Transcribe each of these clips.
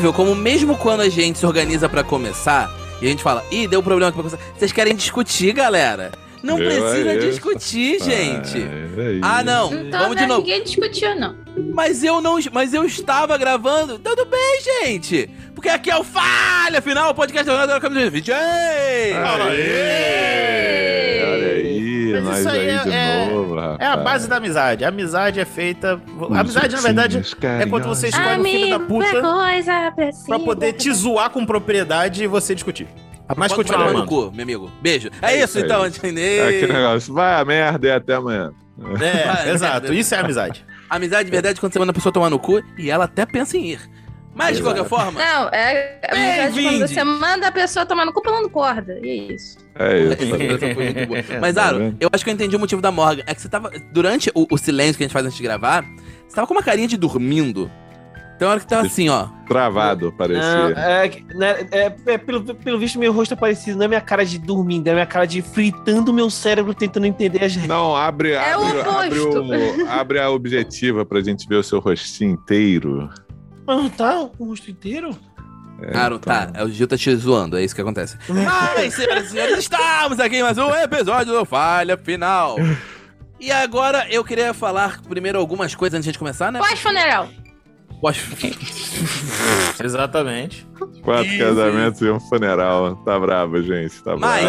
incrível como mesmo quando a gente se organiza pra começar e a gente fala, ih, deu problema aqui pra começar, vocês querem discutir, galera. Não Eu precisa é isso. discutir, gente. É isso. Ah, não. Não tô Vamos de vendo novo. ninguém discutiu, não. Mas eu não, mas eu estava gravando. Tudo bem, gente. Porque aqui é o Falha, afinal, o podcast da Camisa 20. Ei! Olha aí, olha aí, Mas nós isso aí aí, é- de é- novo. É a base da amizade. A amizade é feita. A amizade, na verdade, é quando você escolhe um filho da puta coisa pra poder te zoar com propriedade e você discutir. Mas continua, no cu, meu amigo. Beijo. É, É isso, isso então, aí. entendeu? É aquele negócio, vai a merda e até amanhã. É, exato. Isso é amizade. Amizade de verdade é quando você manda a pessoa tomar no cu e ela até pensa em ir. Mas, de qualquer forma, Não, é a amizade Bem-vinde. quando você manda a pessoa tomar no cu pulando corda. E é isso. É isso. Mas, Tá Aro, vendo? eu acho que eu entendi o motivo da Morgan. É que você tava. Durante o, o silêncio que a gente faz antes de gravar, você tava com uma carinha de dormindo. Então, a hora que tava assim, ó. Travado, Não, parecia. é, né, é- é, pelo, pelo visto, meu rosto é parecido. Não é minha cara de dormindo, é minha cara de fritando meu cérebro tentando entender as regras. Não, abre, É o abre, abre, oposto. o, abre a objetiva pra gente ver o seu rostinho inteiro. Ah, tá? O rosto inteiro? É, então. tá. É o Gil tá te zoando, é isso que acontece. Mas, senhoras e senhores, estamos aqui em mais um episódio do Falha Final. E agora eu queria falar primeiro algumas coisas antes de começar, né? Pós-funeral. Pós- Exatamente. Quatro Isso, casamentos e um funeral. Tá bravo, gente. Tá bravo.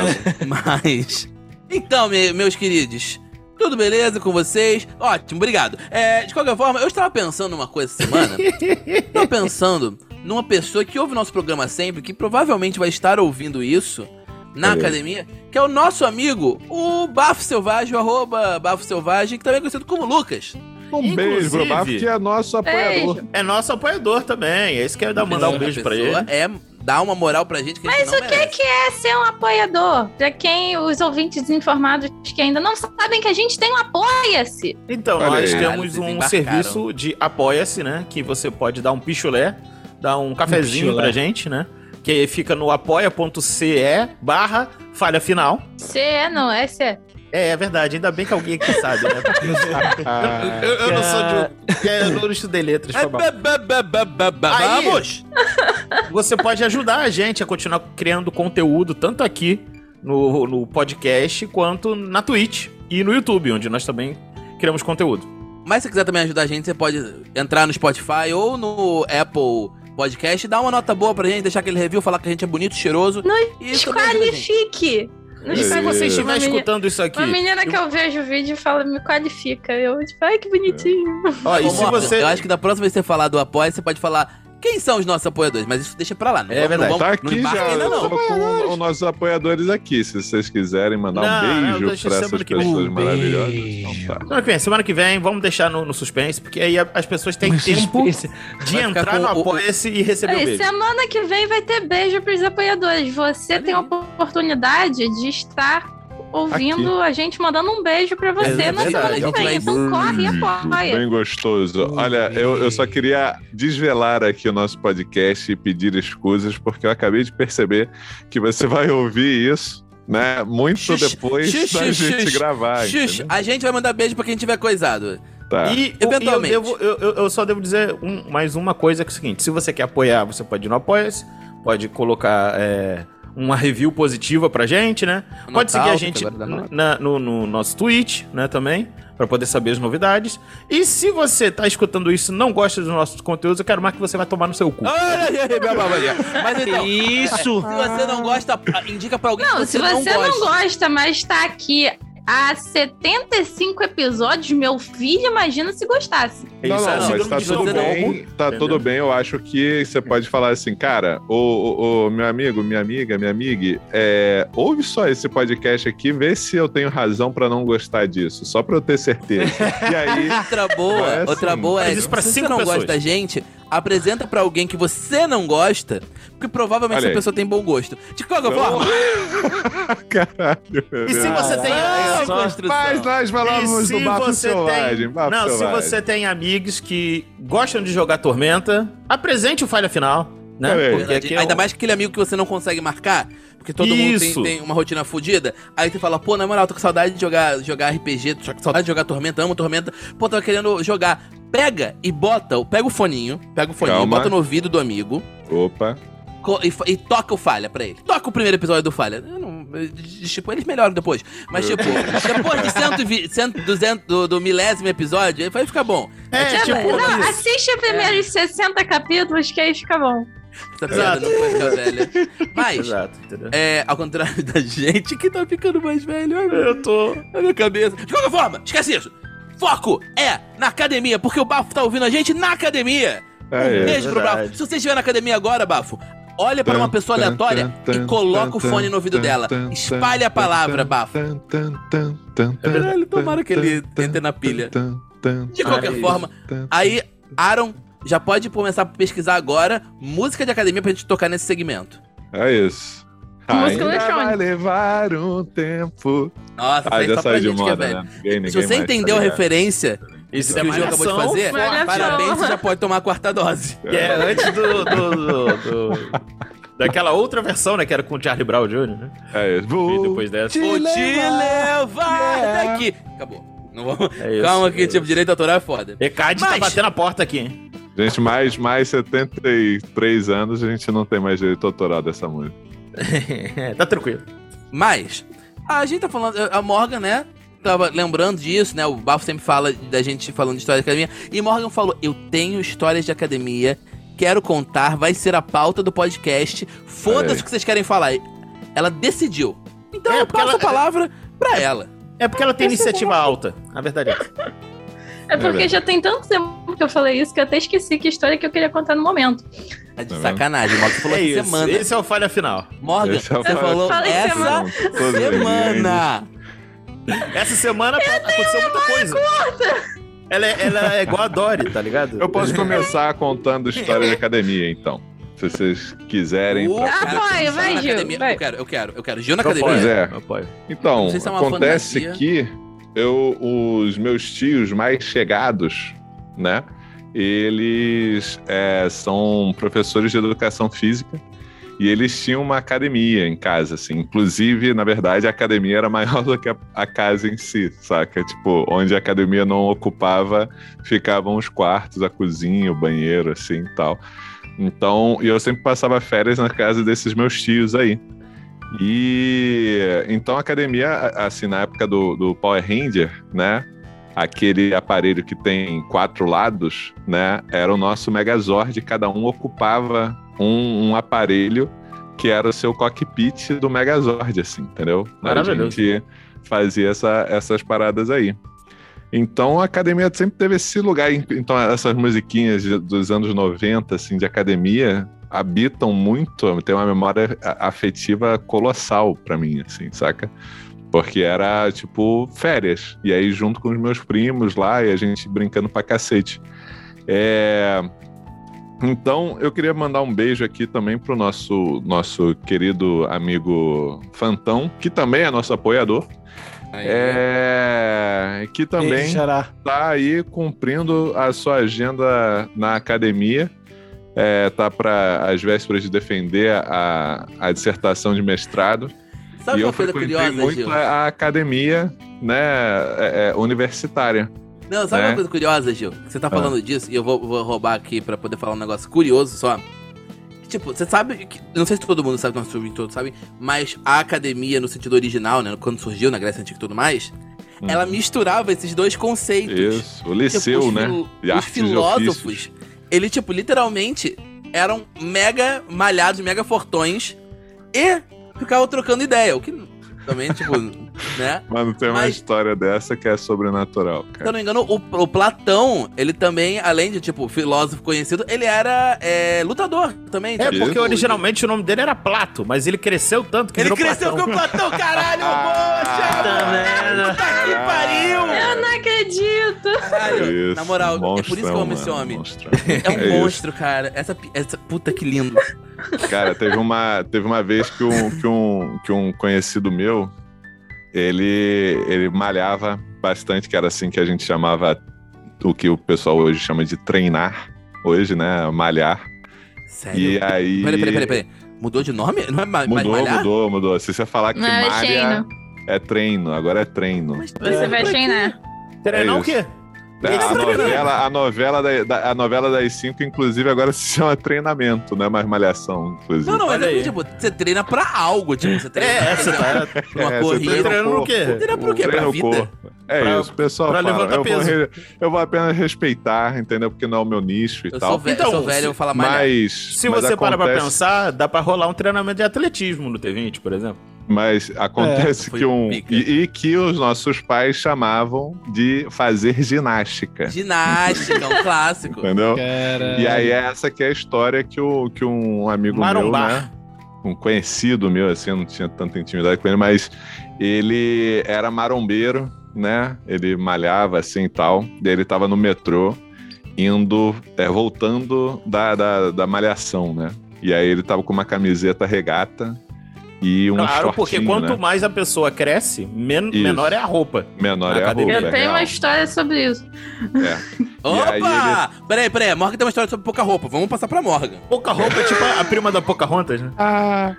Mas, mas. Então, me- meus queridos, tudo beleza com vocês? Ótimo, obrigado. É, de qualquer forma, eu estava pensando numa coisa essa semana. estava pensando numa pessoa que ouve nosso programa sempre, que provavelmente vai estar ouvindo isso na aí. academia, que é o nosso amigo, o Bafo Selvagem, o arroba Bafo Selvagem, que também é conhecido como Lucas. Um beijo pro Inclusive- Bafo, que é nosso apoiador. Beijo. É nosso apoiador também. É isso que eu ia dar, mandar um beijo pra ele. pessoa É dar uma moral pra gente que a gente Mas não o que, merece. que é ser um apoiador? Pra quem, os ouvintes desinformados que ainda não sabem que a gente tem um Apoia-se. Então, Olha nós aí. temos um serviço de apoia-se, né? Que você pode dar um pichulé, dar um cafezinho pichulé. pra gente, né? Que fica no apoia.ce barra falha final. C é, não, é. É, é verdade, ainda bem que alguém aqui sabe, né? Eu, eu- eu não sou de. é, Eu não estudei letras, É, Vamos! Você pode ajudar a gente a continuar criando conteúdo, tanto aqui no, no podcast, quanto na Twitch e no YouTube, onde nós também criamos conteúdo. Mas se quiser também ajudar a gente, você pode entrar no Spotify ou no Apple Podcast, dar uma nota boa pra gente, deixar aquele review, falar que a gente é bonito, cheiroso. Nos e isso Nos E se Aí. você estiver Uma menina- escutando isso aqui. Uma menina que eu vejo o vídeo fala, me qualifica. Eu, tipo, ai, que bonitinho. Ó, e se você. Eu acho que da próxima vez que você falar do apoio, você pode falar quem são os nossos apoiadores, mas isso deixa pra lá. Não É verdade. Não Tá vamos, não aqui embarca já. ainda não. com os nossos apoiadores aqui. Se vocês quiserem mandar Não, um não, beijo pra essas pessoas Um maravilhosas. Então tá. Semana que vem, semana que vem, vamos deixar no, no suspense, porque aí as pessoas têm tempo de entrar no o- Apoia-se e receber o Aí, beijo. semana que vem vai ter beijo pros apoiadores. Você Olha tem a oportunidade de estar ouvindo a gente mandando um beijo pra você É na semana que vem. Então corre e apoia. Bem gostoso. Olha, eu, eu só queria desvelar aqui o nosso podcast e pedir escusas, porque eu acabei de perceber que você vai ouvir isso, né? Muito Xux, depois xux, da xux, gente gravar. A gente vai mandar beijo pra quem tiver coisado. Tá. E, Eventualmente. e eu, devo- eu- eu só devo dizer um- mais uma coisa que é o seguinte: se você quer apoiar, você pode ir no Apoia-se, pode colocar é, uma review positiva pra gente, né? Nota Pode seguir a gente na- no, no nosso Twitch, né, também, pra poder saber as novidades. E se você tá escutando isso e não gosta dos nossos conteúdos, eu quero mais que você vai tomar no seu cu. Mas então, Isso! se você não gosta, indica pra alguém Não, que se você, você não não gosta. gosta, mas tá aqui há 75 episódios, meu filho, imagina se gostasse. Não, Isso é não, mas tá tudo bem. Tá entendeu? tudo bem. Eu acho que você pode falar assim, cara, ô, ô, meu amigo, minha amiga, minha amiga, é, ouve só esse podcast aqui, vê se eu tenho razão pra não gostar disso, só pra eu ter certeza. E aí, Outra boa, É assim. outra boa é, isso pra se você não pessoas. gosta da gente, apresenta pra alguém que você não gosta, porque provavelmente Olha essa aí. pessoa tem bom gosto. De qualquer forma, caralho. E se você tem. é construção. Mas nós falamos do Bafo Selvagem. tem, não, se você tem amigos que gostam de jogar Tormenta, apresente o falha final, né? É Ainda um- mais que aquele amigo que você não consegue marcar, porque todo mundo tem, Isso. tem uma rotina fodida. Aí você fala, pô, na moral, tô com saudade de jogar, jogar RPG, tô com saudade de jogar Tormenta, amo Tormenta, pô, tô querendo jogar. Pega e bota, pega o foninho, pega o foninho, Calma. bota no ouvido do amigo Opa. e, e toca o Falha pra ele. Toca o primeiro episódio do Falha. Eu não- eu- tipo, eles melhoram depois. Mas, tipo, depois de 120, 100, 200, do, do milésimo episódio, aí vai ficar bom. É, Já- tipo, não, isso. assiste os primeiros 60 capítulos que aí fica bom. Essa piada não foi ficar velha. Mas, Exato, entendeu? é, ao contrário da gente que tá ficando mais velho, Eu tô. na minha cabeça. De qualquer forma, esquece isso. Foco é na academia, porque o Bafo tá ouvindo a gente na academia. Um É, é. beijo pro verdade. Bafo. Se você estiver na academia agora, Bafo, olha para uma pessoa aleatória e coloca o fone no ouvido dela. tan, Espalhe a palavra, Bafo. É verdade, tomara que ele entre na pilha. De qualquer forma, aí, Aaron já pode começar a pesquisar agora música de academia pra gente tocar nesse segmento. É isso. Música Ainda eletrônica. vai levar um tempo. Nossa, Ah, já pra saiu de é moda, velho. né? Ninguém, ninguém Se você mais, entendeu tá a referência Isso que é o Gil acabou de fazer, Malhação. parabéns, você já pode tomar a quarta dose. Que é antes do, do- do- do- Daquela outra versão, né? Que era com o Charlie Brown Jr., né? É isso. E Vou depois dessa. te Vou te levar. Yeah. daqui. Acabou. Não vamos... É isso, Calma é que, tipo, direito autoral é foda. ECAD tá Mas- batendo a porta aqui, hein? Gente, mais, mais 73 anos, a gente não tem mais direito autoral dessa música. tá tranquilo. Mas, a gente tá falando... A Morgan, né? Tava lembrando disso, né? O Bafo sempre fala da gente falando de história de academia. E Morgan falou, eu tenho histórias de academia, quero contar, vai ser a pauta do podcast. Foda-se o que vocês querem falar. Ela decidiu. Então É, eu passo ela- a palavra pra ela. É porque ela tem iniciativa alta. A verdade é. É porque já tem tanto tempo que eu falei isso que eu até esqueci que história que eu queria contar no momento. É de Tá sacanagem, Morgan. Você falou É isso. semana. Esse é o falha final. Morgan, Esse é o você falou essa semana. Semana. Essa semana aconteceu muita coisa. Ela é, ela é igual a Dory, tá ligado? Eu posso começar contando história de academia, então. Se vocês quiserem. Uh, poder- vai, Gil academia. vai. Eu quero, eu quero, eu quero. Gil na Eu academia. Pois é. Apoio. Então, se é acontece fantasia. que eu, os meus tios mais chegados, né? Eles é, são professores de educação física e eles tinham uma academia em casa, assim. Inclusive, na verdade, a academia era maior do que a, a casa em si, saca? Tipo, onde a academia não ocupava, ficavam os quartos, a cozinha, o banheiro, assim, tal. Então, eu sempre passava férias na casa desses meus tios aí. E então a academia, assim, na época do, do Power Ranger, né? Aquele aparelho que tem quatro lados, né? Era o nosso Megazord, cada um ocupava um, um aparelho que era o seu cockpit do Megazord, assim, entendeu? A Maravilhoso. gente fazia essa- essas paradas aí. Então a academia sempre teve esse lugar. Então essas musiquinhas dos anos 90, assim, de academia, habitam muito, tem uma memória a- afetiva colossal pra mim, assim, saca? Porque era, tipo, férias. E aí, junto com os meus primos lá, e a gente brincando pra cacete. É... Então, eu queria mandar um beijo aqui também pro nosso, nosso querido amigo Fantão, que também é nosso apoiador. Aí, É... Que também Beijo, Xará. tá aí cumprindo a sua agenda na academia. É, tá para as vésperas de defender a, a dissertação de mestrado. Sabe e uma coisa curiosa, muito Gil? a, a academia né, é, é, universitária. Não, sabe né? uma coisa curiosa, Gil? Você tá falando disso e eu vou, vou roubar aqui pra poder falar um negócio curioso só. Tipo, você sabe que. Não sei se todo mundo sabe, nosso ouvinte todos sabem, mas a academia, no sentido original, né? Quando surgiu na Grécia Antiga e tudo mais, Hum. ela misturava esses dois conceitos. Isso, o Tipo, liceu, os né? de os e filósofos, ele, tipo, literalmente eram mega malhados, mega fortões e ficavam trocando ideia. O que também, tipo, né? Mano, tem uma Mas- história dessa que é sobrenatural, Se eu cara. não me engano, o, o Platão, ele também, além de, tipo, filósofo conhecido, ele era é, lutador também. É, sabe? porque Tipo, originalmente o nome dele era Plato, mas ele cresceu tanto que Ele virou cresceu Platão. com o Platão, caralho! Poxa! vendo? Puta que pariu! Eu não acredito. Caralho, Isso, na moral, é por isso que eu amo monstrão, esse mano, homem. monstrão. É um isso. monstro, cara. Essa, essa puta que lindo. Cara, teve uma, teve uma vez que um, que, um, que um conhecido meu, ele, ele malhava bastante, que era assim que a gente chamava o que o pessoal hoje chama de treinar, hoje, né? Malhar. Sério. E aí. Peraí, peraí, peraí, peraí. Mudou de nome? Não é ma- Mudou, malhar? mudou, mudou. Se você falar que Não, é malha treino. é treino, agora é treino. Mas Você vai treinar. Treinar É o quê? A novela, a, novela da, da- a novela das cinco, inclusive, agora se chama treinamento, não é mais malhação, inclusive. Não, não, mas é tipo, você treina pra algo, tipo, você treina É, pra, você tá pra uma É, você corrida. treina treinando no quê? Treina pro quê? Pra Treina o vida? corpo. É Pra- isso, pessoal pra fala. levantar eu, vou, peso. re- eu vou apenas respeitar, entendeu? Porque não é o meu nicho e Eu tal. sou, velho, Então, eu sou velho, eu falo mais. Mas, Se mas você para pra acontece- pensar, dá pra rolar um treinamento de atletismo no T20, por exemplo. Mas acontece Foi que um. E, e que os nossos pais chamavam de fazer ginástica. Ginástica, um clássico. Entendeu? E aí é essa que é a história que, o, que um amigo meu, Marombar. né? Um conhecido meu, assim, eu não tinha tanta intimidade com ele, mas ele era marombeiro, né? Ele malhava assim e tal. Daí ele tava no metrô, indo, é, voltando da, da, da malhação, né? E aí ele tava com uma camiseta regata e um claro, porque quanto né? mais a pessoa cresce, men- Isso. menor é a roupa. Menor é a academia. roupa, Eu é tenho uma história sobre isso. É. Opa! aí Peraí, peraí, a Morgan tem uma história sobre pouca roupa. Vamos passar pra Morgan. Pouca roupa é tipo a, a prima da Pocahontas, né? Ah,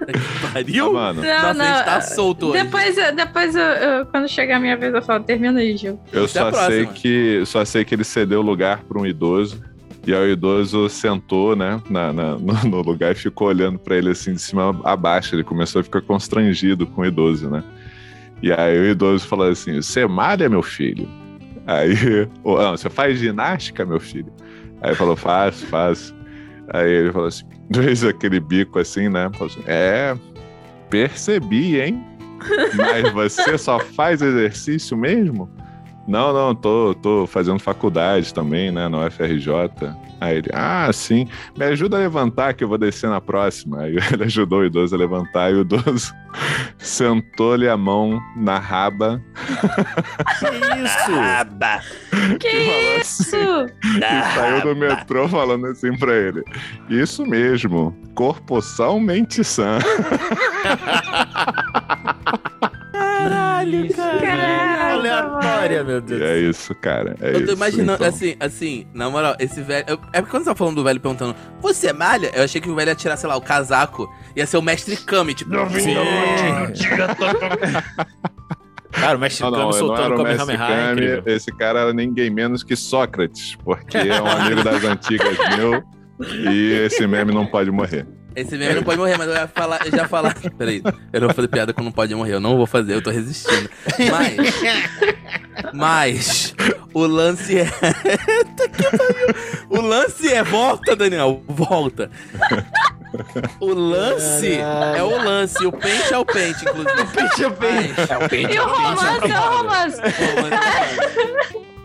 Pariu? mano, Não, Nossa, não. a gente tá solto hoje. Depois, eu- depois eu, eu- quando chegar a minha vez, eu falo, termina aí, Gil. eu Até só sei que só sei que ele cedeu o lugar para um idoso. E aí o idoso sentou, né, na, na- no, no lugar e ficou olhando para ele assim de cima a baixo. Ele começou a ficar constrangido com o idoso, né? E aí o idoso falou assim: Você malha, meu filho? Aí, você faz ginástica, meu filho? Aí falou: Faço, faço. Aí ele falou assim: fez aquele bico assim, né? Falou assim: É, percebi, hein? Mas você só faz exercício mesmo? Não, não, tô, tô fazendo faculdade também, né, no UFRJ. Aí ele, ah, sim, me ajuda a levantar que eu vou descer na próxima. Aí ele ajudou o idoso a levantar e o idoso sentou-lhe a mão na raba Que isso? Que e falou assim, isso? e saiu do metrô falando assim pra ele. Isso mesmo, corpo são, mente sã. Caralho, cara. Caralho, Aleatória, meu Deus. é isso, cara. É Eu tô isso, imaginando, então. assim, assim, na moral, esse velho. eu- é porque quando você tá falando do velho perguntando, você malha? Eu achei que o velho ia tirar, sei lá, o casaco, ia ser o mestre Kami, tipo. Sim. Cara, o mestre Não, não, Kami não soltando era o o Mestre Kamehameha é esse cara era ninguém menos que Sócrates, porque é um amigo das antigas meu e esse meme não pode morrer. Esse meme não pode morrer, mas eu ia falar, eu já falar. Peraí, eu não vou fazer piada com não pode morrer, eu não vou fazer, eu tô resistindo. Mas. Mas. O lance é. Eita, que pariu. O lance é. Volta, Daniel, volta. O lance Caralho. é o lance, o pente é o pente, inclusive. Peixe, peixe. Mas- É o pente, E o romance, é o romance.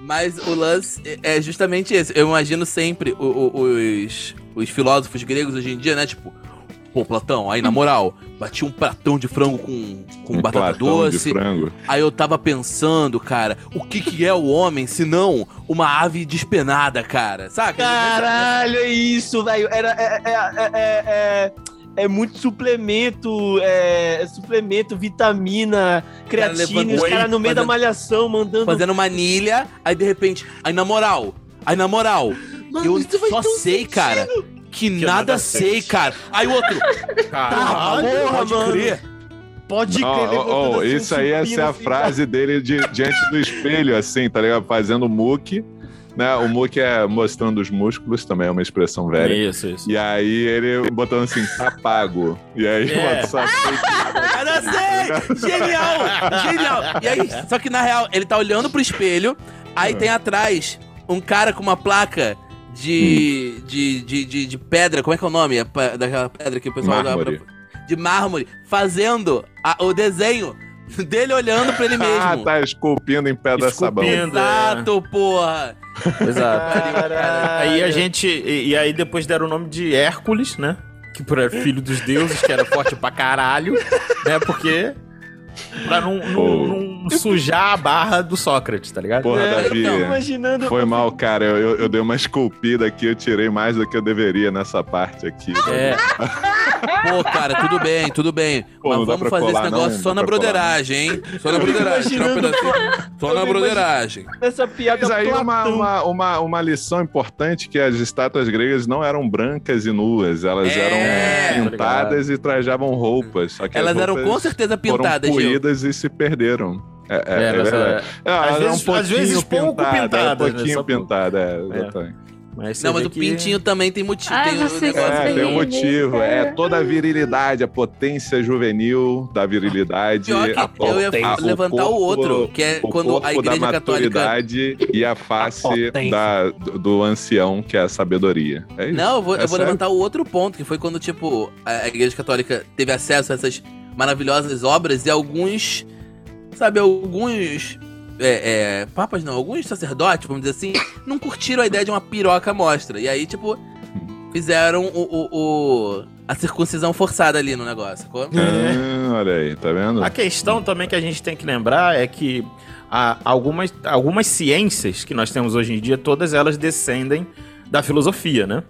Mas o lance é justamente esse. Eu imagino sempre o- o- os, os filósofos gregos hoje em dia, né? Tipo, pô, Platão, aí na moral, bati um pratão de frango com, com Um batata doce. frango. Aí eu tava pensando, cara, o que que é o homem se não uma ave despenada, cara? Saca? Caralho, é isso, velho. Era. É, é, é, é, é- é muito suplemento, é, é suplemento, vitamina, creatina, e os caras no meio da fazendo- malhação mandando. Fazendo manilha, aí de repente, aí na moral, aí na moral, Mano, eu só sei, sentido. cara, que, nada, nada sei, cara. Aí o outro, Caralho. porra, pode mano. crer. Pode crer, levantando ó, assim, isso aí ia supino, ser a assim, frase dele de- diante do espelho, assim, tá ligado? Fazendo muque. Né? O muque é mostrando os músculos, também é uma expressão velha. Isso, isso. E aí ele botando assim, tá pago. E aí É. o WhatsApp Mas eu sei! Genial! Genial! E aí, só que na real, ele tá olhando pro espelho, aí tem atrás um cara com uma placa de, de, de, de, de pedra, como é que é o nome? Daquela pedra que o pessoal Mármore. pra- De mármore, fazendo a- o desenho dele olhando pra ele mesmo. Ah, tá esculpindo em pedra sabão. Esculpindo. Exato, porra! Exato. Caralho. Aí a gente. E, e aí depois deram o nome de Hércules, né? Que por era filho dos deuses, que era forte pra caralho, né? Porque. Pra não, não- Pô. não sujar a barra do Sócrates, tá ligado? Porra, É, Davi. eu tô imaginando. Foi mal, cara. Eu, eu, eu dei uma esculpida aqui, eu tirei mais do que eu deveria nessa parte aqui. É. Pô, cara, tudo bem, tudo bem. Pô, mas vamos fazer colar, esse negócio não? só Não na broderagem, hein? Só na broderagem. Um imaginando. Só na broderagem. Essa piada Mas aí uma, uma, uma, uma lição importante que as estátuas gregas não eram brancas e nuas, elas É, eram pintadas e trajavam roupas. Só que Elas as eram roupas com certeza foram pintadas, Gil. puídas e se perderam. É, é, É, é verdade. Ah, às é vezes- um pouquinho às vezes pouco pintada, pintada, é né? um pouquinho Só pouco. pintada, é, exatamente. Mas Não, mas o que- pintinho também tem motivo. Ai, tem um É, tem um motivo. É toda a virilidade, a potência juvenil da virilidade. Pior que a eu ia levantar o corpo- outro, que é o quando corpo a igreja da católica. maturidade e a face potência. da, do, ancião, que é a sabedoria. É isso. Não, eu vou, É eu vou levantar o outro ponto, que foi quando, tipo, a a igreja católica teve acesso a essas maravilhosas obras e alguns, sabe, alguns. É, é, papas não, alguns sacerdotes, vamos dizer assim, não curtiram a ideia de uma piroca mostra. E aí, tipo, fizeram o, o- o- a circuncisão forçada ali no negócio, sacou? Ah, olha aí, tá vendo? A questão também que a gente tem que lembrar é que há algumas, algumas ciências que nós temos hoje em dia, todas elas descendem da filosofia, né?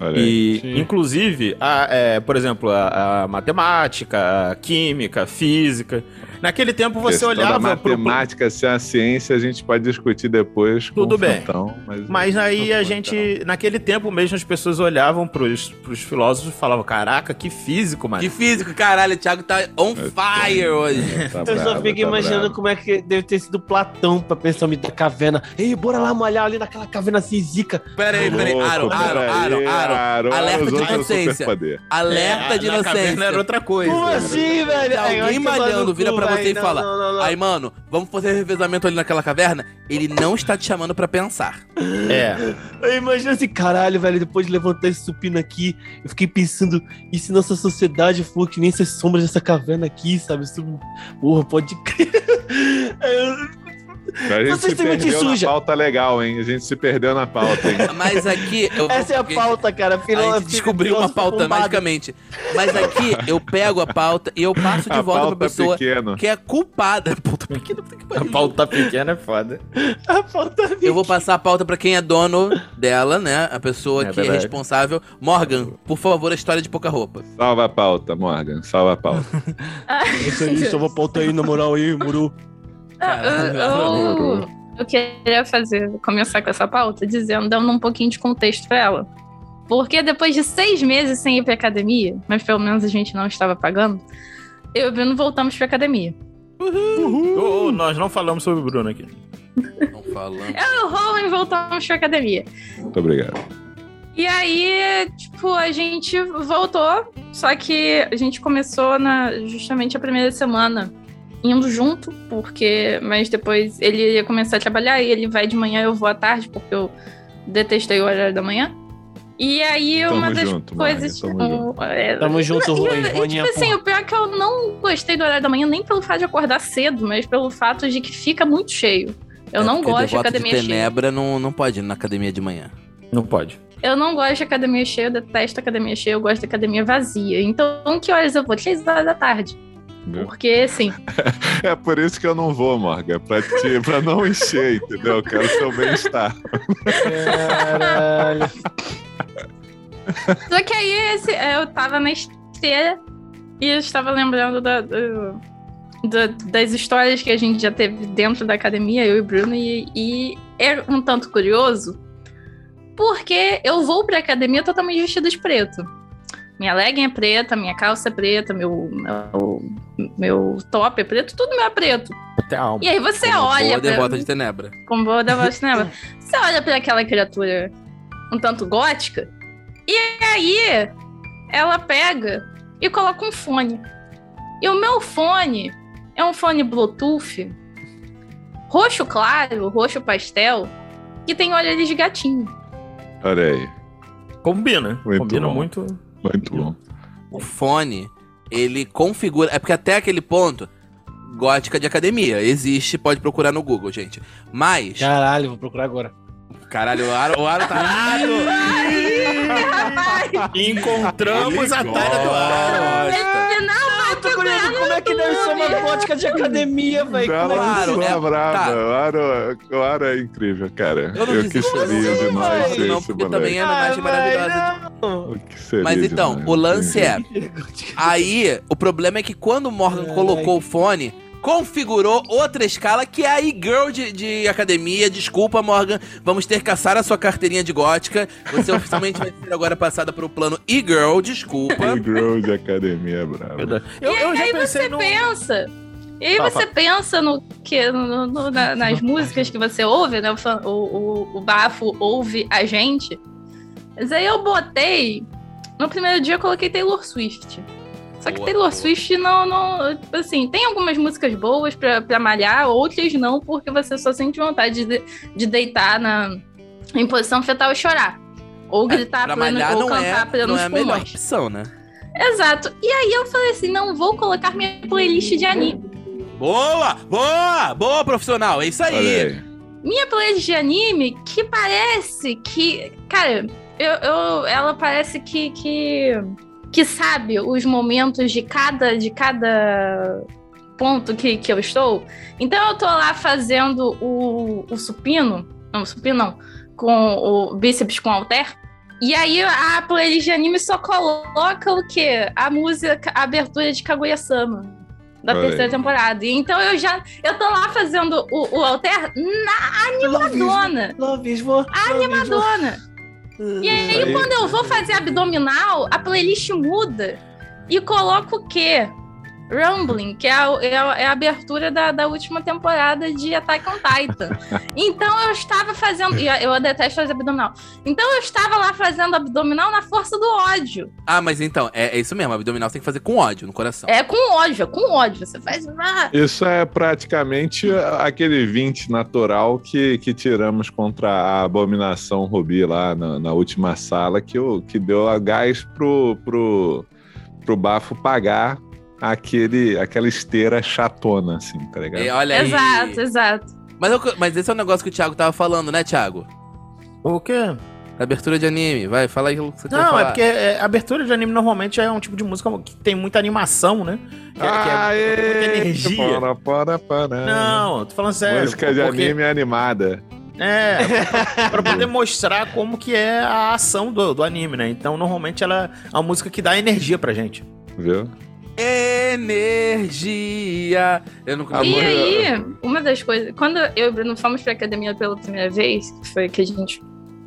Olha aí. E, Sim. inclusive, a, é, por exemplo, a, a matemática, a química, a física. Naquele tempo você Questão da olhava pro, matemática ser a ciência, a gente pode discutir depois com Tudo o bem. Fantão, mas, Mas aí a Então. gente, naquele tempo mesmo, as pessoas olhavam pros, pros filósofos e falavam: Caraca, que físico, mano. Que físico, caralho, o Thiago tá on fire hoje. Tá Eu só bravo, fico tá imaginando bravo. como é que deve ter sido Platão pra pensar da caverna. Ei, bora lá malhar ali naquela caverna assim, zica. Pera aí, pera aí, Aro, Aro, peraí, Aro, Aro. Alerta de é inocência. Alerta É, de na caverna inocência. era outra coisa. Como assim, velho? Se alguém malhando vira pra você velho. e Não, fala, não, não, não. Aí, mano, vamos fazer revezamento ali naquela caverna? Ele não está te chamando pra pensar. É. Eu imagino assim, caralho, velho, depois de levantar esse supino aqui, eu fiquei pensando, e se nossa sociedade for que nem essas sombras dessa caverna aqui, sabe? Isso, porra, pode crer. A gente Vocês se perdeu na suja. pauta legal, hein? A gente se perdeu na pauta, hein? Mas aqui. Eu, Essa é a pauta, cara. A Filó- gente descobriu uma pauta bombado. magicamente. Mas aqui eu pego a pauta e eu passo de a volta pra pauta pessoa pequena. que é culpada. Puta, pequena, puta que A pauta pequena é foda. A pauta Eu vou passar a pauta pra quem é dono dela, né? A pessoa É que é verdade. responsável. Morgan, por favor, a história de pouca roupa. Salva a pauta, Morgan. Salva a pauta. Isso aí, só vou pauta aí, na moral aí, muru. Ah, eu, eu, eu queria fazer, começar com essa pauta dizendo, dando um pouquinho de contexto pra ela. Porque depois de seis meses sem ir pra academia, mas pelo menos a gente não estava pagando, eu e o Bruno voltamos pra academia. Ô, ô, nós não falamos sobre o Bruno aqui. Não falando. Eu e o Rowan voltamos pra academia. Muito obrigado. E aí, tipo, a gente voltou, só que a gente começou na justamente a primeira semana indo junto, porque mas depois ele ia começar a trabalhar e ele vai de manhã, eu vou à tarde, porque eu detestei o horário da manhã. E aí Tamo uma das junto, coisas, tamo um, é, Tamo junto, e, Rui. e, tipo assim, o pior é que eu não gostei do horário da manhã, nem pelo fato de acordar cedo, mas pelo fato de que fica muito cheio. Eu É não gosto de academia cheia. Tenebra não, não pode ir na academia de manhã. Não pode. Eu não gosto de academia cheia, eu detesto academia cheia, eu gosto de academia vazia. Então, que horas eu vou? Três horas da tarde. Porque, assim, É por isso que eu não vou, Morgan. Pra, te, pra não encher, entendeu? Eu quero seu bem-estar. Caralho. Só que aí esse- eu tava na esteira e eu estava lembrando da- do- da- das histórias que a gente já teve dentro da academia, eu e o Bruno, e, e é um tanto curioso, porque eu vou pra academia totalmente vestida de preto. Minha legging é preta, minha calça é preta, meu, meu, meu top é preto, tudo meu é preto. Até a alma. E aí você Como olha boa pra, devota de Tenebra. como boa da voz cinema. Você olha pra aquela criatura um tanto gótica, e aí ela pega e coloca um fone. E o meu fone é um fone Bluetooth roxo claro, roxo pastel, que tem orelhas de gatinho. Olha aí. Combina. Muito Combina bom. muito. Muito bom. O fone, ele configura. É porque até aquele ponto, gótica de academia. Existe, pode procurar no Google, gente. Mas. Caralho, vou procurar agora. Caralho, o Aro, o Aro tá. Encontramos a Taira do Aro. Ele não tô curioso como é que deve ser uma gótica de academia, velho. Como é que Claro, é- brava. tá. O Aro, o Aro é incrível, cara. Eu não Eu que seria de nós não, não, porque também é uma imagem maravilhosa. O que seria Mas de então, nós, o lance é. Aí, o problema é que quando o Morgan Ai, colocou o fone, configurou outra escala que é a e-girl de, de academia. Desculpa, Morgan, vamos ter que caçar a sua carteirinha de gótica. Você oficialmente vai ser agora passada para o plano e-girl, desculpa. O Girl de academia bravo. Eu, E eu já aí pensei você no. pensa E aí você pensa no que no- no- na- nas músicas que você ouve, né? O, o, o bafo ouve a gente. Mas aí eu botei. No primeiro dia eu coloquei Taylor Swift. Só que Taylor. Swift não, não. tipo Assim, tem algumas músicas boas pra, pra malhar, outras não, porque você só sente vontade de, de deitar na, em posição fetal e chorar. Ou gritar É, Pra pleno- malhar ou não cantar é, plenos não é a melhor pulmões. opção, né? Exato. E aí eu falei assim: não vou colocar minha playlist de anime. Boa! Boa! Boa, profissional! É isso aí! aí. Minha playlist de anime que parece que. Cara, eu, eu- ela parece que, que. Que sabe os momentos de cada. de cada ponto que, que eu estou. Então eu tô lá fazendo o, o supino. Não, supino não. Com o bíceps com halter. E aí a playlist de anime só coloca o quê? A música, a abertura de Kaguya-sama. Da Olha terceira temporada. Então eu já. Eu tô lá fazendo o, o alter na animadona. Love is war. Animadona. E aí, aí. quando eu vou fazer abdominal, a playlist muda e coloca o quê? Rumbling, que é a, é a- é a abertura da, da última temporada de Attack on Titan. Então eu estava fazendo. e Eu detesto fazer abdominal. Então eu estava lá fazendo abdominal na força do ódio. Ah, mas então, é, é isso mesmo. Abdominal você tem que fazer com ódio no coração. É com ódio, é com ódio. Você faz. ah, Isso é praticamente aquele 20 natural que, que tiramos contra a abominação Rubi lá na, na última sala, que, o, que deu a gás pro, pro, pro bafo pagar aquele, aquela esteira chatona, assim, tá ligado? É, olha aí. Exato, exato. Mas, eu- mas esse é o negócio que o Thiago tava falando, né, Thiago? O quê? Abertura de anime. Vai, fala aí o que você quer Não, falar. é porque é, abertura de anime normalmente é um tipo de música que tem muita animação, né? Que, é- que é muita energia. Para, para, para. Não, tô falando sério. Música de porque- anime animada. É, pra, pra poder mostrar como que é a ação do, do anime, né? Então, normalmente ela é uma música que dá energia pra gente. Viu? Energia. Eu não E Amor, aí, uma das coisas. Quando eu e o Bruno fomos pra academia pela primeira vez, que foi que a gente.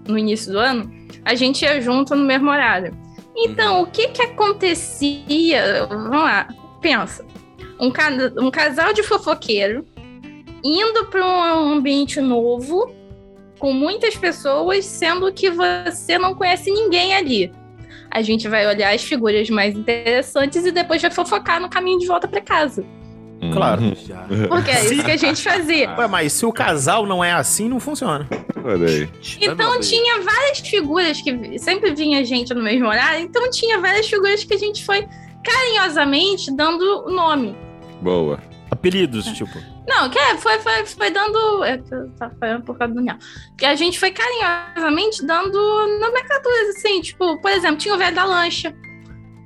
no início do ano, a gente ia junto no mesmo horário. Então, o que que acontecia? Vamos lá, pensa. Um, ca- um casal de fofoqueiro indo para um ambiente novo, com muitas pessoas, sendo que você não conhece ninguém ali. A gente vai olhar as figuras mais interessantes e depois vai fofocar no caminho de volta para casa. Claro. Uhum. Porque é isso que a gente fazia. Ué, mas se o casal não é assim, não funciona. Então tinha várias figuras que sempre vinha gente no mesmo horário, então tinha várias figuras que a gente foi carinhosamente dando nome. Boa. Apelidos, tipo. Não, que é, foi, foi, foi dando. É tava falando por causa do Daniel. Que a gente foi carinhosamente dando nomenclaturas, assim, tipo, por exemplo, tinha o velho da lancha.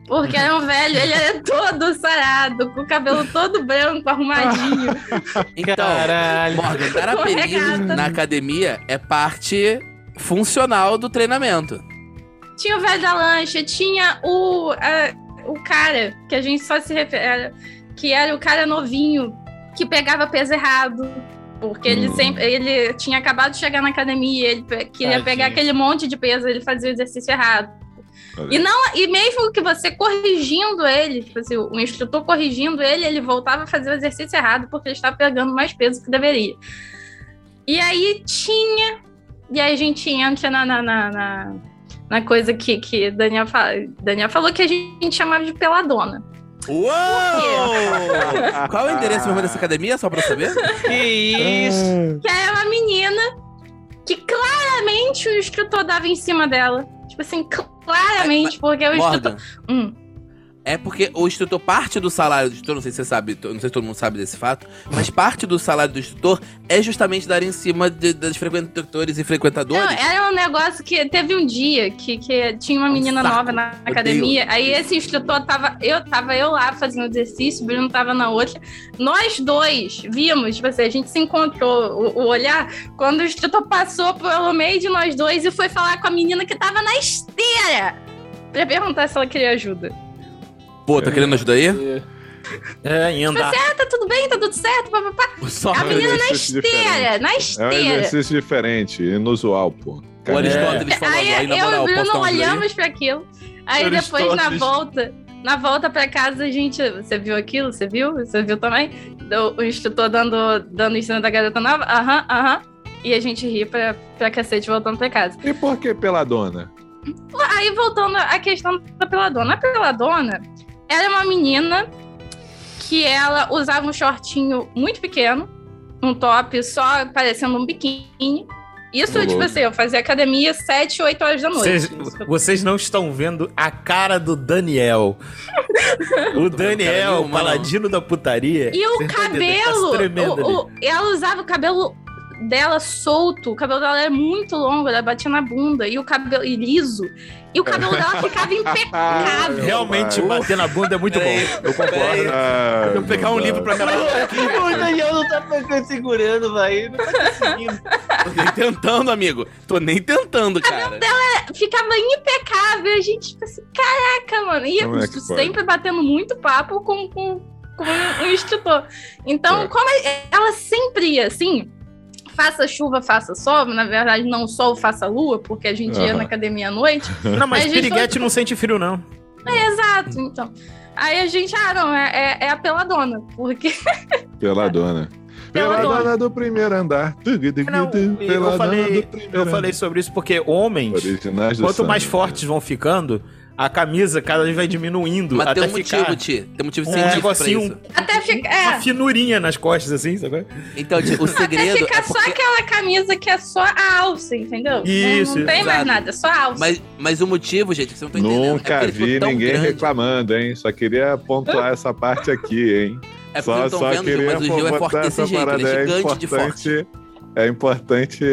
Porque era um velho, ele era todo sarado, com o cabelo todo branco, arrumadinho. Então, Caralho. Morgan, dar apelido na academia é parte funcional do treinamento. Tinha o velho da lancha, tinha o, a- o cara, que a gente só se refere, que era o cara novinho, que pegava peso errado. Porque ele Hum. sempre. Ele tinha acabado de chegar na academia, ele queria Tadinho. pegar aquele monte de peso, ele fazia o exercício errado. Olha E não, e mesmo que você corrigindo ele, tipo assim, o instrutor corrigindo ele, ele voltava a fazer o exercício errado porque ele estava pegando mais peso que deveria. E aí tinha. E aí a gente entra na, na, na, na, na coisa que, que Daniel, fa- Daniel falou que a gente chamava de peladona. Uou! Qual é o endereço mesmo dessa academia, só pra eu saber? Que isso? Que é uma menina que claramente o instrutor dava em cima dela. Tipo assim, claramente, porque o instrutor. Morgan, Hum. É porque o instrutor, parte do salário do instrutor, não sei se você sabe, não sei se todo mundo sabe desse fato, mas parte do salário do instrutor é justamente dar em cima de- das frequentadores e Não, frequentadores. era um negócio que teve um dia que, que tinha uma Um menina nova na academia. Aí esse instrutor tava. Eu tava eu lá fazendo exercício, o Bruno tava na outra. Nós dois vimos, tipo assim, a gente se encontrou o, o olhar quando o instrutor passou pelo meio de nós dois e foi falar com a menina que tava na esteira. Pra perguntar se ela queria ajuda. Pô, tá querendo ajuda aí? É, em andar. Ah, tá tudo bem, tá tudo certo, papapá. Só A menina na diferente. esteira, na É um esteira. exercício diferente, inusual, pô. O Aristóteles Aí falando aí, na eu e o Bruno aí. olhamos pra aquilo. Aí depois, na volta, na volta pra casa, a gente. Você viu aquilo? Você viu? Você viu também? o instrutor dando, dando ensino da garota nova, aham, aham. E a gente ri pra, pra cacete voltando pra casa. E por que peladona? Aí voltando à questão da peladona. A peladona, ela é uma menina que ela usava um shortinho muito pequeno, um top só parecendo um biquíni. Isso, Ô, tipo assim, eu fazia academia 7, 8 horas da noite. Vocês, Isso. vocês não estão vendo a cara do Daniel. O Daniel, o paladino da putaria. E o tá cabelo, o- o- ela usava o cabelo dela solto, o cabelo dela era muito longo, ela batia na bunda, e o cabelo e liso, e o cabelo dela ficava impecável. Realmente, bater na bunda é muito bom. Eu concordo. Ah, Vou pegar um livro pra me O Daniel não tá segurando, velho. Não tá conseguindo. Tô nem tentando, amigo. Tô nem tentando, cara. ficava impecável. A gente, tipo assim, caraca, mano. E Como é sempre batendo muito papo com, com, com o instrutor. Então, É. como ela sempre ia assim, faça chuva, faça sol, na verdade, não sol, faça lua, porque a gente ia Aham. na academia à noite. Não, mas Mas piriguete não sente frio, não. Exato, então. Aí a gente, ah, não, é, é, é a peladona, porque Peladona. Peladona. Peladona do primeiro andar. Não, eu Peladona falei, do primeiro eu falei sobre isso porque homens, quanto mais fortes vão ficando, a camisa cada vez vai diminuindo Mas até tem um ficar motivo, Ti. Tem um motivo um científico pra negocinho, isso. até fica. uma É, finurinha nas costas, assim, sabe? Então, Ti, o até segredo ficar é só porque... aquela camisa que é só a alça, entendeu? Não- Isso, não, tem mais exato. nada, é só a alça. Mas, mas o motivo, gente, que você não tá entendendo. é Nunca ficou vi tão ninguém grande. reclamando, hein? Só queria pontuar essa parte aqui, hein? É porque só não só estão vendo, Gil, queria mas o Gil é forte desse jeito. Ele é é gigante de forte. É importante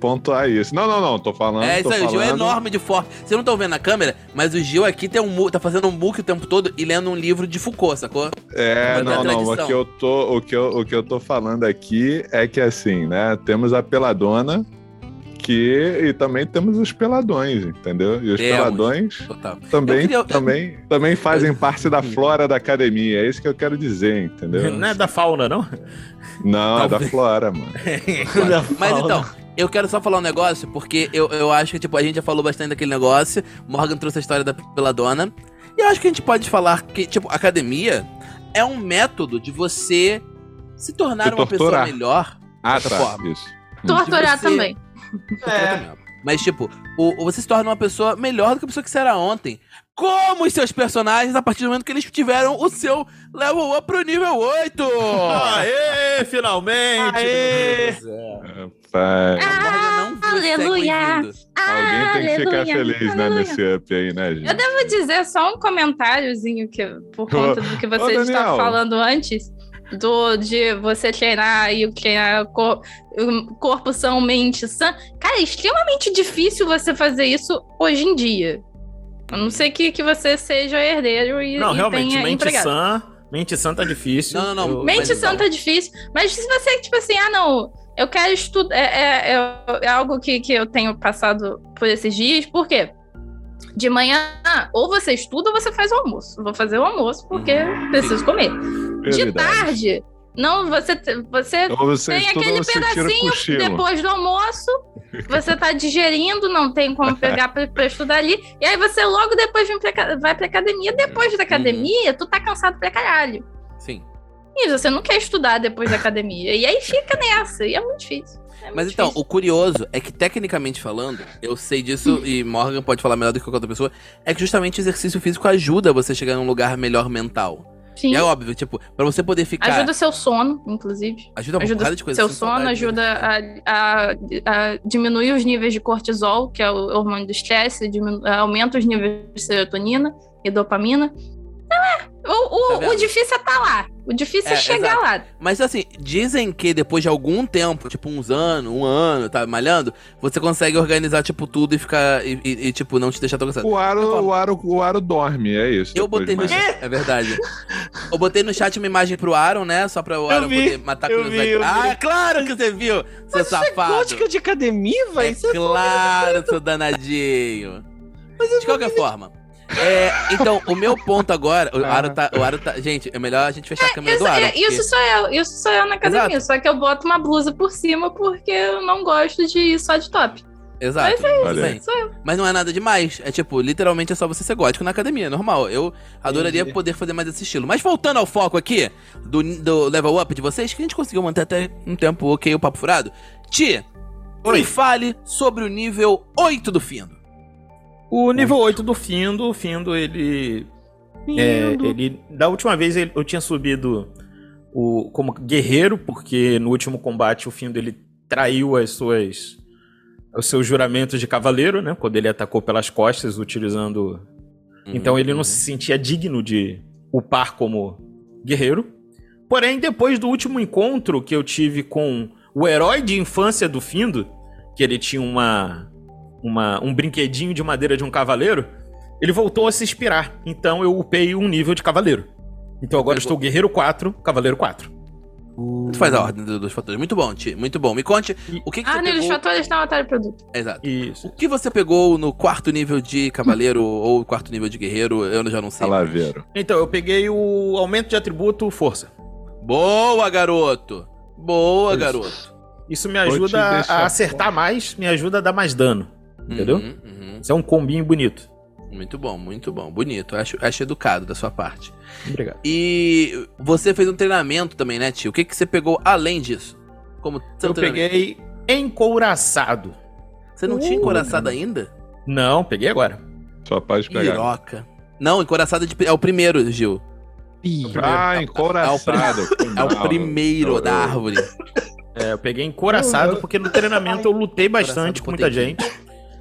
pontuar isso. Não, não, não. Tô falando. É isso aí, o Gil é falando- enorme de forte. Vocês não estão vendo na câmera, mas o Gil aqui tem um, tá fazendo um book o tempo todo e lendo um livro de Foucault, sacou? É, não, não. O que, eu tô, o, que eu, o que eu tô falando aqui é que, assim, né? Temos a peladona que, e também temos os peladões, entendeu? E os Temos. peladões Total. também, queria- também, também fazem parte da flora da academia. É isso que eu quero dizer, entendeu? Não é da fauna, não? Não, é da Talvez. flora, mano. Mas então, eu quero só falar um negócio, porque eu, eu acho que, tipo, a gente já falou bastante daquele negócio. Morgan trouxe a história da peladona. E eu acho que a gente pode falar que, tipo, academia é um método de você se tornar Se uma pessoa melhor. Ah, tá. forma. Isso. Torturar você- também. É. Mas, tipo, o, o- você se torna uma pessoa melhor do que a pessoa que você era ontem. Como os seus personagens, a partir do momento que eles tiveram o seu level up pro nível 8! Aê, finalmente! Aê! Não segue Aleluia. alguém tem que ficar Aleluia, feliz, né, aleluia. nesse up aí, né, gente? Eu devo dizer só um comentáriozinho que, por conta do que vocês estavam falando antes, do de você treinar e treinar cor, um, corpo são, mente sã. Cara, é extremamente difícil você fazer isso hoje em dia. A não ser que, que você seja herdeiro e, Não, e realmente, tenha mente empregado. sã. Mente sã tá difícil. Não, não, não. Eu- Mente Mas santa é difícil, mas se você, tipo assim, ah, não, eu quero estudar. É, é, é- é algo que, que eu tenho passado por esses dias, por quê? De manhã, ou você estuda ou você faz o almoço. Vou fazer o almoço porque preciso comer. De Prioridade. tarde, não, você, você Ou você tem aquele você pedacinho depois do almoço, você tá digerindo, não tem como pegar pra, pra estudar ali, e aí você logo depois vem pra, vai pra academia. Depois da academia, tu tá cansado pra caralho. Sim. E você não quer estudar depois da academia. E aí fica nessa, e é muito difícil. É muito Mas então, difícil. o curioso é que, tecnicamente falando, eu sei disso e Morgan pode falar melhor do que qualquer outra pessoa, é que justamente o exercício físico ajuda você a chegar num lugar melhor mental. Sim. E é óbvio, tipo, pra você poder ficar. Ajuda seu sono, inclusive. ajuda uma Ajuda de coisas. seu sono, ajuda a, a- a diminuir os níveis de cortisol, que é o hormônio do estresse, aumenta os níveis de serotonina e dopamina. É, o, o, Tá o difícil é estar lá. O difícil é, É, chegar exato. lá. Mas assim, dizem que depois de algum tempo, tipo uns anos, um ano, tá malhando, você consegue organizar, tipo, tudo e ficar. E, e- e, tipo, não te deixar tão cansado. O aro, o, aro, o aro dorme, é isso. Eu botei no chat. É verdade. Eu botei no chat uma imagem pro Aaron, né? Só pra o Aaron vi, poder matar a eu curiosidade. vi, eu vi. Ah, claro que você viu, seu safado. Gótica de academia, É velho? Isso claro, seu danadinho. De qualquer forma. É, então, o meu ponto agora. O Aro tá. O Aro tá. Gente, é melhor a gente fechar a câmera Isso, do Aro. é- isso sou eu, isso sou eu na academia. Só que eu boto uma blusa por cima porque eu não gosto de ir só de top. Exato. Mas é isso, bem. sou eu. Mas não é nada demais. É tipo, literalmente é só você ser gótico na academia, é normal. Eu adoraria Entendi. poder fazer mais esse estilo. Mas voltando ao foco aqui, do, do level up de vocês, que a gente conseguiu manter até um tempo ok o papo furado. Ti, Oi. me fale sobre o nível 8 do Findo. O nível 8 do Findo, o Findo, ele. É, ele. Da última vez ele- eu tinha subido o, como guerreiro, porque no último combate o Findo ele traiu as suas. os seus juramentos de cavaleiro, né? Quando ele atacou pelas costas, utilizando. Então ele não se sentia digno de upar como guerreiro. Porém, depois do último encontro que eu tive com o herói de infância do Findo, que ele tinha uma, uma um brinquedinho de madeira de um cavaleiro, ele voltou a se inspirar. Então eu upei um nível de cavaleiro. Então agora estou guerreiro 4, cavaleiro 4. Tu faz a ordem do- dos fatores. Muito bom, Ti. Muito bom. Me conte E- o que, que Ah, você pegou... fatores na batalha de produto. Exato. O Isso. que você pegou no quarto nível de cavaleiro ou quarto nível de guerreiro? Eu já não sei. mais. Salaveiro. Então, eu peguei o aumento de atributo força. Boa, garoto! Boa, Isso. garoto. Isso me ajuda a acertar mais, me ajuda a dar mais dano. Entendeu? Uhum, uhum. Isso é um combinho bonito. Muito bom, muito bom. Bonito. Acho, acho educado da sua parte. Obrigado. E você fez um treinamento também, né, tio? O que, que você pegou além disso? Como Eu peguei encouraçado. Você não tinha Uh, encoraçado ainda? Não, peguei agora. Só pode pegar. Piroca. Não, encoraçado de- é o primeiro, Gil. Ah, encoraçado. É o primeiro Eu- da eu- árvore. É, eu peguei encoraçado porque no treinamento eu lutei bastante com muita gente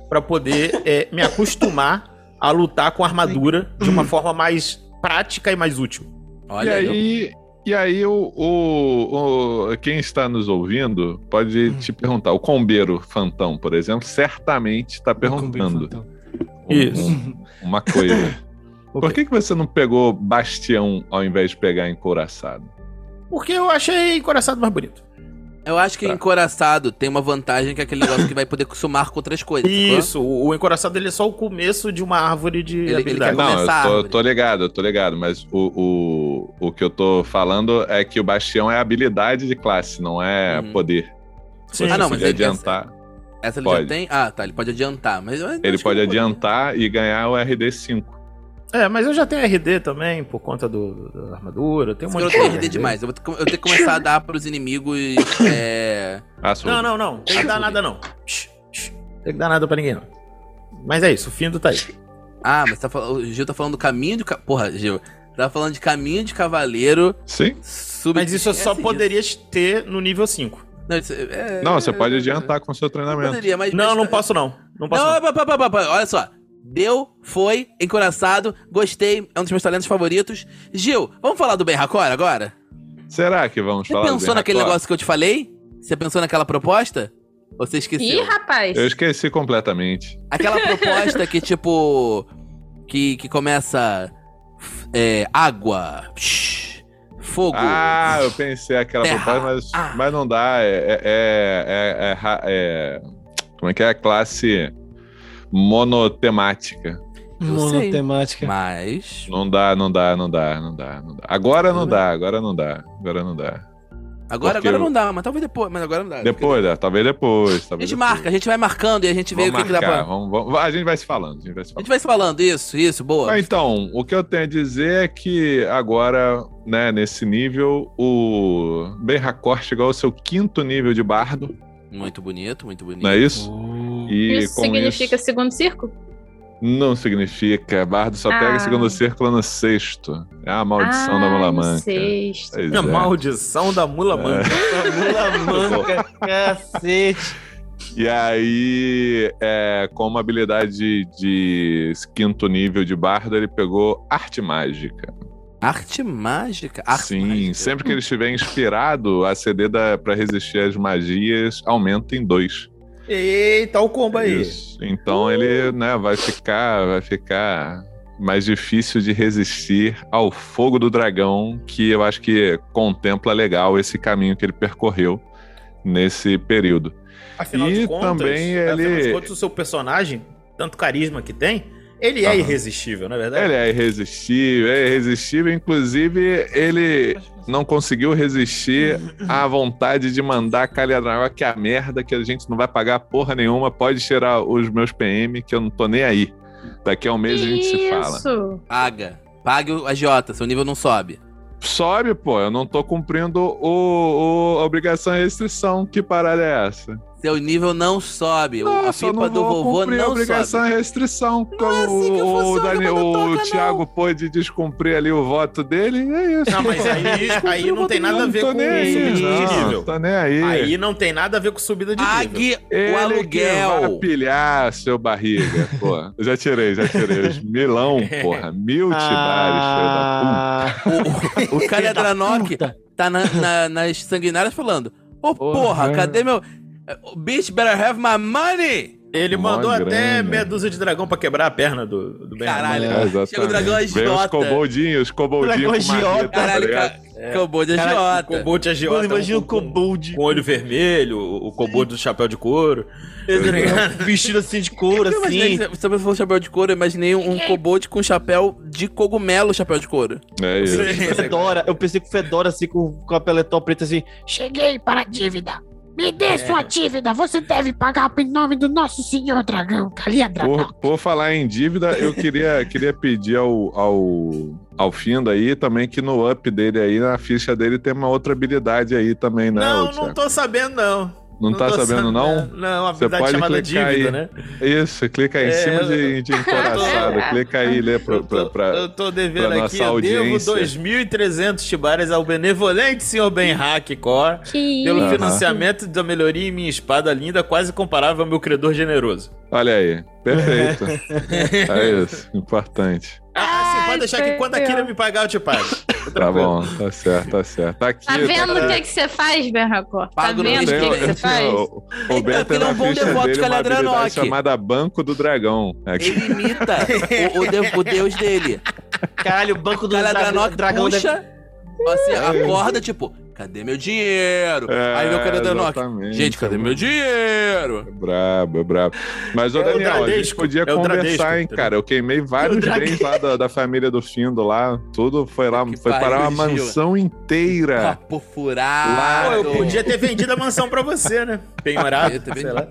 pra poder é, me acostumar a lutar com armadura de uma forma mais prática e mais útil. Olha e aí. e aí o, o- o- quem está nos ouvindo pode te perguntar. O combeiro Fantão, por exemplo, certamente está perguntando um- Isso. um- uma coisa. Por que, que você não pegou Bastião ao invés de pegar Encoraçado? Porque eu achei encoraçado mais bonito. Eu acho que Tá. encoraçado tem uma vantagem que é aquele negócio que vai poder somar com outras coisas. Isso, o, o encoraçado ele é só o começo de uma árvore de Ele- ele habilidade. quer Não, eu árvore. tô, tô ligado, eu tô ligado, mas o, o, o que eu tô falando é que o Bastião é habilidade de classe, não é Uhum. poder. Sim, Ah, não, mas ele ele- adiantar, Essa ele Pode. já tem? Ah, tá. Ele pode adiantar. Mas ele acho pode adiantar e ganhar o RD5. É, mas eu já tenho RD também, por conta do, da armadura. Tem um monte garoto de tem RD demais. Eu vou ter que- eu tenho que começar a dar pros inimigos. É... Ah, Não, não, não. Tem que dar nada, não. Tem que dar nada pra ninguém, não. Mas é isso, o Findo tá aí. Ah, mas tá o Gil tá falando do caminho de. ca- Porra, Gil. Tá falando de caminho de cavaleiro. Sim? Sub... Mas isso eu só poderia ter no nível 5. Não, isso é- Não, você pode adiantar com o seu treinamento. poderia, mas. Não, mas- não posso não. Não posso Não, não. pá, pá, pá, pá, pá, olha só. Deu, foi, encoraçado, gostei, é um dos meus talentos favoritos. Gil, vamos falar do Ben Hakor agora? Será que vamos Você falar do pensou naquele negócio que eu te falei? Você pensou naquela proposta? Ou você Ih, esqueceu? rapaz. Eu esqueci completamente. Aquela proposta que, tipo. Que, que começa. é, água. shh, fogo. Ah, eu pensei aquela Terra. proposta, mas, Ah. mas não dá. É, é, é, é- é- é- Como é que é a classe monotemática? Monotemática. Mas. Não dá, não dá, não dá, não dá, não dá. Agora não dá, agora não dá, agora não dá. Agora, Porque agora eu- não dá, mas talvez depois. Mas agora não dá. Depois, dá, talvez depois. A Talvez gente depois. marca, a gente vai marcando e a gente vê Vamos o que, que dá marcar, pra. vamos- vamos- a gente vai se falando, a gente vai se A falando. gente vai se falando, isso, isso, boa. Ah, então, o que eu tenho a dizer é que agora, né, nesse nível, o Ben chegou ao seu quinto nível de bardo, Muito bonito, muito bonito. não é isso? E Isso com significa isso, segundo círculo? não significa. Bardo só pega Ah. segundo círculo no sexto. É a maldição ah, da mula no manca. sexto. Pois A é. maldição da mula É. manca. Mula manca, cacete. E aí, é, como habilidade de, quinto nível de bardo, ele pegou arte mágica. Arte mágica? Arte Sim, mágica. sempre que ele estiver inspirado, a CD da, pra resistir às magias aumenta em dois. Eita, o combo aí. Isso. Então ele, né, vai ficar, vai ficar mais difícil de resistir ao fogo do dragão, que eu acho que contempla legal esse caminho que ele percorreu nesse período. Afinal E de contas, também afinal de ele- contas, o seu personagem, tanto carisma que tem, Ele é Aham. irresistível, não é verdade? Ele é irresistível, é irresistível. Inclusive, ele não conseguiu resistir à vontade de mandar a Calhadrama que é a merda, que a gente não vai pagar porra nenhuma. Pode tirar os meus PM, que eu não tô nem aí. Daqui a um mês a gente se fala. Isso. Paga. Pague o agiota, seu nível não sobe. Sobe, pô. Eu não tô cumprindo o, o- a obrigação e restrição. Que parada é essa? Seu nível não sobe. O- a pipa não do vovô não obrigação sobe. e restrição. Não é assim que o, o, funciona Dani- quando o toca, não. Thiago pôde descumprir ali o voto dele. É isso. Não, mas aí, aí não tem nada a ver com não, nível. Tô nem aí. Aí não tem nada a ver com subida de nível. Pague Ele o que vai aluguel. pilhar, seu barriga, pô. Já tirei, já tirei. Os milão, porra. Mil tibares, filho da puta. Ah, O, o puta. tá na- na- nas sanguinárias falando: Ô porra, Porra. cadê meu. O Bitch better have my money! Ele Mó mandou até meia dúzia de dragão pra quebrar a perna do, do Ben Caralho. É, Chega o dragão Veio os agiota. coboldinhos, os coboldinhos Dragão com agiota. tá Caralho, ligado? ca... acabou de Caralho, O agiota. Kobold agiota. Mano, imagina o com- com- Kobold. Com olho vermelho, o o Kobold do chapéu de couro. Vestido assim de couro, Eu assim. que Se você falou chapéu de couro, eu imaginei um, kobold com chapéu de cogumelo chapéu de couro. É isso. Fedora, eu pensei com Fedora assim, com, com a peletó preta assim. Cheguei para a dívida. Me dê sua dívida. Você deve pagar em nome do nosso senhor dragão, Kalia Dragão. Por, por falar em dívida, eu queria, queria pedir ao, ao, ao Findo aí também que no up dele aí, na ficha dele, tem uma outra habilidade aí também, né? Não, não tô sabendo, não. Não tá tô sabendo, não? Não, a Você habilidade pode chamada dívida, aí. né? Isso, clica aí em É, cima eu- de, de encoraçado. clica aí lê pra, Eu tô, pra, pra- eu tô devendo pra aqui, nossa eu devo audiência. 2.300 tibares ao benevolente senhor Ben Hackcore Que pelo Aham. financiamento da melhoria em minha espada linda, quase comparável ao meu credor generoso. Olha aí, perfeito. é isso, importante. Ah, pode deixar que quando a. Kira me pagar, eu te pago. Tá bom, tá certo, tá certo. Tá aqui. Tá vendo tá o que, que você faz, Berracor? Tá vendo o que, você faz? O, o Ben É, tem é um bom devoto dele de uma habilidade chamada Banco do Dragão. Aqui. Ele imita o, o de- o deus dele. Caralho, o banco do O Kalyadranock dragão deve- puxa, assim, acorda, tipo, cadê meu dinheiro? Aí vem o Kalyadranock, É, exatamente. gente, cadê meu dinheiro? É brabo, é brabo. Mas, ô É o Daniel, a gente podia é conversar, hein, cara. Eu queimei vários É bens lá da, da família do Findo lá. Tudo foi lá, Que foi parar uma mansão inteira. Papo furado. Lá, Pô, eu podia ter vendido a mansão pra você, né? Penhorado, sei lá.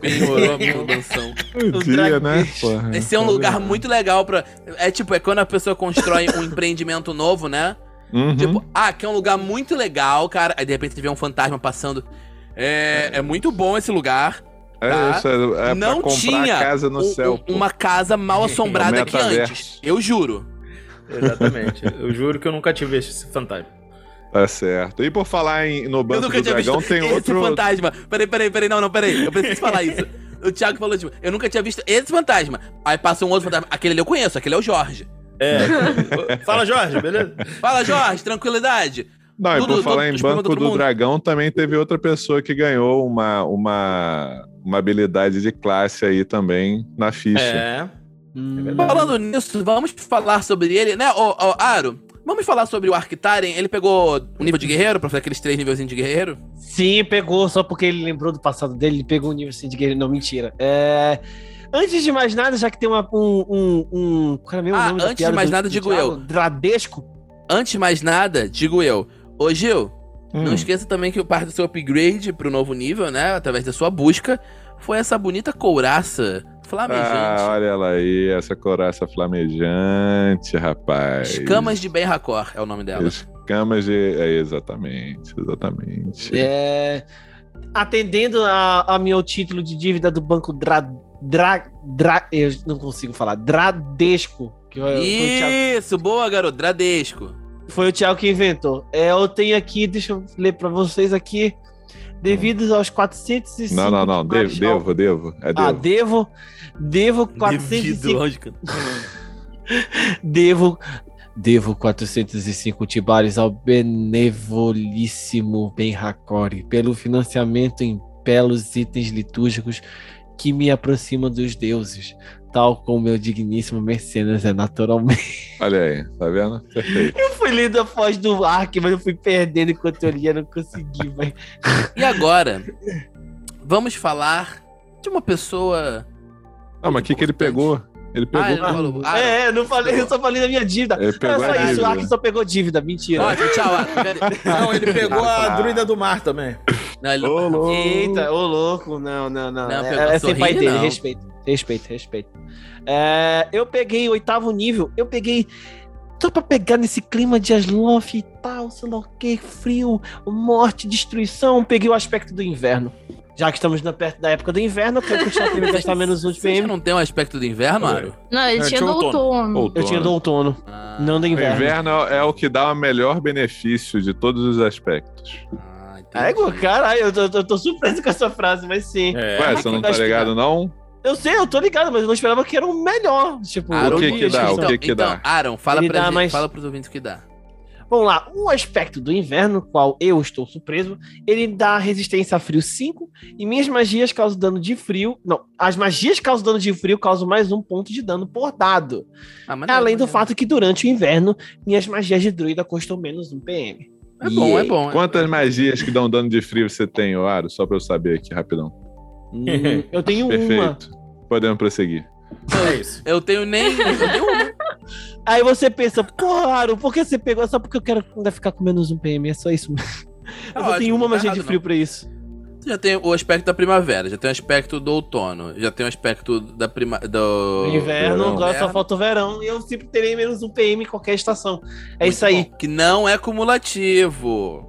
Penhorou a minha mansão. Podia, né? Porra. Esse é um lugar muito legal pra. É tipo, é quando a pessoa constrói um empreendimento novo, né? Uhum. Tipo, ah, que é um lugar muito legal, cara. Aí de repente você vê um fantasma passando. É, é muito bom esse lugar. é tá. isso, é, é Não tinha casa no um- céu. um- uma casa mal assombrada aqui antes. Eu juro. Exatamente. Eu juro que eu nunca tive esse fantasma. Tá certo. E por falar em, no Eu Banco nunca do tinha Dragão, visto tem esse outro. fantasma. Peraí, peraí, peraí. Não, não, peraí. Eu preciso falar isso. O Thiago falou, tipo, eu nunca tinha visto esse fantasma. Aí passa um outro fantasma. Aquele ali eu conheço, aquele é o Jorge. É. Fala, Jorge, beleza? Fala, Jorge, tranquilidade. Não, e Tudo- por falar tudo- em Banco do mundo. Dragão, também teve outra pessoa que ganhou uma, uma, uma habilidade de classe aí também na ficha. É. Hum, Falando nisso, vamos falar sobre ele, né, ô, ô, Aro? Vamos falar sobre o Arctaren. Ele pegou o nível de guerreiro pra fazer aqueles três nívelzinhos de guerreiro? Sim, pegou, só porque ele lembrou do passado dele, ele pegou o nível assim de guerreiro. Não, mentira. É. Antes de mais nada, já que tem uma, um, um, um. Qual é mesmo o Ah, nome da antes de mais do- nada, do digo eu. Dradesco? Antes de mais nada, digo eu. Ô, Gil, Hum. não esqueça também que o parte do seu upgrade pro novo nível, né, através da sua busca, foi essa bonita couraça flamejante. Ah, olha ela aí, essa coraça flamejante, rapaz. Escamas de Ben Racor é o nome dela. Escamas de. É, exatamente, exatamente. É, atendendo a, a meu título de dívida do banco Dra, Dra, Dra- eu não consigo falar, Dradesco, que Thiago, Isso, boa, garoto. Dradesco. foi o Thiago que inventou. É, eu tenho aqui, deixa eu ler para vocês aqui, devido aos 405 Não, não, não. Devo, tibares devo, devo. É Ah, devo. devo, devo Devido, 405 lógico. Devo. Devo 405 tibares ao benevolíssimo Ben Hakori pelo financiamento em belos itens litúrgicos que me aproximam dos deuses, tal como meu digníssimo mecenas é naturalmente. Olha aí, tá vendo? Perfeito. Eu fui lendo a voz do Ark, mas eu fui perdendo enquanto eu lia, não consegui, mas... E agora, vamos falar de uma pessoa. Ah, mas o que, que ele pegou? Ele pegou. Ah, ele não falou. Ah, é, eu não falei, eu só falei da minha dívida. Ele pegou Era a só isso, o. Ark só pegou dívida, mentira. Tchau. Não, ele pegou a druida do mar também. Não, ele Ô. Eita, ô louco, não, não, não. Não, é, é sem pai dele, respeito, respeito, respeito. É, eu peguei oitavo nível, eu peguei. Só pra pegar nesse clima de Asloth e tal, sei lá o que, frio, morte, destruição, peguei o aspecto do inverno. Já que estamos na, perto da época do inverno, eu quero continuar tendo que gastar menos um de Você já PM. não tem um aspecto do inverno, Aro? Não, ele É, tinha tinha do outono. outono. Outono. Eu tinha do outono, Ah, não do O inverno. inverno é o que dá o melhor benefício de todos os aspectos. ah, entendi. É, caralho, eu tô, eu tô surpreso com essa frase, mas sim. É, Ué, você não tá ligado, não? Eu sei, eu tô ligado, mas eu não esperava que era o melhor. Tipo, Aaron, O que eu que dá? O que que então, dá? Aaron, fala Ele pra dá gente, mais- fala pros ouvintes o que dá. Vamos lá, o aspecto do inverno, qual eu estou surpreso, ele dá resistência a frio 5 e minhas magias causam dano de frio. Não, as magias causam dano de frio causam mais um ponto de dano por dado. Ah, mas Além do mas fato que durante o inverno, minhas magias de druida custam menos um PM. É bom, é bom. é Quantas magias que dão dano de frio você tem, ô Aro? Só pra eu saber aqui, rapidão. Hum, eu tenho uma. Podemos prosseguir. é isso. Eu tenho nem. Eu tenho uma. Aí você pensa, porra, Aro, por que você pegou? Só porque eu quero ainda ficar com menos um PM, é só isso mesmo. Tá Eu só tenho uma não tá magia de frio não. pra isso. Já tem o aspecto da primavera, já tem o aspecto do outono, já tem o aspecto da prima... do... inverno, verão. agora só falta o verão e eu sempre terei menos um PM em qualquer estação. É Muito isso aí. bom, Que não é cumulativo.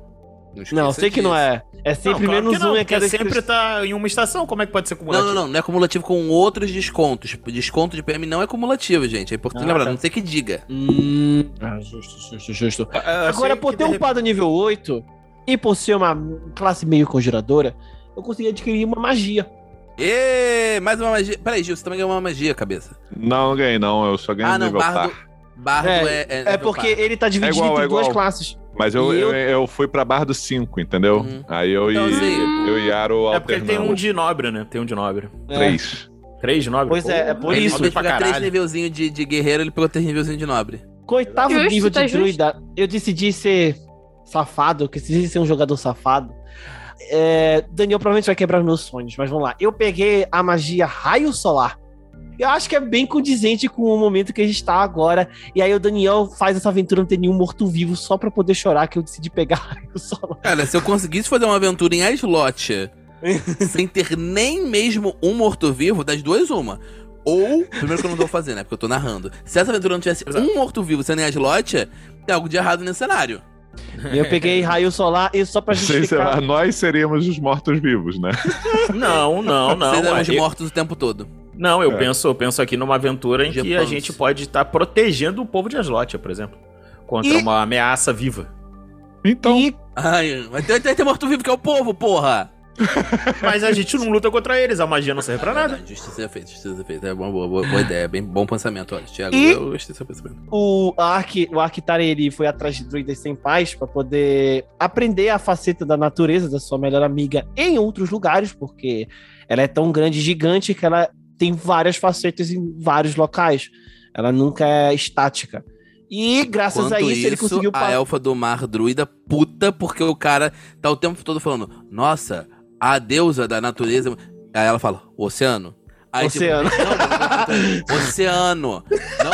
esqueça Não, sei que não disso. é. É sempre Não, claro menos que não, um em porque cada sempre tá em uma estação, como é que pode ser Não, cumulativo? não, não, não é cumulativo com outros descontos. Desconto de PM não é cumulativo, gente. É importante Ah, lembrar, tá. não sei que diga. Hum, ah, justo, justo, justo. Eu achei Agora, por ter upado nível 8 e por ser uma classe meio conjuradora, eu consegui adquirir uma magia. Ê, mais uma magia. Peraí, Gil, você também ganhou uma magia, cabeça. Não, não ganhei, não. Eu só ganhei Ah, não, nível bardo. par. Bardo é. É, É porque ele tá dividido igual, entre é duas igual. classes. Mas eu, eu... eu- Eu, fui pra Bardo 5, entendeu? Uhum. Aí eu, Então, e, assim, eu e Aro É porque ele tem um de nobre, né? Tem um de nobre. É. Três. Três de nobre? Pois é, é por Ele, isso. Pra pegar três nivelzinhos de, de guerreiro, ele pegou três nivelzinhos de nobre. Com o oitavo Justo, nível de tá justo. druida, eu decidi ser safado, eu decidi ser um jogador safado. É, Daniel provavelmente vai quebrar meus sonhos, mas vamos lá. Eu peguei a magia Raio Solar. Eu acho que é bem condizente com o momento que a gente tá agora. E aí o Daniel faz essa aventura não ter nenhum morto-vivo só pra poder chorar que eu decidi pegar Raio Solar. Cara, se eu conseguisse fazer uma aventura em Aslot sem ter nem mesmo um morto-vivo, das duas, uma. Ou, primeiro que eu não vou fazer, né? Porque eu tô narrando. Se essa aventura não tivesse um morto-vivo sendo em Aslot, tem algo de errado nesse cenário. Eu peguei Raio Solar e só pra justificar. lá, nós seríamos os mortos-vivos, né? Não, não, não. Vocês eram os mortos o tempo todo. Não, eu É. penso, eu penso aqui numa aventura em que a gente pode estar protegendo o povo de Aslotia, por exemplo, contra E- uma ameaça viva. Então, E Ai, mas tem, tem, tem morto-vivo que é o povo, porra! Mas a gente não luta contra eles, a magia não serve pra nada. Verdade, Justiça feita, justiça feita. É uma boa, boa, boa ideia, bem bom pensamento, olha. Thiago, E- eu gostei do seu pensamento. o Ark, o Arctari, ele foi atrás de druidas sem paz para poder aprender a faceta da natureza da sua melhor amiga em outros lugares, porque ela é tão grande e gigante que ela tem várias facetas em vários locais. Ela nunca é estática. E graças Enquanto a isso, ele conseguiu a elfa do mar druida puta porque o cara tá o tempo todo falando, nossa, a deusa da natureza. Aí ela fala, oceano. Aí, tipo, Oceano. não, não, oceano. Não,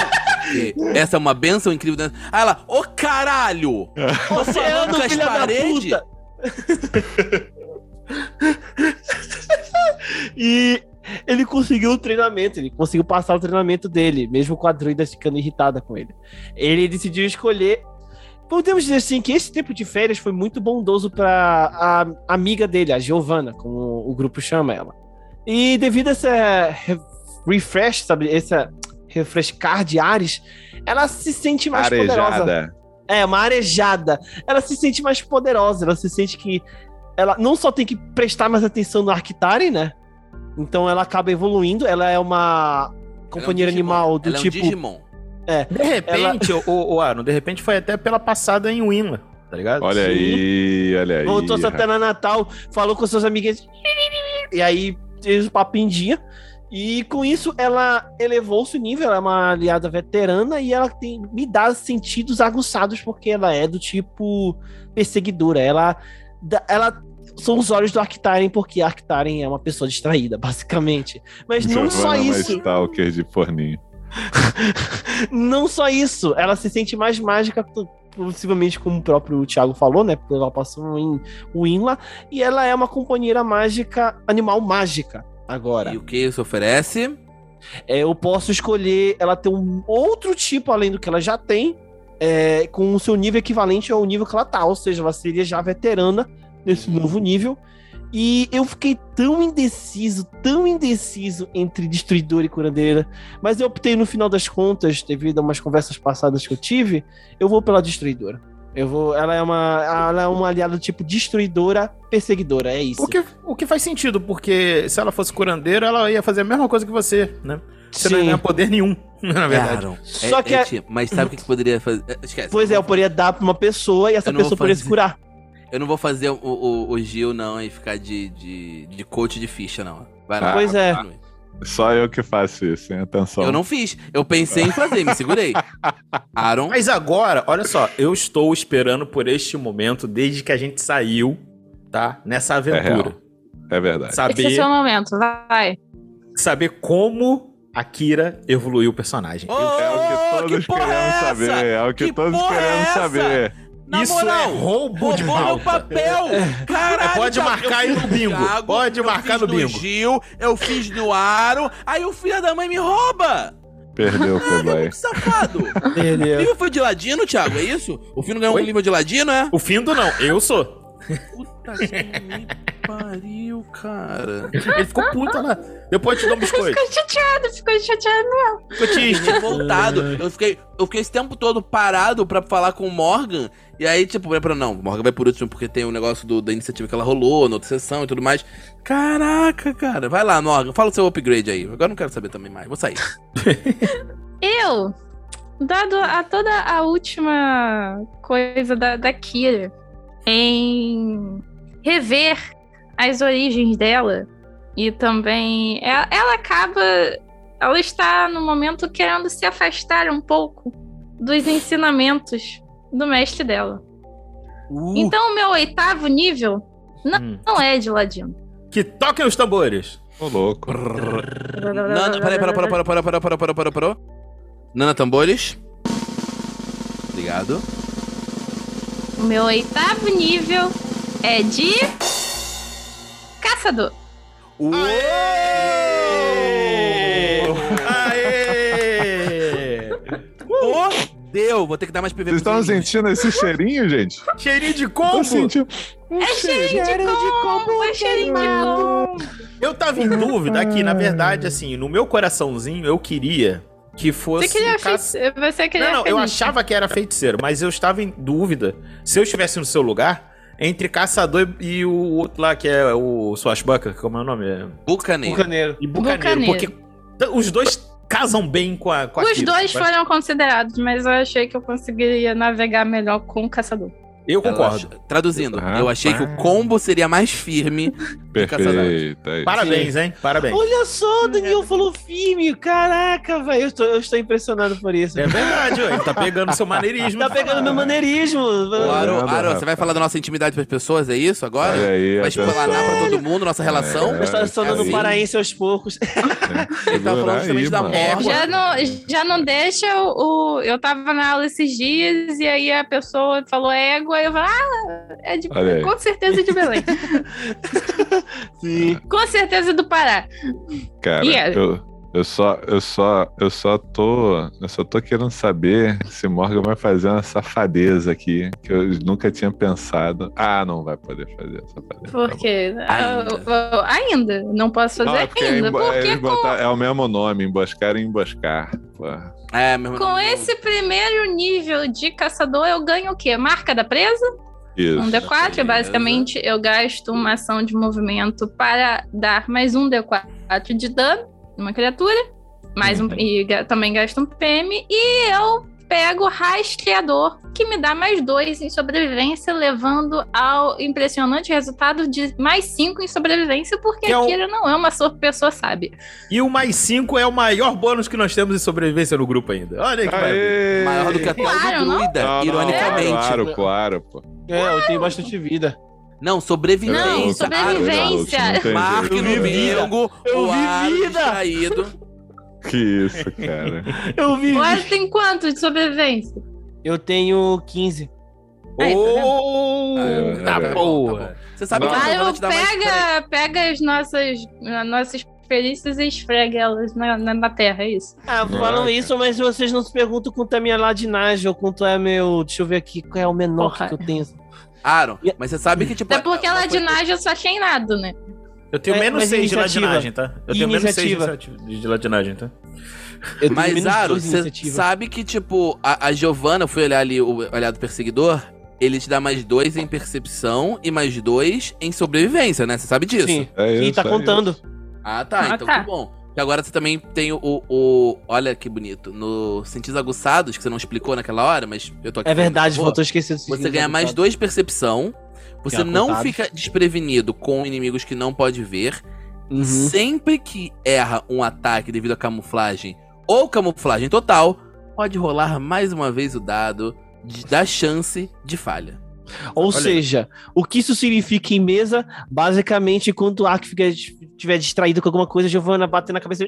essa é uma benção incrível. Aí ela, ô caralho! Oceano, com as filha da paredes. puta! e ele conseguiu o treinamento, ele conseguiu passar o treinamento dele, mesmo com a druida ficando irritada com ele. Ele decidiu escolher. Podemos dizer assim que esse tempo de férias foi muito bondoso para a amiga dele, a Giovanna, como o grupo chama ela. E devido a essa re- refresh, sabe, essa refrescar de ares, ela se sente mais poderosa. arejada. É, uma arejada. Ela se sente mais poderosa, ela se sente que ela não só tem que prestar mais atenção no Arctari, né? Então ela acaba evoluindo, ela é uma companheira Ela é um animal do Ela tipo. É um Digimon. De repente, o, o, o Aaron, de repente foi até pela passada em Winla, tá ligado? Olha aí, olha aí. voltou Santana Natal, falou com seus amiguinhos. E aí fez o papo em dia. E com isso ela elevou seu nível, ela é uma aliada veterana e ela tem me dá sentidos aguçados porque ela é do tipo perseguidora. Ela ela são os olhos do Arctaren porque Arctaren é uma pessoa distraída, basicamente. Mas não só Giovanna é isso. stalker de forninho. Não só isso, ela se sente mais mágica, possivelmente como o próprio Thiago falou, né? Porque ela passou em Winla. E ela é uma companheira mágica, animal mágica agora. E o que isso oferece? É, eu posso escolher ela ter um outro tipo além do que ela já tem, é, com o seu nível equivalente ao nível que ela tá. Ou seja, ela seria já veterana nesse novo nível. E eu fiquei tão indeciso, tão indeciso entre destruidora e curandeira. Mas eu optei no final das contas, devido a umas conversas passadas que eu tive, eu vou pela destruidora. Eu vou. Ela é uma. Ela é uma aliada do tipo destruidora perseguidora. É isso. O que, o que faz sentido, porque se ela fosse curandeira, ela ia fazer a mesma coisa que você, né? Você não ia Sim. ganhar poder nenhum, na verdade. Claro. Só É- que é é- tipo, mas sabe o que, que poderia fazer? Esquece. Pois é, eu poderia dar pra uma pessoa e essa pessoa poderia se curar. Eu não vou fazer o, o, o Gil, não, e ficar de, de, de coach de ficha, não. Vai lá. Pois é. continue. Só eu que faço isso, hein? Atenção. Eu não fiz. Eu pensei em fazer, me segurei. Aaron. Mas agora, olha só, eu estou esperando por este momento desde que a gente saiu, tá? Nessa aventura. É verdade. Esse é o saber, seu momento, vai. saber como a Kira evoluiu o personagem. Ô, É o que todos porra queremos é saber. É o que, Que todos é queremos essa? saber. Na Isso moral, é roubo de roubou meu pauta. papel. Caralho, É, pode Thiago, marcar eu aí fiz no bingo. Thiago, Pode eu marcar fiz no bingo. Gil, eu fiz no Aaron, aí o filho da mãe me rouba. Perdeu, Caralho, que safado. O Perdeu. nível foi de ladino, Thiago, é isso? O filho ganhou Oi? um nível de ladino, é? O Findo não, eu sou. Puta que me pariu, cara. Ele ficou puto lá. Depois eu te dou um biscoito. Ficou chateado, ficou chateado. Ficou triste. Voltado. Eu fiquei, eu fiquei esse tempo todo parado pra falar com o Morgan. E aí, tipo, eu falei, não, o Morgan vai por último porque tem o negócio do- da iniciativa que ela rolou, na outra sessão e tudo mais. Caraca, cara. Vai lá, Morgan, fala o seu upgrade aí. Agora eu não quero saber também mais. Vou sair. Eu, dado a toda a última coisa da, da Kira em rever as origens dela e também ela, ela acaba ela está no momento querendo se afastar um pouco dos ensinamentos do mestre dela. Uh, Então o meu oitavo nível Hum. não é de ladino. Que toquem os tambores. Ô, louco. Nana, peraí, para, para, para, para, para, para, para, para, para. Nana Tambores. Obrigado. O meu oitavo nível é de caçador. Aê! Deu, vou ter que dar mais PV Vocês estão sentindo esse cheirinho, gente? Cheirinho de Tô combo. sentindo. É cheirinho de combo, é cheirinho de combo. Eu tava em dúvida aqui, na verdade, assim, no meu coraçãozinho eu queria que fosse. Você queria, caça- feiticeiro, você queria Não, não, eu achava que era feiticeiro, mas eu estava em dúvida se eu estivesse no seu lugar entre caçador e o outro lá que é o Swashbucker, como é o nome? É... Bucaneiro. Bucaneiro. E Bucaneiro, Bucaneiro. porque os dois casam bem com a, com a Os Kira, dois foram considerados, mas eu achei que eu conseguiria navegar melhor com o caçador. Eu Ela concordo. ach- Traduzindo, Ah, eu achei que o combo seria mais firme. Perfeito. é. Parabéns, hein? Parabéns. Olha só, o Daniel falou firme. Caraca, velho. Eu estou, eu estou impressionado por isso. É verdade, ué. Ele tá pegando seu maneirismo. Tá pegando meu maneirismo. Ô, Aaron, rapaz? você vai falar da nossa intimidade pras pessoas, é isso agora? Olha aí, Vai explanar pra todo mundo nossa relação? É. Eu estou se tornando assim. paraense aos poucos. Ele tava falando justamente da morte. Já não, já não deixa o, o- Eu tava na aula esses dias e aí a pessoa falou égua e eu falei, ah, é de, com certeza de Belém. Sim. com certeza do Pará. Cara, E é? eu, eu só, eu só, eu só tô, eu só tô querendo saber se Morgan vai fazer uma safadeza aqui que eu nunca tinha pensado. Ah, não vai poder fazer essa safadeza. Porque. Ainda. ah, ah, ainda. Não posso Não, fazer é porque é, ainda. com, botaram- é o mesmo nome, emboscar e emboscar. Porra. É, mesmo com esse primeiro nível de caçador, eu ganho o quê? Marca da presa? Isso. Um D4, Beleza. basicamente eu gasto uma ação de movimento para dar mais um D4 de dano numa criatura. Mais um, e ga- também gasto um PM. E eu pego rastreador, que me dá mais dois em sobrevivência, levando ao impressionante resultado de mais cinco em sobrevivência, porque Que é a Kira não é uma so- pessoa sábia. E o mais 5 é o maior bônus que nós temos em sobrevivência no grupo ainda. Olha aí que maravilha. Aê! Maior do que até o Claro, do não? druida, Não, não, ironicamente. Claro, claro, pô. É, eu tenho bastante vida. Não, sobrevivência. Não, sobrevivência. Marque jeito. no bingo Eu vi vida. distraído. Que isso, cara. Eu vi. O Wesley tem quanto de sobrevivência? Eu tenho 15. Aí, tá Ah, tá é, boa. Você sabe que Não. a Giovana Caio, te pega, pega as nossas, as nossas perícias e esfrega elas na, na, na terra, é isso. Ah, falam isso, mas vocês não se perguntam quanto é a minha ladinagem ou quanto é meu. Deixa eu ver aqui qual é o menor Porra. que eu tenho. Aaron, mas você sabe que, tipo... Até porque coisa- ladinagem eu só achei nada, né? Eu tenho É, menos mas 6 de iniciativa. ladinagem, tá? Eu tenho menos 6 de, Iniciativa. iniciativa- ladinagem, tá? Mas, Aro, você iniciativa. sabe que, tipo, a, a Giovanna, eu fui olhar ali o olhar do perseguidor, ele te dá mais dois em percepção e mais dois em sobrevivência, né? Você sabe disso? Sim. É E isso, tá é contando. Ah, tá. Ah, então tá. que bom. E agora você também tem o, o. Olha que bonito. No Sentidos Aguçados, que você não explicou naquela hora, mas eu tô aqui. É verdade, faltou esquecer disso. Você ganha mais dois percepção. Você não contados. fica desprevenido com inimigos que não pode ver. Uhum. Sempre que erra um ataque devido à camuflagem ou camuflagem total, pode rolar mais uma vez o dado de- da chance de falha. Ou Olha. seja, o que isso significa em mesa, basicamente, enquanto o Ark estiver distraído com alguma coisa, a Giovanna bater na cabeça.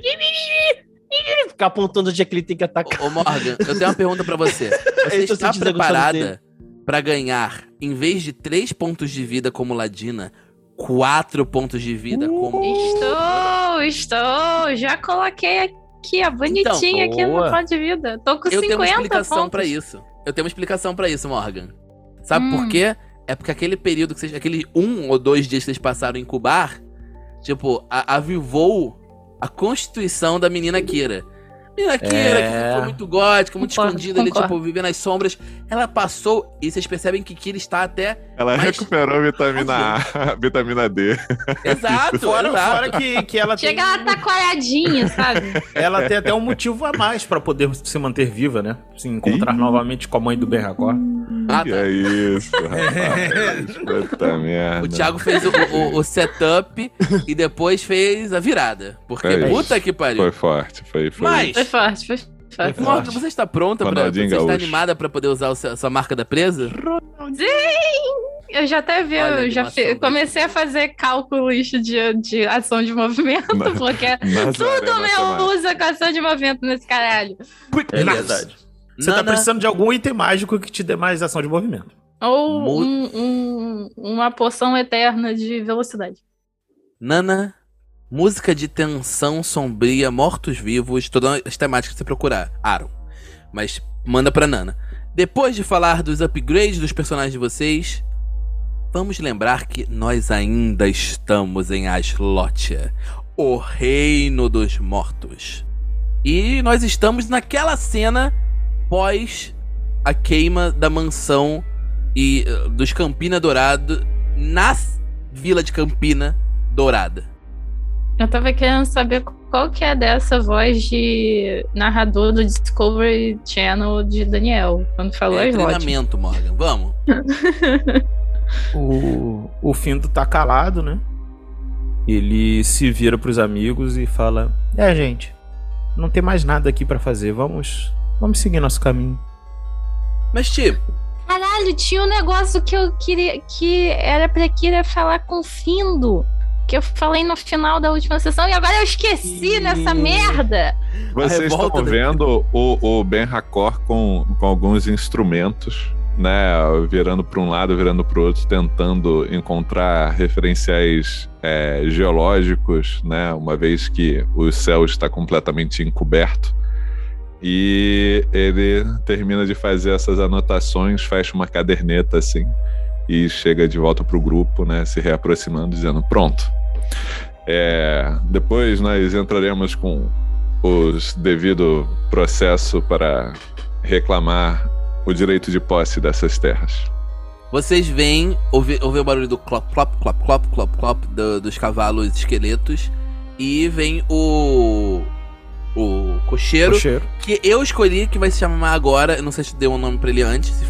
Ficar apontando onde é que ele tem que atacar. Ô, ô, Morgan, eu tenho uma pergunta pra você. Você Eu tô está a preparada pra ganhar, em vez de 3 pontos de vida como Ladina, 4 pontos de vida como. Estou, estou. Já coloquei aqui, ó, bonitinha aqui no ponto de vida. Tô com Eu 50 tenho uma explicação pontos. pra isso. Eu tenho uma explicação pra isso, Morgan. Sabe Hum. por quê? É porque aquele período que vocês. Aquele um ou dois dias que vocês passaram em Cubar, tipo, a- avivou a constituição da menina Kira. Menina Kira, É. que foi muito gótica, muito Concordo, escondida ali, concordo. tipo, vivendo nas sombras. Ela passou e vocês percebem que Kira está até. Ela Mas- recuperou vitamina A, vitamina D. Exato, Fora, exato. fora que, que ela tem. Chega ela tá coiadinha, sabe? Ela tem até um motivo a mais pra poder se manter viva, né? Se encontrar Ih. novamente com a mãe do Ben Racor. Ah, Que tá. é isso, rapaz. Puta merda. O Thiago fez o, o- o setup e depois fez a virada. Porque É isso. puta que pariu. Foi forte, foi, foi. Mas- Foi forte, foi forte. Morgan, você está pronta pra. Você está animada pra poder usar seu- a sua marca da presa? Eu já até vi, Olha eu já do- comecei a fazer cálculos de, de ação de movimento, Na- porque Nazaré tudo meu usa com ação de movimento nesse caralho. É verdade. Você tá Nana, precisando de algum item mágico que te dê mais ação de movimento. Ou Mu- um- um- uma poção eterna de velocidade. Nana, música de tensão sombria, mortos-vivos, todas as temáticas que você procurar. Aaron. Mas manda pra Nana. Depois de falar dos upgrades dos personagens de vocês, vamos lembrar que nós ainda estamos em Aslotia, o reino dos mortos. E nós estamos naquela cena pós a queima da mansão e eh, dos Campina Dourado na s- vila de Campina Dourada. Eu tava querendo saber qual que é dessa voz de narrador do Discovery Channel de Daniel, quando falou É as treinamento, Morgan. Vamos. O, o Findo tá calado, né? Ele se vira pros amigos e fala: É, gente, não tem mais nada aqui pra fazer. Vamos, vamos seguir nosso caminho. Mas, tipo, Caralho, tinha um negócio que eu queria. que era pra Kira falar com o Findo. Que eu falei no final da última sessão e agora eu esqueci Ih. nessa merda. Vocês estão vendo o, o Ben Racor com, com alguns instrumentos, né? Virando para um lado, virando para o outro, tentando encontrar referenciais é, geológicos, né? Uma vez que o céu está completamente encoberto. E ele termina de fazer essas anotações, fecha uma caderneta assim e chega de volta pro grupo, né? Se reaproximando, dizendo: Pronto. É, depois nós entraremos com os devido processo para reclamar o direito de posse dessas terras. vocês ouvir, ouvir o barulho do clop, clop, clop, clop, clop, clop do- dos cavalos esqueletos e vem o. O cocheiro, O cheiro. que eu escolhi que vai se chamar agora. Eu não sei se deu um nome pra ele antes. Se,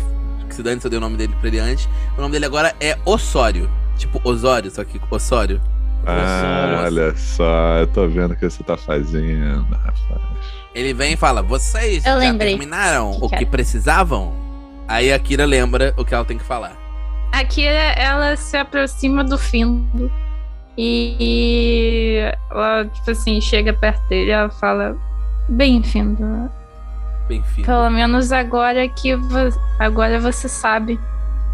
se dane se eu dei o nome dele pra ele antes. O nome dele agora é Osório. Tipo Osório, só que Osório. Ah, olha só, eu tô vendo o que você tá fazendo, rapaz. Ele vem e fala: Vocês Eu já lembrei. terminaram Que o que que é? precisavam? Aí a Kira lembra o que ela tem que falar. A Kira, ela se aproxima do Findo e ela, tipo assim, chega perto dele e ela fala: Bem-vindo. Bem-vindo. Pelo menos agora que vo- agora você sabe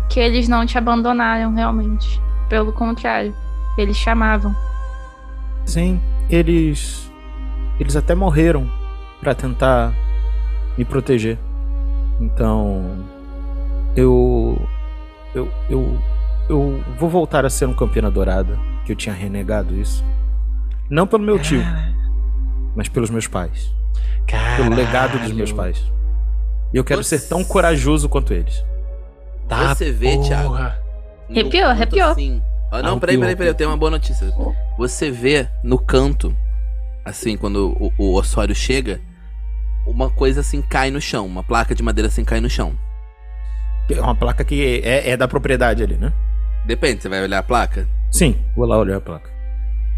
que eles não te abandonaram realmente. Pelo contrário, eles chamavam. Sim, eles. Eles até morreram pra tentar me proteger. Então. Eu. Eu. Eu. Eu vou voltar a ser um Campina Dourada, que eu tinha renegado isso. Não pelo meu tio, mas pelos meus pais. Pelo legado dos meus pais. E eu quero Você- ser tão corajoso quanto eles. Tá, Você vê, Thiago. porra. no Arrepiou, canto arrepiou. Assim, Ah, não, peraí, peraí, peraí, eu tenho uma boa notícia. Você vê no canto, assim, quando o, o Osório chega, uma coisa assim cai no chão, uma placa de madeira assim cai no chão. É uma placa que é, é da propriedade ali, né? Depende, você vai olhar a placa? Sim, vou lá olhar a placa.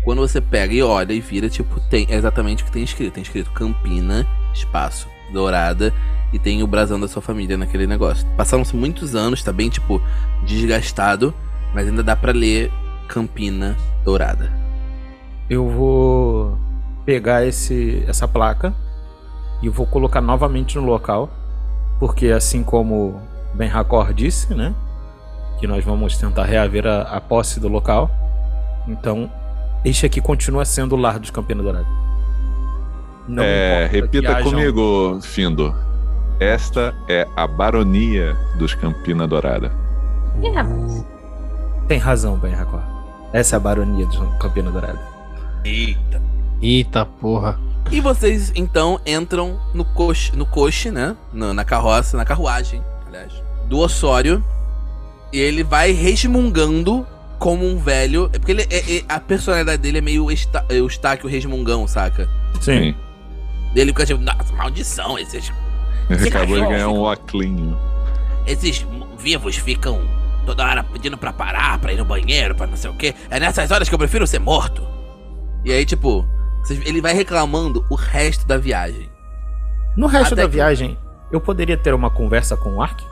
Quando você pega e olha e vira, tipo, tem é exatamente o que tem escrito. Tem escrito Campina, espaço, dourada, e tem o brasão da sua família naquele negócio. Passaram-se muitos anos, tá bem, tipo, desgastado, mas ainda dá pra ler Campina Dourada. Eu vou pegar esse, essa placa e vou colocar novamente no local, porque assim como Ben Hakor disse, né, que nós vamos tentar reaver a, a posse do local. Então, este aqui continua sendo o lar dos Campina Dourada. Não É, repita comigo, Findo. Esta é a baronia dos Campina Dourada. Ih, rapaz. Tem razão, Ben Hakor. Essa é a baronia dos Campina Dourada. Eita. Eita porra. E vocês então entram no coche, no coche, né? Na, na carroça, na carruagem, aliás, do Osório. E ele vai resmungando como um velho. É porque ele, é- é- a personalidade dele é meio esta, é, Eustáquio Resmungão, saca? Sim. Ele fica tipo, nossa, maldição, esses, Ele Esse acabou de ganhar um oclinho. esses vivos ficam toda hora pedindo pra parar, pra ir no banheiro, pra não sei o quê. É nessas horas que eu prefiro ser morto. E aí, tipo, ele vai reclamando o resto da viagem. No resto Até da que- viagem, eu poderia ter uma conversa com o Ark?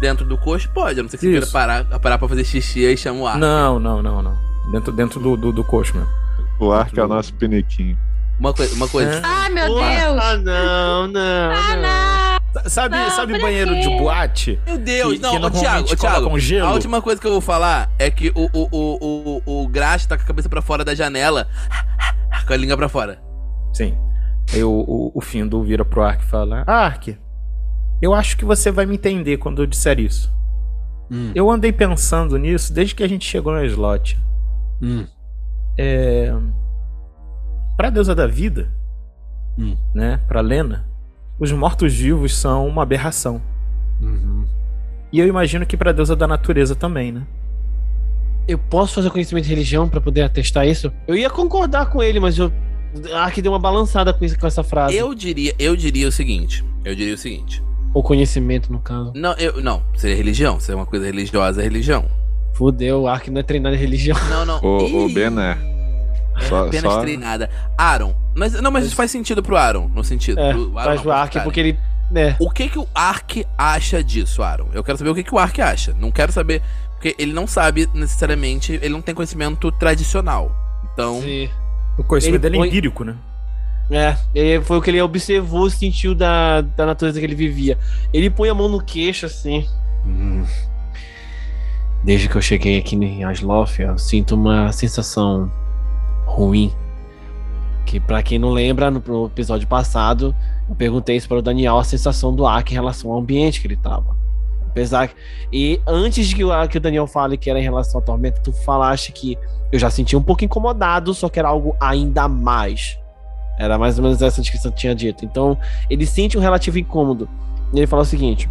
Dentro do coche, pode. A não ser que você queira parar, parar pra fazer xixi e chama o ar. Não, não, não, não. Dentro, dentro do, do, do coxo mesmo. O Ark é o nosso piniquinho. Uma, coi uma coisa. É. Ai, meu Porra, Deus! Ah, não, não. Ah, não. Sabe, Não, sabe banheiro quê? de boate? Meu Deus, que, não, que ô, Thiago, ô, Thiago. A última coisa que eu vou falar é que o, o, o, o, o Graxa tá com a cabeça pra fora da janela, com a língua pra fora. Sim. Aí o, o, o Findo vira pro Ark e fala: Ark, eu acho que você vai me entender quando eu disser isso. Hum, Eu andei pensando nisso desde que a gente chegou no slot. hum, É. Pra deusa da vida, Hum. né? Pra Lena, os mortos-vivos são uma aberração. uhum. E eu imagino que pra deusa da natureza também, né? Eu posso fazer conhecimento de religião pra poder atestar isso? Eu ia concordar com ele, mas eu. Ah, que deu uma balançada com, isso, com essa frase. Eu diria, eu diria o seguinte. Eu diria o seguinte. Ou conhecimento, no caso. Não, eu. Não, seria religião. Se é uma coisa religiosa, é religião. Fudeu, o Ark não é treinado em religião. Não, não. O, o Ben é. é Só, apenas só... treinada. Aaron. Mas, não, mas isso faz sentido pro Aaron. No sentido. É, pro Aaron, faz não, o pro Ark porque ele. né? O que que o Ark acha disso, Aaron? Eu quero saber o que que o Ark acha. Não quero saber. Porque ele não sabe necessariamente. Ele não tem conhecimento tradicional. Então. se- O conhecimento Ele dele é empírico, né? É, ele- foi o que ele observou, sentiu da, da natureza que ele vivia. Ele põe a mão no queixo assim. Hum. Desde que eu cheguei aqui em Asloth, eu sinto uma sensação ruim. Que pra quem não lembra, no episódio passado, eu perguntei isso para o Daniel a sensação do Ark em relação ao ambiente que ele tava. Apesar que. E antes de que que o Daniel fale que era em relação à tormenta, tu falaste que eu já senti um pouco incomodado, só que era algo ainda mais. Era mais ou menos essa descrição que tinha dito. Então, ele sente um relativo incômodo. E ele fala o seguinte: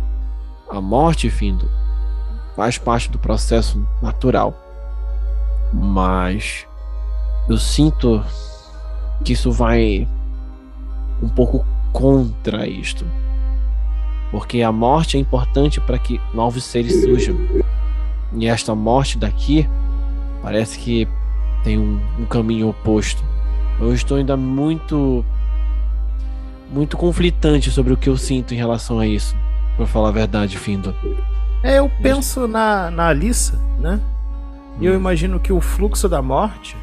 a morte, Findo, faz parte do processo natural. Mas eu sinto que isso vai um pouco contra isto. Porque a morte é importante para que novos seres surjam. E esta morte daqui parece que tem um, um caminho oposto. Eu estou ainda muito. muito conflitante sobre o que eu sinto em relação a isso. Pra falar a verdade, Findo. É, eu penso na, na Alissa, né? E Hum. eu imagino que o fluxo da morte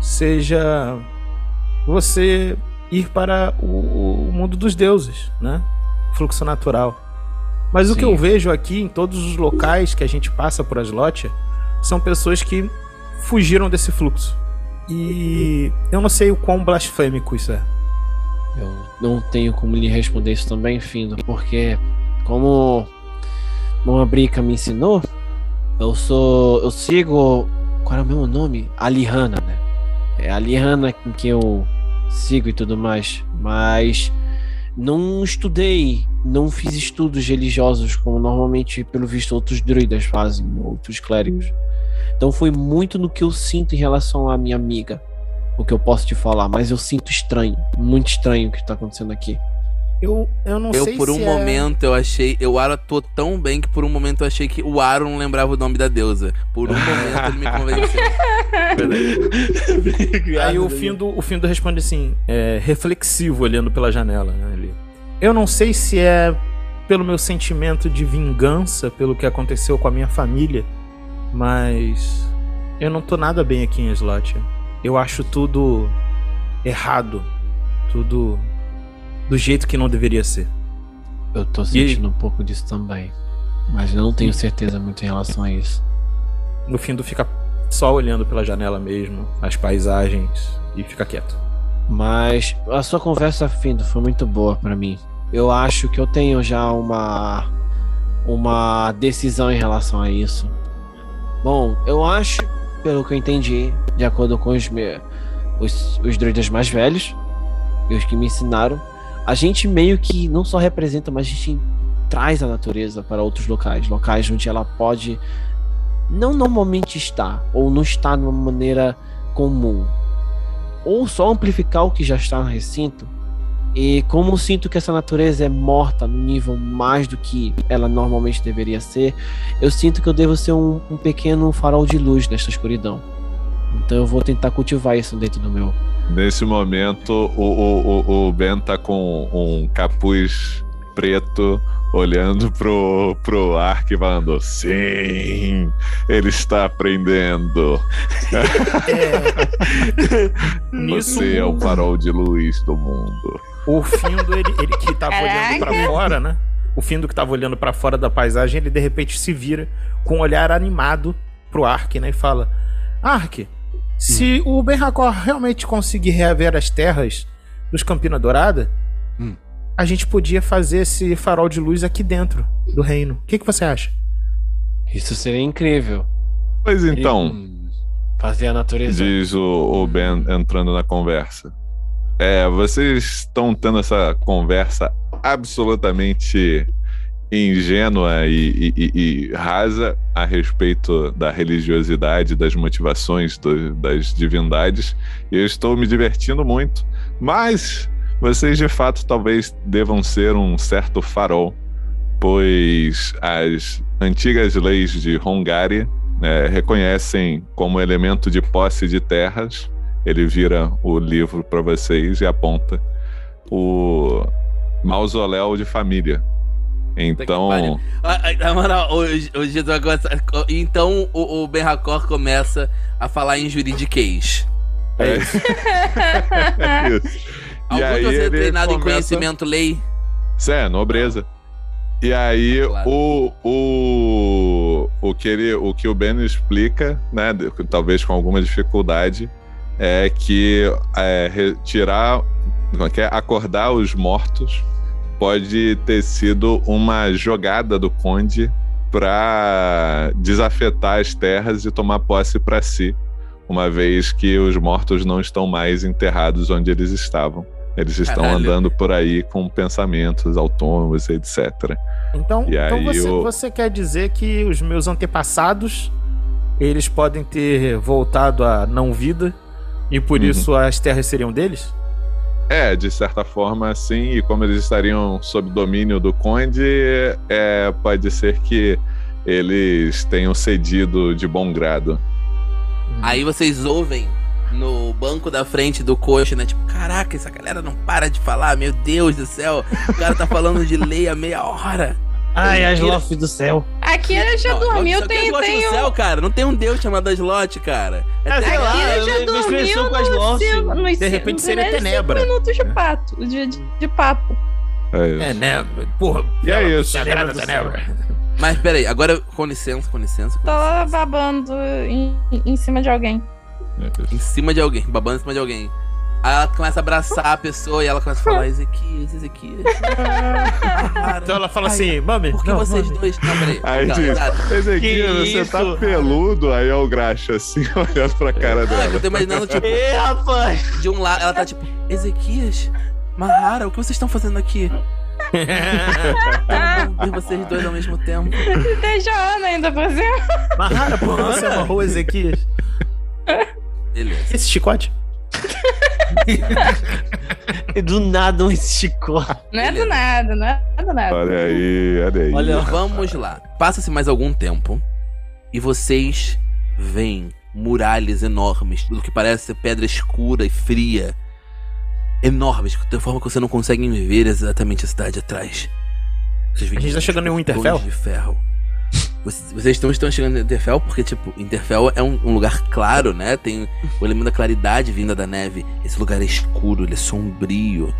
seja você ir para o, o mundo dos deuses, né? Fluxo natural. Mas o que Sim. eu vejo aqui em todos os locais que a gente passa por Aslotia são pessoas que fugiram desse fluxo. E eu não sei o quão blasfêmico isso é. Eu não tenho como lhe responder isso também, Findo, porque como uma brica me ensinou, eu sou. eu sigo. Qual é o meu nome? A Lihana, né? É a Lihana com que eu sigo e tudo mais. Mas não estudei, não fiz estudos religiosos como normalmente, pelo visto, outros druidas fazem, outros clérigos. Então foi muito no que eu sinto em relação à minha amiga o que eu posso te falar, mas eu sinto estranho, muito estranho o que tá acontecendo aqui. Eu, eu não Eu, sei por um é- momento, eu achei. Eu Aro atuou tão bem que por um momento eu achei que o Aro não lembrava o nome da deusa. Por um momento ele me convenceu. Aí o Findo, o Findo responde assim, é, reflexivo, olhando pela janela. Né, ali. Eu não sei se é pelo meu sentimento de vingança pelo que aconteceu com a minha família, mas eu não tô nada bem aqui em Slot. Eu acho tudo errado, tudo do jeito que não deveria ser. Eu tô sentindo um pouco disso também, mas eu não tenho certeza muito em relação a isso. No Findo fica só olhando pela janela mesmo, as paisagens e fica quieto. Mas a sua conversa, Findo, foi muito boa pra mim. Eu acho que eu tenho já uma uma decisão em relação a isso. Bom, eu acho, pelo que eu entendi, de acordo com os meus os, os druidas mais velhos e os que me ensinaram, a gente meio que não só representa, mas a gente traz a natureza para outros locais, locais onde ela pode não normalmente estar ou não estar de uma maneira comum, ou só amplificar o que já está no recinto. E como sinto que essa natureza é morta no nível mais do que ela normalmente deveria ser, eu sinto que eu devo ser um, um pequeno farol de luz nesta escuridão. Então eu vou tentar cultivar isso dentro do meu. Nesse momento, o, o, o, o Ben tá com um capuz preto olhando pro, pro Ark e falando: Sim, ele está aprendendo. Nisso, Você é o farol de luz do mundo. O Findo, ele, ele que tava olhando pra Caraca. fora, né? O Findo que tava olhando pra fora da paisagem, ele de repente se vira com um olhar animado pro Ark, né? E fala: Ark, se o Ben Hakor realmente conseguir reaver as terras dos Campina Dourada, Hum. a gente podia fazer esse farol de luz aqui dentro do reino. O que, que você acha? Isso seria incrível. Pois então, Hum, fazer a natureza. diz o, o Ben entrando na conversa. É, vocês estão tendo essa conversa absolutamente ingênua e, e- e- e rasa a respeito da religiosidade, das motivações do- das divindades, e eu estou me divertindo muito, mas vocês de fato talvez devam ser um certo farol, pois as antigas leis de Hongari é, reconhecem como elemento de posse de terras. Ele vira o livro para vocês e aponta o mausoléu de família. Então. Ah, ah, Na moral, hoje, hoje eu tô Então o, o Ben Hakor começa a falar em juridiquês. é isso. E Algum de vocês é treinado em começa- conhecimento lei? Isso é, nobreza. E aí, Claro. o, o, o, que ele, o que o Ben explica, né, talvez com alguma dificuldade, é que é, retirar, como é que é? acordar os mortos pode ter sido uma jogada do conde para desafetar as terras e tomar posse para si, uma vez que os mortos não estão mais enterrados onde eles estavam. Eles estão Caralho. andando por aí com pensamentos autônomos, etc. Então, E então você, o- você quer dizer que os meus antepassados eles podem ter voltado à não vida e por Uhum. isso as terras seriam deles? É, de certa forma, sim, e como eles estariam sob domínio do conde, é, pode ser que eles tenham cedido de bom grado. Aí vocês ouvem no banco da frente do coxa, né? Tipo, caraca, essa galera não para de falar, meu Deus do céu. O cara tá falando de lei há meia hora. Ai, Ele as tira- Lof do céu. Akira já Não, dormiu, que tem, tem no um. céu, cara. Não tem um deus chamado Slot, cara. É É, sei lá, já dormiu com as no lojas. cin- nos De cin- repente seria tenebra. cinco minutos de pato, de, de, de papo. É isso. É, né? Porra. E é isso. Sagrada Tenebra. Mas peraí, agora com licença, com licença. Com Tô lá licença. babando em, em cima de alguém. É isso. Em cima de alguém, babando em cima de alguém. Aí ela começa a abraçar a pessoa e ela começa a falar: Ezequias, Ezequias. Cara, Então ela fala ai, assim, mami, Por que não, vocês mami. dois. Não, peraí. Aí Não, diz, exato. Ezequiel, Que você isso? tá peludo? Aí é o graxa assim, olhando pra cara é que eu dela. tô imaginando, tipo, Ê, rapaz! de um lado, ela tá tipo, Ezequias, Mahara, o que vocês estão fazendo aqui? Não ver vocês dois ao mesmo tempo. Deixa a Ana ainda por cima. Mahara, por que você amarrou Ezequias? Beleza. Esse chicote? E do nada um chicote. Não é do nada, não é do nada. Olha aí, olha aí. Olha. Vamos lá. Passa-se mais algum tempo e vocês veem muralhas enormes, do que parece ser pedra escura e fria. Enormes, de forma que você não consegue ver exatamente a cidade atrás. Vocês veem A gente tá chegando em Winterfell? portões de ferro. Vocês estão, estão chegando em Interfell porque, tipo, Interfell é um, um lugar claro, né? Tem o elemento da claridade vinda da neve. Esse lugar é escuro, ele é sombrio.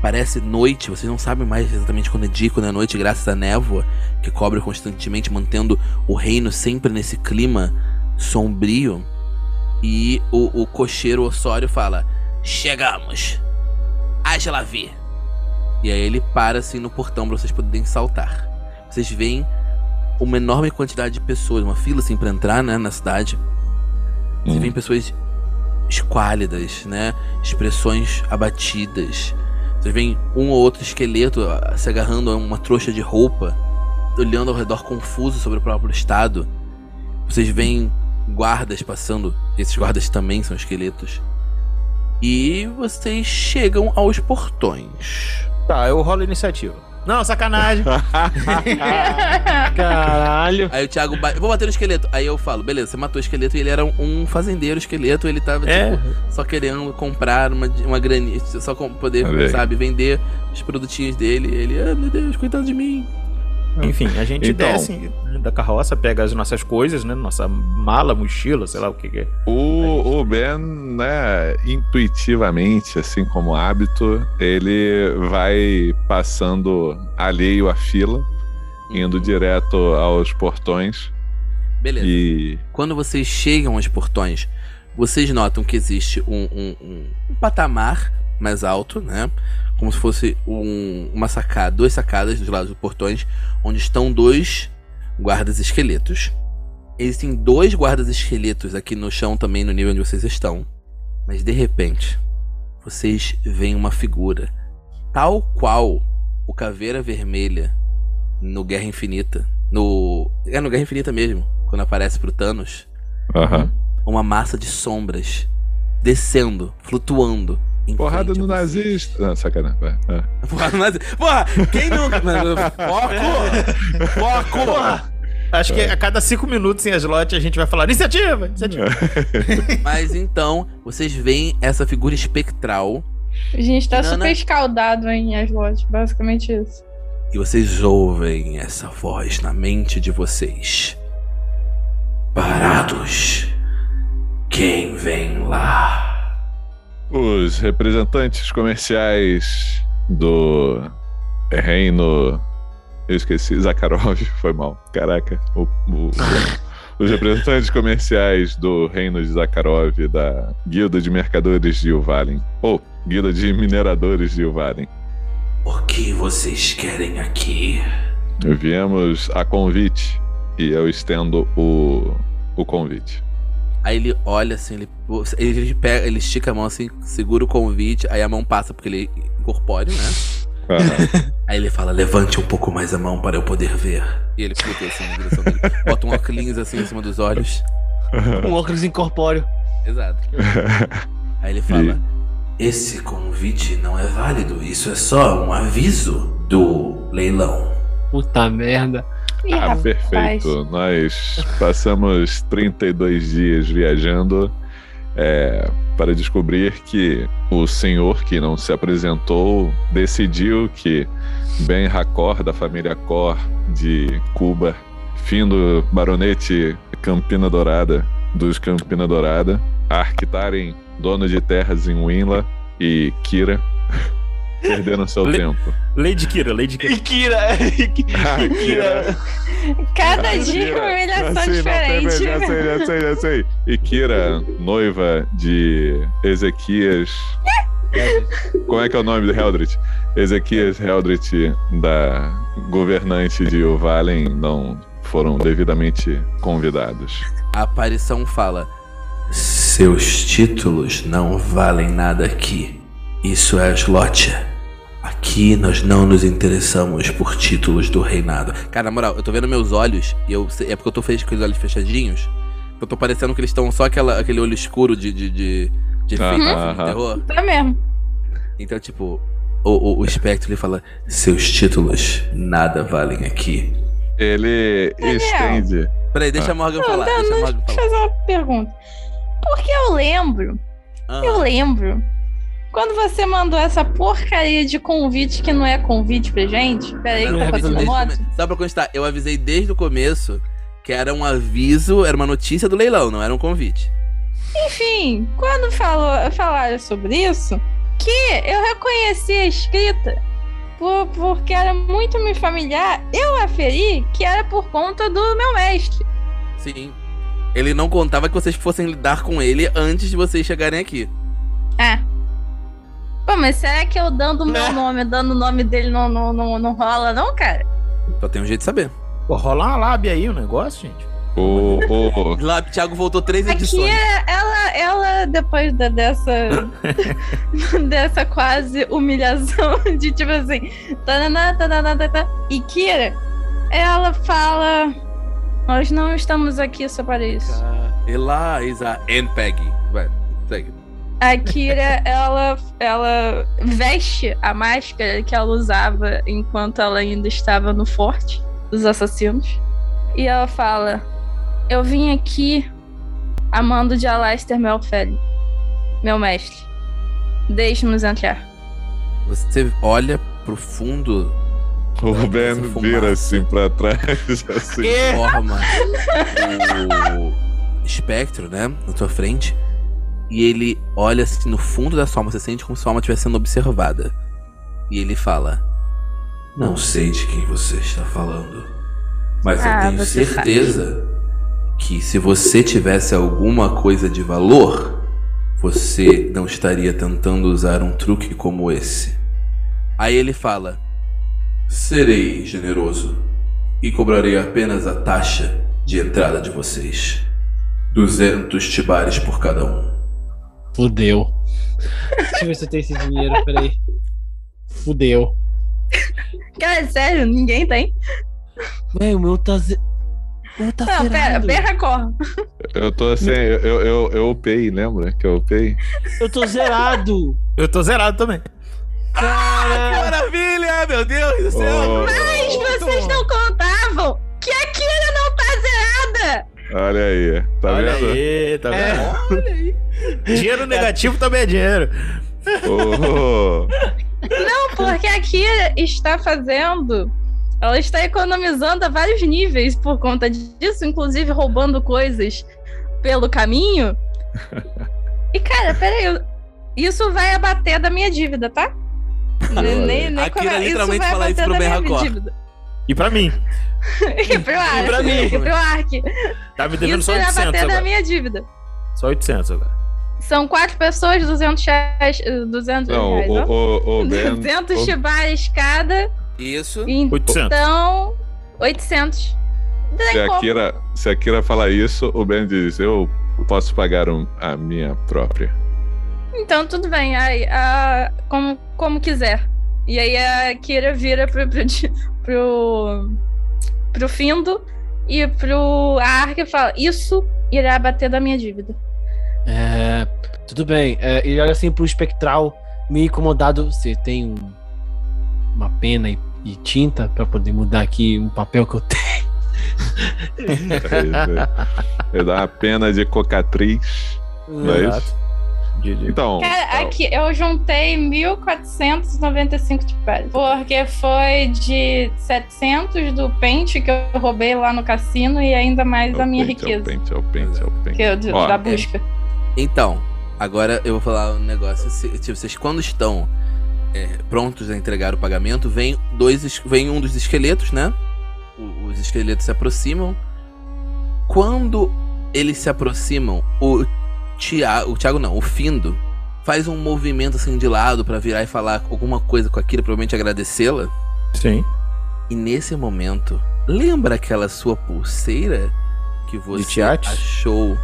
Parece noite, vocês não sabem mais exatamente quando é dia quando é noite, graças à névoa que cobre constantemente, mantendo o reino sempre nesse clima sombrio. E o, o cocheiro Osório fala: Chegamos! Haja lá vir! E aí ele para assim no portão pra vocês poderem saltar. Vocês veem uma enorme quantidade de pessoas, uma fila assim pra entrar, né, na cidade. Vocês Hum. veem pessoas esquálidas, né? Expressões abatidas. Vocês veem um ou outro esqueleto ah, se agarrando a uma trouxa de roupa, olhando ao redor confuso sobre o próprio estado. Vocês veem guardas passando, esses guardas também são esqueletos. E vocês chegam aos portões. Tá, eu rolo a iniciativa. Não, sacanagem. Caralho. Aí o Thiago, ba- vou bater no esqueleto. Aí eu falo, beleza, você matou o esqueleto e ele era um, fazendeiro esqueleto, ele tava, É. tipo, só querendo comprar uma, uma graninha, só com poder, sabe, vender os produtinhos dele. Ele, ah, meu Deus, coitado de mim. Enfim, a gente Então. desce da carroça, pega as nossas coisas, né? Nossa mala, mochila, sei lá o que, que é. O, o Ben, né, intuitivamente, assim como hábito, ele vai passando alheio à fila, indo direto aos portões Beleza. e Quando vocês chegam aos portões, vocês notam que existe um, um- um- um patamar mais alto, né? Como se fosse um- uma sacada, duas sacadas dos lados dos portões, onde estão dois guardas esqueletos. Existem dois guardas esqueletos aqui no chão também, no nível onde vocês estão. Mas de repente, vocês veem uma figura, tal qual o Caveira Vermelha no Guerra Infinita. No. É no Guerra Infinita mesmo, quando aparece pro Thanos. Aham. Uma massa de sombras descendo, flutuando. Porrada no nazista. Não, sacanagem. vai. É. Porra, no nazista. Porra, quem nunca. Foco! Foco! Acho que a cada cinco minutos em slot a gente vai falar iniciativa, iniciativa. Mas então, vocês veem essa figura espectral A gente tá Nana. super escaldado em Aslot, basicamente isso. e vocês ouvem essa voz na mente de vocês. Parados. Quem vem lá? Os representantes comerciais do reino. Eu esqueci, Zakharov, foi mal. Caraca. O- o- os representantes comerciais do reino de Zakharov, da Guilda de Mercadores de Uvalin. Ou Guilda de Mineradores de Uvalin. O que vocês querem aqui? Viemos a convite e eu estendo o, o convite. Aí ele olha assim, ele, ele, pega, ele estica a mão assim, segura o convite, aí a mão passa porque ele é incorpóreo, né? Aham. Aí ele fala, levante um pouco mais a mão para eu poder ver. E ele flutua assim na direção dele. Bota um óculos assim em cima dos olhos. Um óculos incorpóreo. Exato. Aí ele fala, esse convite não é válido, isso é só um aviso do leilão. Puta merda. Ih, Ah, rapaz. perfeito. Nós passamos 32 dias viajando é, para descobrir que o senhor que não se apresentou decidiu que Ben Hakor, da família Kor de Cuba, Findo Baronete Campina Dourada, dos Campina Dourada, Arctaren, dono de terras em Winla, e Kira, perderam seu Le- tempo. Lady Kira, Lady Kira. Kira, Ah, Kira. Cada Ah, dia Kira. uma humilhação sei, não, diferente. Já sei, já sei, já sei. E Kira, noiva de Ezequias. Como é que é o nome do Heldrit? Ezequias Heldrit, da governante de Ovalen, não foram devidamente convidados. A aparição fala: Seus títulos não valem nada aqui. Isso é Slotia. Aqui nós não nos interessamos por títulos do reinado. Cara, na moral, eu tô vendo meus olhos e eu é porque eu tô fez com os olhos fechadinhos. Eu tô parecendo que eles estão só aquela, aquele olho escuro de, de, de, de efeito filme de terror. Tá mesmo. Então, tipo, o, o, o espectro ele fala: Seus títulos nada valem aqui. Ele estende. Peraí, deixa a Morgan falar. não, Deixa a não, Morgan Deixa eu falar. fazer uma pergunta. Porque eu lembro, Ah, eu lembro, quando você mandou essa porcaria de convite que não é convite pra gente. Pera aí, que eu eu tô avisei fazendo desde o moto. Só pra constar, eu avisei desde o começo que era um aviso, era uma notícia do leilão, não era um convite. Enfim, quando falou, falaram sobre isso, que eu reconheci a escrita por, porque era muito me familiar, eu aferi que era por conta do meu mestre. Sim. Ele não contava que vocês fossem lidar com ele antes de vocês chegarem aqui. Ah. Pô, mas será que eu dando o meu Né? nome, dando o nome dele não, não, não, não rola, não, cara? Só tem um jeito de saber. Pô, rola uma lábia aí o negócio, gente. O, o, Lá, Thiago voltou três Aqui, edições. ela, ela, depois da- dessa. dessa quase humilhação de tipo assim. Tananá, tananá, tananá, e Kira, ela fala. Nós não estamos aqui só para isso. Eliza and Peggy. Vai, segue. A Kira, ela, ela veste a máscara que ela usava enquanto ela ainda estava no forte dos assassinos. E ela fala: Eu vim aqui amando de Alastair Melfelli, meu mestre. Deixe-nos entrar. Você olha pro fundo, o Ben vira assim pra trás. Assim. forma o espectro, né? Na tua frente. E ele olha assim no fundo da sua alma. Você sente como se sua alma estivesse sendo observada. E ele fala: Não sei de quem você está falando. Mas Ah, eu tenho certeza que se você tivesse alguma coisa de valor, você não estaria tentando usar um truque como esse. Aí ele fala: Serei generoso e cobrarei apenas a taxa de entrada de vocês. 200 tibares por cada um. Fudeu. Deixa eu ver se eu tenho esse dinheiro, peraí. Fudeu. Cara, sério, ninguém tem. Véi, o meu tá. Ze... O meu tá Não, pera, berra corre. Eu tô assim, eu, eu, eu, eu upei, lembra que eu upei? Eu tô zerado. Eu tô zerado também. Cara. Maravilha, meu Deus do Ô, Mas vocês não contavam que a Kira não tá zerada. Olha aí, tá Olha vendo? aí, tá É. vendo? Olha aí. Dinheiro negativo também é dinheiro. Ô, Não, porque a Kira está fazendo. Ela está economizando a vários níveis por conta disso, inclusive roubando coisas pelo caminho. E, cara, peraí, isso vai abater da minha dívida, tá? Nem, nem, nem A Kira come- literalmente vai fala isso abater pro da Ben dívida. E pra mim. E pro Ark. pra mim. E pro Ark. Tá me devendo Isso só vai 800 abater da agora. minha dívida. Só 800 agora. São quatro pessoas, 200 reais. eh, 200 não, reais, o, ó. o, o Ben. 200 o- cada. Isso. 800. Então, 800. Se a, Kira, se a Kira falar isso, o Ben diz: Eu posso pagar um- a minha própria. Então, tudo bem. Aí, a- como, como quiser. E aí a Kira vira pro, pro, pro, pro Findo e pro Ark e fala: Isso irá bater da minha dívida. É, tudo bem. É, ele olha assim pro espectral, meio incomodado. Você tem um- uma pena e, e tinta pra poder mudar aqui um papel que eu tenho. Ele dá uma pena de cocatriz. Não é isso? Então. Cara, aqui eu juntei 1.495 de pele. Porque foi de 700 do pente que eu roubei lá no cassino e ainda mais é a o minha pente, É o riqueza. pente, é o pente, é o pente. Que eu, de- Ó, da busca. Então, agora eu vou falar um negócio. Se- tipo, vocês quando estão é, prontos a entregar o pagamento, vem dois, vem um dos esqueletos, né? O- os esqueletos se aproximam. Quando eles se aproximam, o Tiago, o Thiago não, o Findo faz um movimento assim de lado pra virar e falar alguma coisa com a Kira, provavelmente agradecê-la. Sim. E nesse momento, lembra aquela sua pulseira que você Tiates? achou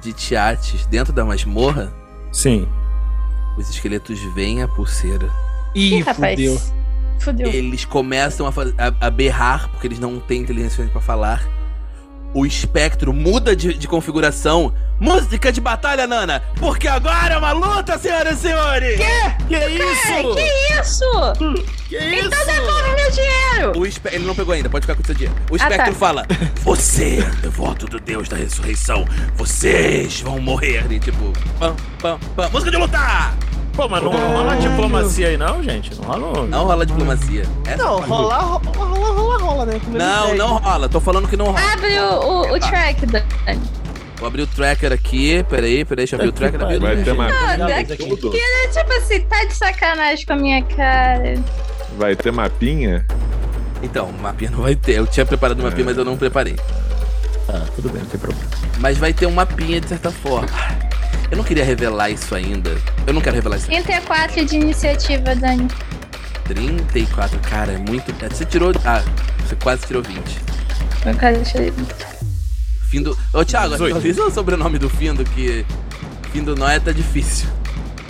de Tiates dentro da masmorra? Sim. Os esqueletos veem a pulseira. Ih, rapaz. fudeu. Fudeu. Eles começam a, a- a berrar, porque eles não têm inteligência pra falar. O espectro muda de, de configuração. Música de batalha, Nana! Porque agora é uma luta, senhoras e senhores! Que isso? Que isso? Que isso? Meu dinheiro! O espe- Ele não pegou ainda, pode ficar com o seu dia. O Ah, espectro tá. fala: Você é devoto do Deus da ressurreição. Vocês vão morrer. E tipo, pam, pam, pam. Música de lutar! Pô, mas não rola diplomacia aí não, gente? Não rola Não rola diplomacia. Essa Não, parte- rolar, ro- rola, rola, rola, né? Não, não rola. Tô falando que não rola. Abre o, o, o track, Dani. Vou abrir o tracker aqui. Peraí, peraí, deixa eu abrir o tracker. Vai ter Ah, pedem. daqui- tudo. Tipo assim, tá de sacanagem com a minha cara. vai ter mapinha. Então, mapinha não vai ter. Eu tinha preparado um mapinha, mas eu não preparei. Tá, tudo bem, não tem problema. Mas vai ter um mapinha de certa forma. Eu não queria revelar isso ainda. Eu não quero revelar isso. 34 de iniciativa, Dani. 34, cara, é muito. é, Você tirou. Ah, você quase tirou 20. Eu quero deixar Findo. Ô, Thiago, 18. avisa o sobrenome do Findo que. Findo Noia tá difícil.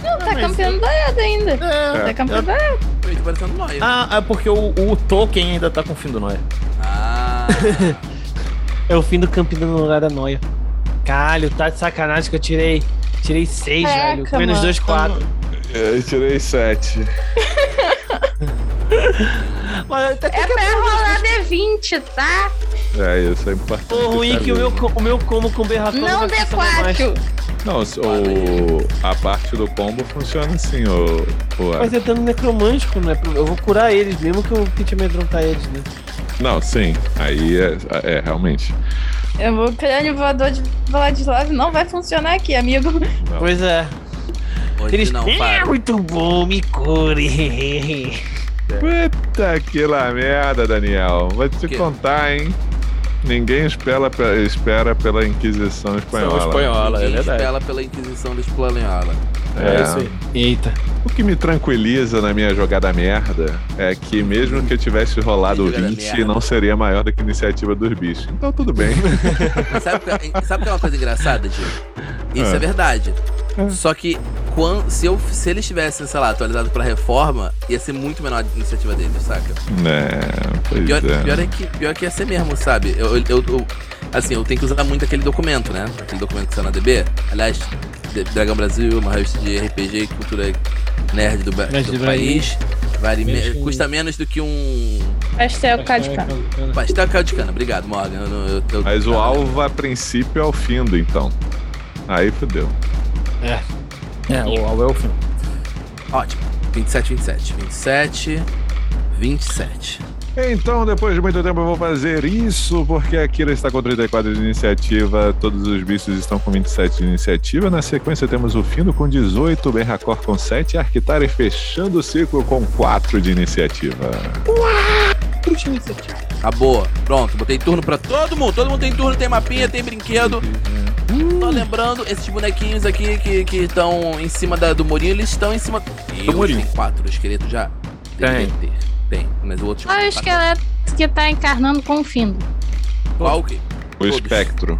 Não, tá campeão doido ainda. Tá campeão doido. Eu tô parecendo Noia. Ah, é porque o, o Tolkien ainda tá com o fim do Noé. Ah. É o fim do campeão no lugar da noia. Caralho, tá de sacanagem que eu tirei. Tirei seis, Caraca, velho. Menos mano. dois, quatro. Eu tirei sete. Mas até É pra rolar D20, tá? É, isso é importante. Pô, ruim que o meu, o meu como com berracão Não mais. D4. Não, o, a parte do combo funciona assim, o. o Mas é dano necromântico, né? Eu vou curar eles, mesmo que eu tente amedrontar eles, né? Não, sim. Aí é, é realmente. Eu vou crânio voador de Vladislav não vai funcionar aqui, amigo. Não. Pois é. Hoje Eles... não, é para. muito bom, me cure. Puta que lá merda, Daniel. Vou te contar, hein? Ninguém espera, pe- espera pela Inquisição Espanhola. São espanhola, é Ninguém verdade. espela pela Inquisição da Espanhola. É, isso aí. Eita. O que me tranquiliza na minha jogada merda é que mesmo que eu tivesse rolado Jogada 20, merda. não seria maior do que a iniciativa dos bichos. Então tudo bem. Sabe, o que- sabe o que é uma coisa engraçada, Diego? Isso Ah. é verdade. Só que quan- se, eu, se eles tivessem, sei lá, atualizado pra reforma, ia ser muito menor a iniciativa deles, saca? é, pois Pior, é. pior é que pior que ia ser mesmo, sabe? Eu, eu, eu- assim, eu tenho que usar muito aquele documento, né? Aquele documento que saiu na DB. Aliás, Dragão Brasil, uma revista de RPG e cultura nerd do, Nerd do do país. Vale me- custa menos do que um Pastel Cadicano. pastel caldo de cana. Obrigado, Morgan. Eu, eu, eu- Mas o alvo a princípio é o findo, então. Aí fodeu. É, é o fim. Ótimo. 27, 27. 27, 27. Então, depois de muito tempo, eu vou fazer isso, porque a Kira está com 34 de iniciativa, todos os bichos estão com 27 de iniciativa. Na sequência, temos o Findo com 18, Berracor com 7 e Arquitari fechando o ciclo com 4 de iniciativa. Acabou. Pronto, botei turno pra todo mundo. Todo mundo tem turno, tem mapinha, tem brinquedo. Só lembrando, esses bonequinhos aqui que estão em cima da- do murinho, eles estão em cima. Eu murinho. Tem quatro, o esqueleto já. Tem. ter. Tem, mas o outro. Olha o quatro. esqueleto que tá encarnando com o Findo. Qual que? O Todos. espectro.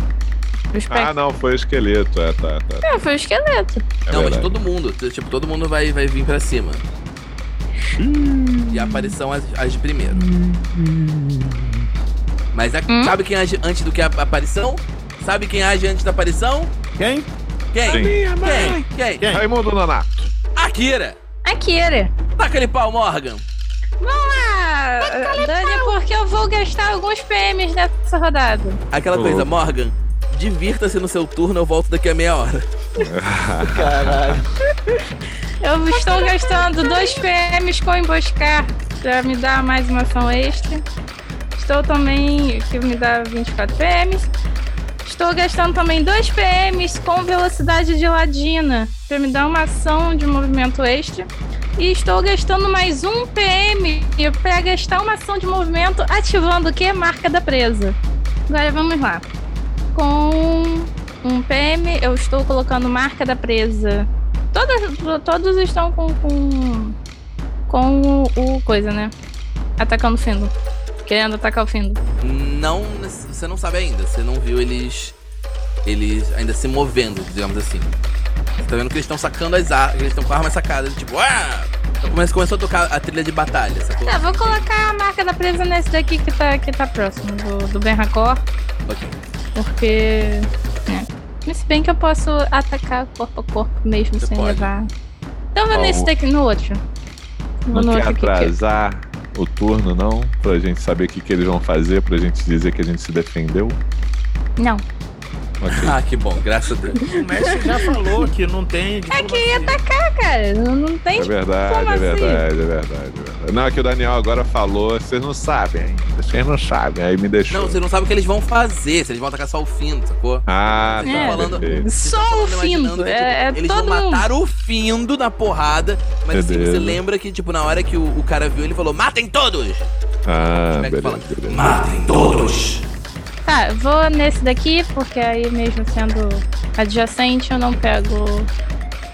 O espectro. Ah, não, foi o esqueleto. É, tá, tá. É, foi o esqueleto. É não, mas verdade. todo mundo. Tipo, todo mundo vai, vai vir pra cima. E a aparição age, age primeiro. Mas a- Hum? sabe quem age antes do que a aparição? Sabe quem age antes da aparição? Quem? Quem? Sim. Quem? Quem? Quem? Raimundo Nonato. Akira! Akira. Taca ele pau, Morgan! Ah, Dani, porque eu vou gastar alguns PMs nessa rodada. Aquela Ô, coisa. Morgan, divirta-se no seu turno, eu volto daqui a meia hora. Caralho. Eu estou gastando 2 PMs com emboscar pra me dar mais uma ação extra. Estou também. que me dá 24 PMs. Estou gastando também 2 PMs com velocidade de ladina pra me dar uma ação de movimento extra. E estou gastando mais um PM pra gastar uma ação de movimento ativando o que? Marca da presa. Agora vamos lá. Com um PM, eu estou colocando marca da presa. Todos, todos estão com. com. com o, o coisa, né? Atacando o Findo. Querendo atacar o Findo. Não, você não sabe ainda. Você não viu eles. Eles ainda se movendo, digamos assim. Você tá vendo que eles estão sacando as armas. Eles estão com armas sacadas, tipo, ah! Então começa, começou a tocar a trilha de batalha, sacou? Tá, vou colocar a marca da presa nesse daqui que tá, que tá próximo, do, do Ben Racor. Ok. Porque. É. Mas se bem que eu posso atacar corpo a corpo mesmo Você sem pode. levar. Então vou nesse daqui, no outro. Vou Não no quer outro aqui. que- atrasar o turno, não? Pra gente saber o que, que eles vão fazer, pra gente dizer que a gente se defendeu? Não. Ok. Ah, que bom, graças a Deus. O mestre já falou que não tem. É que ia atacar, cara. Não, não tem. É verdade, é assim? verdade, é verdade, é verdade. Não, é que o Daniel agora falou, vocês não sabem ainda. Vocês não sabem, aí me deixou. Não, você não sabe o que eles vão fazer, se eles vão atacar só o fim, sacou? Ah, Vocês tá, falando-. Vocês Só o Findo. que, É, é tipo, eles todo vão mundo. matar o Findo na porrada, mas assim, Beleza. você lembra que, tipo, na hora que o, o cara viu, ele falou, matem todos! Ah, Como é que beleza, fala? beleza. Matem todos! Tá, vou nesse daqui, porque aí mesmo sendo adjacente eu não pego.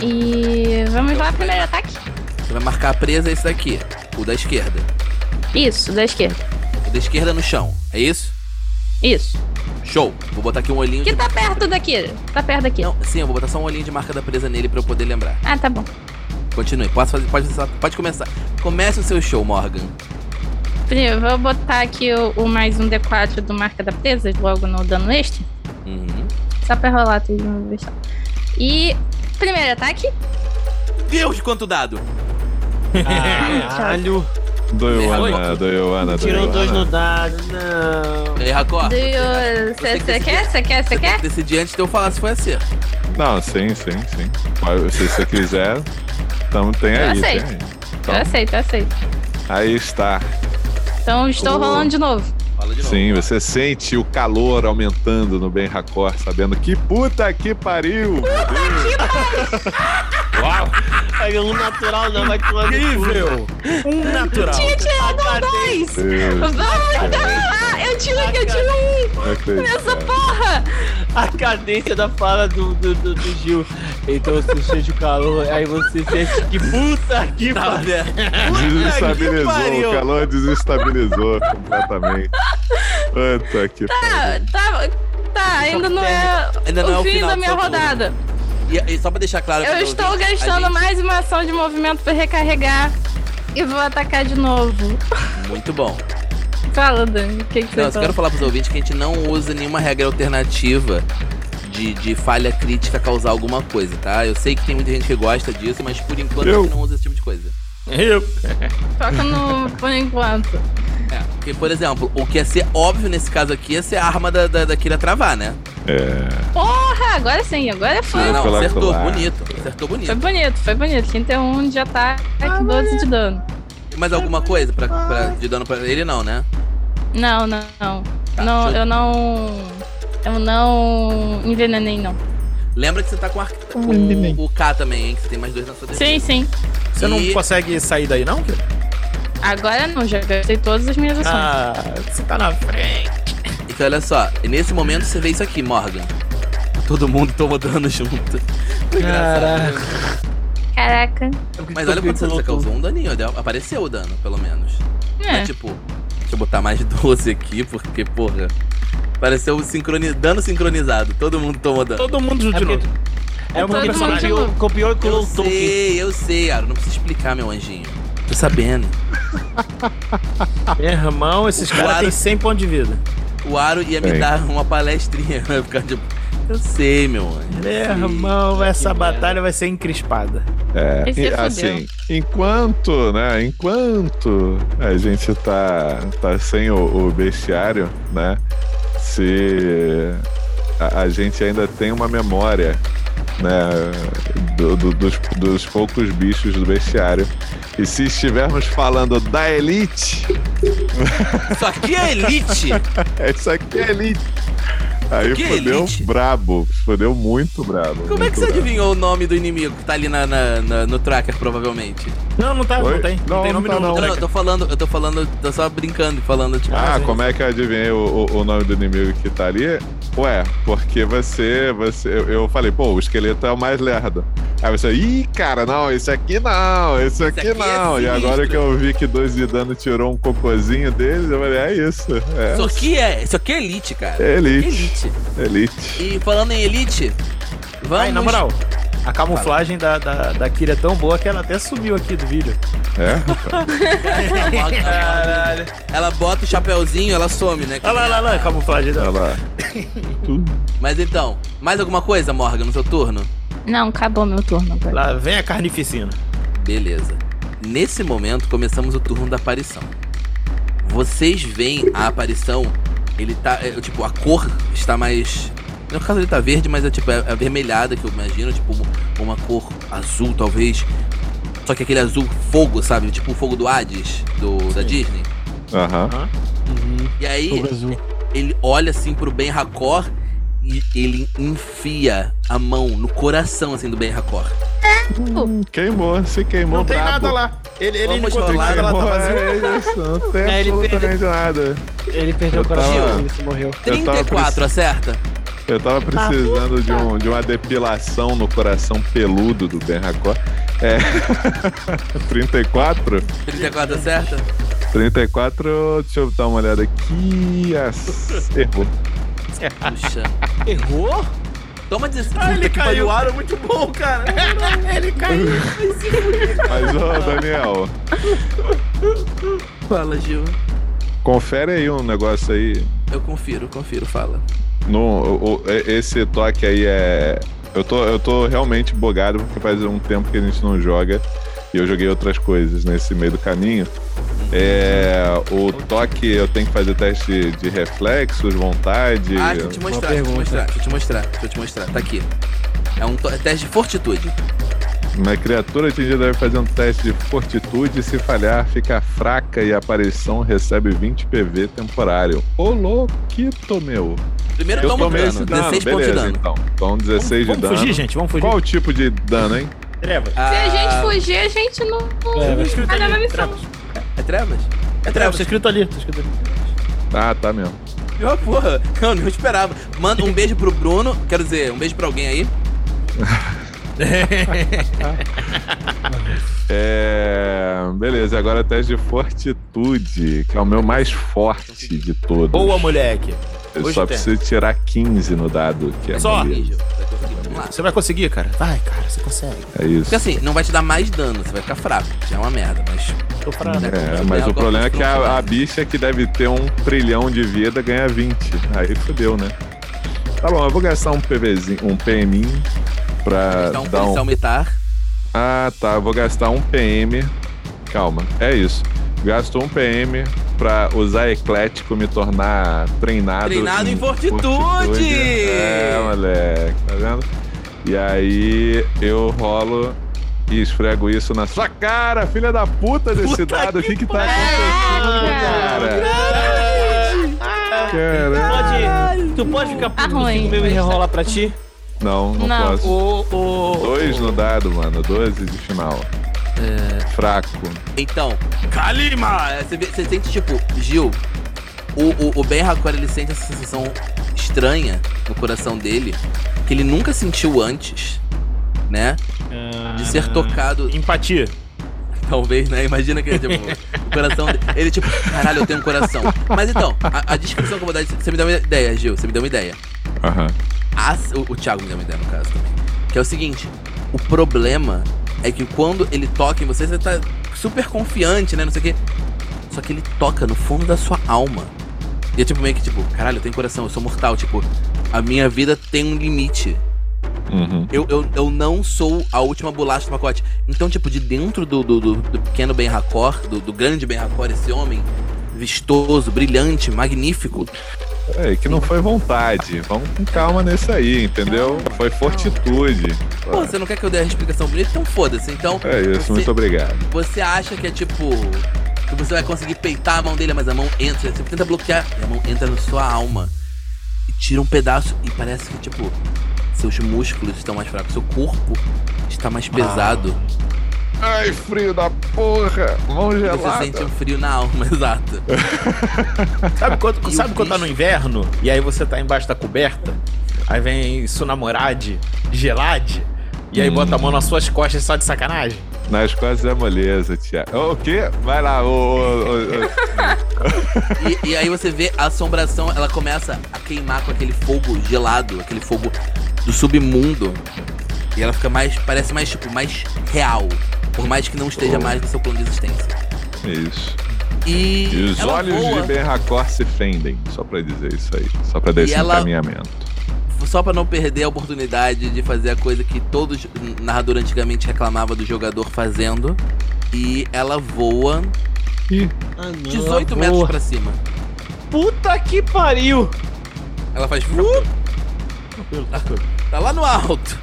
E vamos lá, primeiro ataque. Você vai marcar a presa esse daqui, o da esquerda. Isso, da esquerda. O da esquerda no chão, é isso? Isso. Show! Vou botar aqui um olhinho Que de... tá perto daqui. Tá perto daqui. Não, sim, eu vou botar só um olhinho de marca da presa nele pra eu poder lembrar. Ah, tá bom. Continue, pode, fazer, pode, pode começar. Comece o seu show, Morgan. Primeiro, vou botar aqui o, o mais um D4 do marca da presa, logo no dano extra. Uhum. Só pra rolar tudo só. E. Primeiro ataque. Deus, quanto dado! Caralho. Do Ioana, Errou. do Ioana, do Tirou dois no dado. Não. Ei, Racor, Do- tem Você quer? Você quer? Você tem quer? que decidir antes de eu falar se foi acerto. Não, sim, sim, sim. Pode- Se você quiser, então tem Eu aí. Tem aceito. aí. Eu aceito, eu aceito. aí está. Então estou rolando de novo. Fala de novo. Sim, você sente o calor aumentando no Ben Racor, sabendo que puta que pariu! Uau. Aí um natural não, vai tomar. Incrível! Um natural. Tinha tirado dois! Vamos lá! Eu tiro que eu tiro um! Nessa porra! A cadência da fala do, do, do, do Gil. Então você sente o calor, aí você sente que puta que Tá, pariu. Desestabilizou, pariu. o calor desestabilizou completamente. Puta que pariu. Tá, tá, tá, ainda não é, Ainda não o é o fim final da do minha rodada. E, e só pra deixar claro... Eu estou gastando gente- mais uma ação de movimento pra recarregar e vou atacar de novo. Muito bom. Fala, Dani, o que, que Não, eu quero falar pros ouvintes que a gente não usa nenhuma regra alternativa de, de falha crítica causar alguma coisa, tá? Eu sei que tem muita gente que gosta disso, mas por enquanto Eu. a gente não usa esse tipo de coisa. Eu. Toca no por enquanto. É, porque, por exemplo, o que ia ser óbvio nesse caso aqui ia ser a arma da, da, da Kira travar, né? É, Porra, agora sim, agora foi. Não, não, acertou, bonito. Acertou Foi bonito. bonito, foi bonito. 31 de ataque, Ah, 12 de dano. Mais alguma coisa pra, pra- de dano pra ele, não, né? Não, não, não. Tá, não eu- eu não. Eu não envenenei, não. Lembra que você tá com, a, com o, K também, hein? Que você tem mais dois na sua defesa. Sim, sim. Você não E- consegue sair daí, não? Kira? Agora não, já gastei todas as minhas ações. Ah, você tá na frente. Então, olha só. Nesse momento você vê isso aqui, Morgan. Todo mundo tomou dano junto. Engraçado, né? Caraca. Mas olha quanto você, você causou um daninho. Apareceu o dano, pelo menos. É. Mas, tipo, deixa eu botar mais 12 aqui, porque, porra. Pareceu sincroni... dano sincronizado. Todo mundo tomou dano. Todo mundo É de porque, novo. é porque de copiou, copiou e colou Eu o Tolkien. sei, eu sei, Aro. Não precisa explicar, meu anjinho. Tô sabendo. Meu irmão, esses caras têm 100 pontos de vida. O Aro ia me Bem. dar uma palestrinha. Vai ficar tipo. Eu sei, meu anjo. Meu irmão, essa batalha vai ser encrispada. É, e, assim, enquanto, né, enquanto a gente tá, tá sem o, o bestiário, né, se a, a gente ainda tem uma memória, né, do- do- dos, dos poucos bichos do bestiário. E se estivermos falando da elite, Isso aqui é elite! isso aqui é elite. Aí Que fodeu elite? brabo, fodeu muito brabo. Como é muito que você brabo. adivinhou o nome do inimigo que tá ali na, na- na- no tracker, provavelmente? Não, não tá, Oi? não tem. Não, Não, tem nome não tá, não. Não, não, eu tô falando, eu tô falando, tô só brincando, falando, tipo, Ah, ah, como é que eu adivinhei o, o- o nome do inimigo que tá ali? Ué, porque você. você eu, falei, pô, o esqueleto é o mais lerdo. Aí você, ih, cara, não, esse aqui não, esse aqui, aqui é não. e agora que eu vi que dois de dano tirou um cocôzinho deles, eu falei, é isso. É, isso aqui é, isso aqui é elite, cara. é elite. Elite. Elite. E falando em elite, vamos... Ai, na moral, a camuflagem da, da, da Kira é tão boa que ela até sumiu aqui do vídeo. É. Caralho. Ela bota o chapéuzinho, ela some, né? Olha lá, olha lá, a camuflagem Olha dela. lá. Tudo. Mas então, mais alguma coisa, Morgan, no seu turno? Não, acabou meu turno agora. Lá vem a carnificina. Beleza. Nesse momento, começamos o turno da aparição. Vocês veem a aparição, ele tá, é, tipo, a cor está mais... No caso ele tá verde, mas é tipo, é avermelhada, que eu imagino, tipo, uma, uma cor azul, talvez. Só que aquele azul fogo, sabe? Tipo o fogo do Hades, do, da Disney. Aham. E aí, ele olha assim pro Ben Hakor e ele enfia a mão no coração, assim, do Ben Hakor. Queimou, se queimou. Não tem brabo. nada lá. Ele, ele Vamos encontrou rolar, ela tá vazia. é isso, não tem É, ele absolutamente nada. Ele perdeu Eu o coração tava- ele morreu. Eu tava 34, acerta? Eu tava precisando de, um, de uma depilação no coração peludo do Ben Hakor. É. 34? 34 acerta? 34, deixa eu dar uma olhada aqui. As- Errou. Puxa. Errou? Toma 16. Ah, ele caiu. pariu, aro é muito bom, cara. ele caiu. Mas, ô, Daniel, Fala, Gil. confere aí um negócio aí. Eu confiro, confiro, fala. No, esse toque aí é. Eu tô, eu tô realmente bugado porque faz um tempo que a gente não joga e eu joguei outras coisas nesse meio do caminho. É, o toque eu tenho que fazer teste de reflexos, vontade. Ah, deixa eu te mostrar, deixa eu te pergunta. mostrar, deixa eu te mostrar, deixa eu te mostrar. Tá aqui. É um é teste de fortitude. Uma criatura atingida deve fazer um teste de fortitude. Se falhar, fica fraca e a aparição recebe 20 PV temporário. Ô, louquito, meu. Primeiro Eu toma tomei dano, esse dano. 16 pontos de dano. então. Então, 16 Vamos de dano. fugir, gente, vamos fugir. Qual o tipo de dano, hein? Trevas. Se a gente Ah, fugir, a gente não. É, na missão. Trevas. É trevas? É Trevas, tá escrito ali. Tá escrito ali. Ah, tá mesmo. Ah, porra, eu não esperava. Manda um beijo pro Bruno, quero dizer, um beijo pra alguém aí. É. Beleza, agora teste de fortitude, que é o meu mais forte de todos. Boa, moleque. Eu hoje só tem. preciso tirar 15 no dado, que é Só? beleza. Você vai conseguir, cara. Vai, cara, você consegue. É isso. Porque assim, não vai te dar mais dano, você vai ficar fraco. Já é uma merda, mas. Tô parado. É, mas o problema é que a, a bicha que deve ter um trilhão de vida ganha 20. Aí fodeu, né? Tá bom, eu vou gastar um PVzinho, um PMinho pra um dar um. militar. Ah, tá. Eu vou gastar um PM. Calma, é isso. Gasto um PM pra usar eclético, me tornar treinado. Treinado em fortitude! É, moleque, tá vendo? E aí eu rolo e esfrego isso na sua cara, filha da puta desse Puta dado. O que que tá pariu! acontecendo, cara? Caralho. Pode, tu pode ficar Tá puto ruim, comigo e tá- rerolar pra ti? Não, não, Não. posso. O, o, Dois no dado, mano. 12 de final. Fraco. Então, Kalima! É, Você, você sente, tipo, Gil, o, o, o Ben Hakor, ele sente essa sensação estranha no coração dele, que ele nunca sentiu antes, né? De ser tocado, Empatia. talvez, né? Imagina que, tipo, o coração dele. Ele, tipo, caralho, eu tenho um coração. Mas então, a, a descrição que eu vou dar, você me deu uma ideia, Gil, você me deu uma ideia. Aham. A- o, o Thiago me deu uma ideia no caso também. Que é o seguinte: o problema é que quando ele toca em você, você tá super confiante, né? Não sei o quê. Só que ele toca no fundo da sua alma. E é tipo meio que tipo, caralho, eu tenho coração, eu sou mortal. Tipo, a minha vida tem um limite. Uhum. Eu, eu, eu não sou a última bolacha do pacote. Então, tipo, de dentro do, do, do- do pequeno Ben Hakor, do, do grande Ben Hakor, esse homem vistoso, brilhante, magnífico, É, que não foi vontade. Vamos com calma nesse aí, entendeu? Foi fortitude. Pô, você não quer que eu dê a explicação bonita? Então foda-se. Então, É isso, você, muito obrigado. você acha que é tipo. Que você vai conseguir peitar a mão dele, mas a mão entra. Você tenta bloquear e a mão entra na sua alma. E tira um pedaço. E parece que, tipo, seus músculos estão mais fracos. Seu corpo está mais pesado. Ai, frio da porra! Mão Você gelada. sente um frio na alma, exato. Sabe quando, E sabe quando tá no inverno e aí você tá embaixo da coberta? Aí vem sua namorade, gelade, e aí bota a mão nas suas costas só de sacanagem? Nas costas é moleza, tia. O quê? Vai lá, ô. ô, ô, ô. E, e aí você vê a assombração, ela começa a queimar com aquele fogo gelado, aquele fogo do submundo. E ela fica mais, parece mais, tipo, mais real. Por mais que não esteja mais no seu plano de existência. Isso. E, E os olhos voa, de Ben Racor se fendem. Só pra dizer isso aí. Só pra dar E esse ela- encaminhamento. só pra não perder a oportunidade de fazer a coisa que todos narrador antigamente reclamava do jogador fazendo. E ela voa Ih, Ah, não, 18 ela metros voa. pra cima. Puta que pariu! Ela faz. Tranquilo, tranquilo. Tá lá no alto.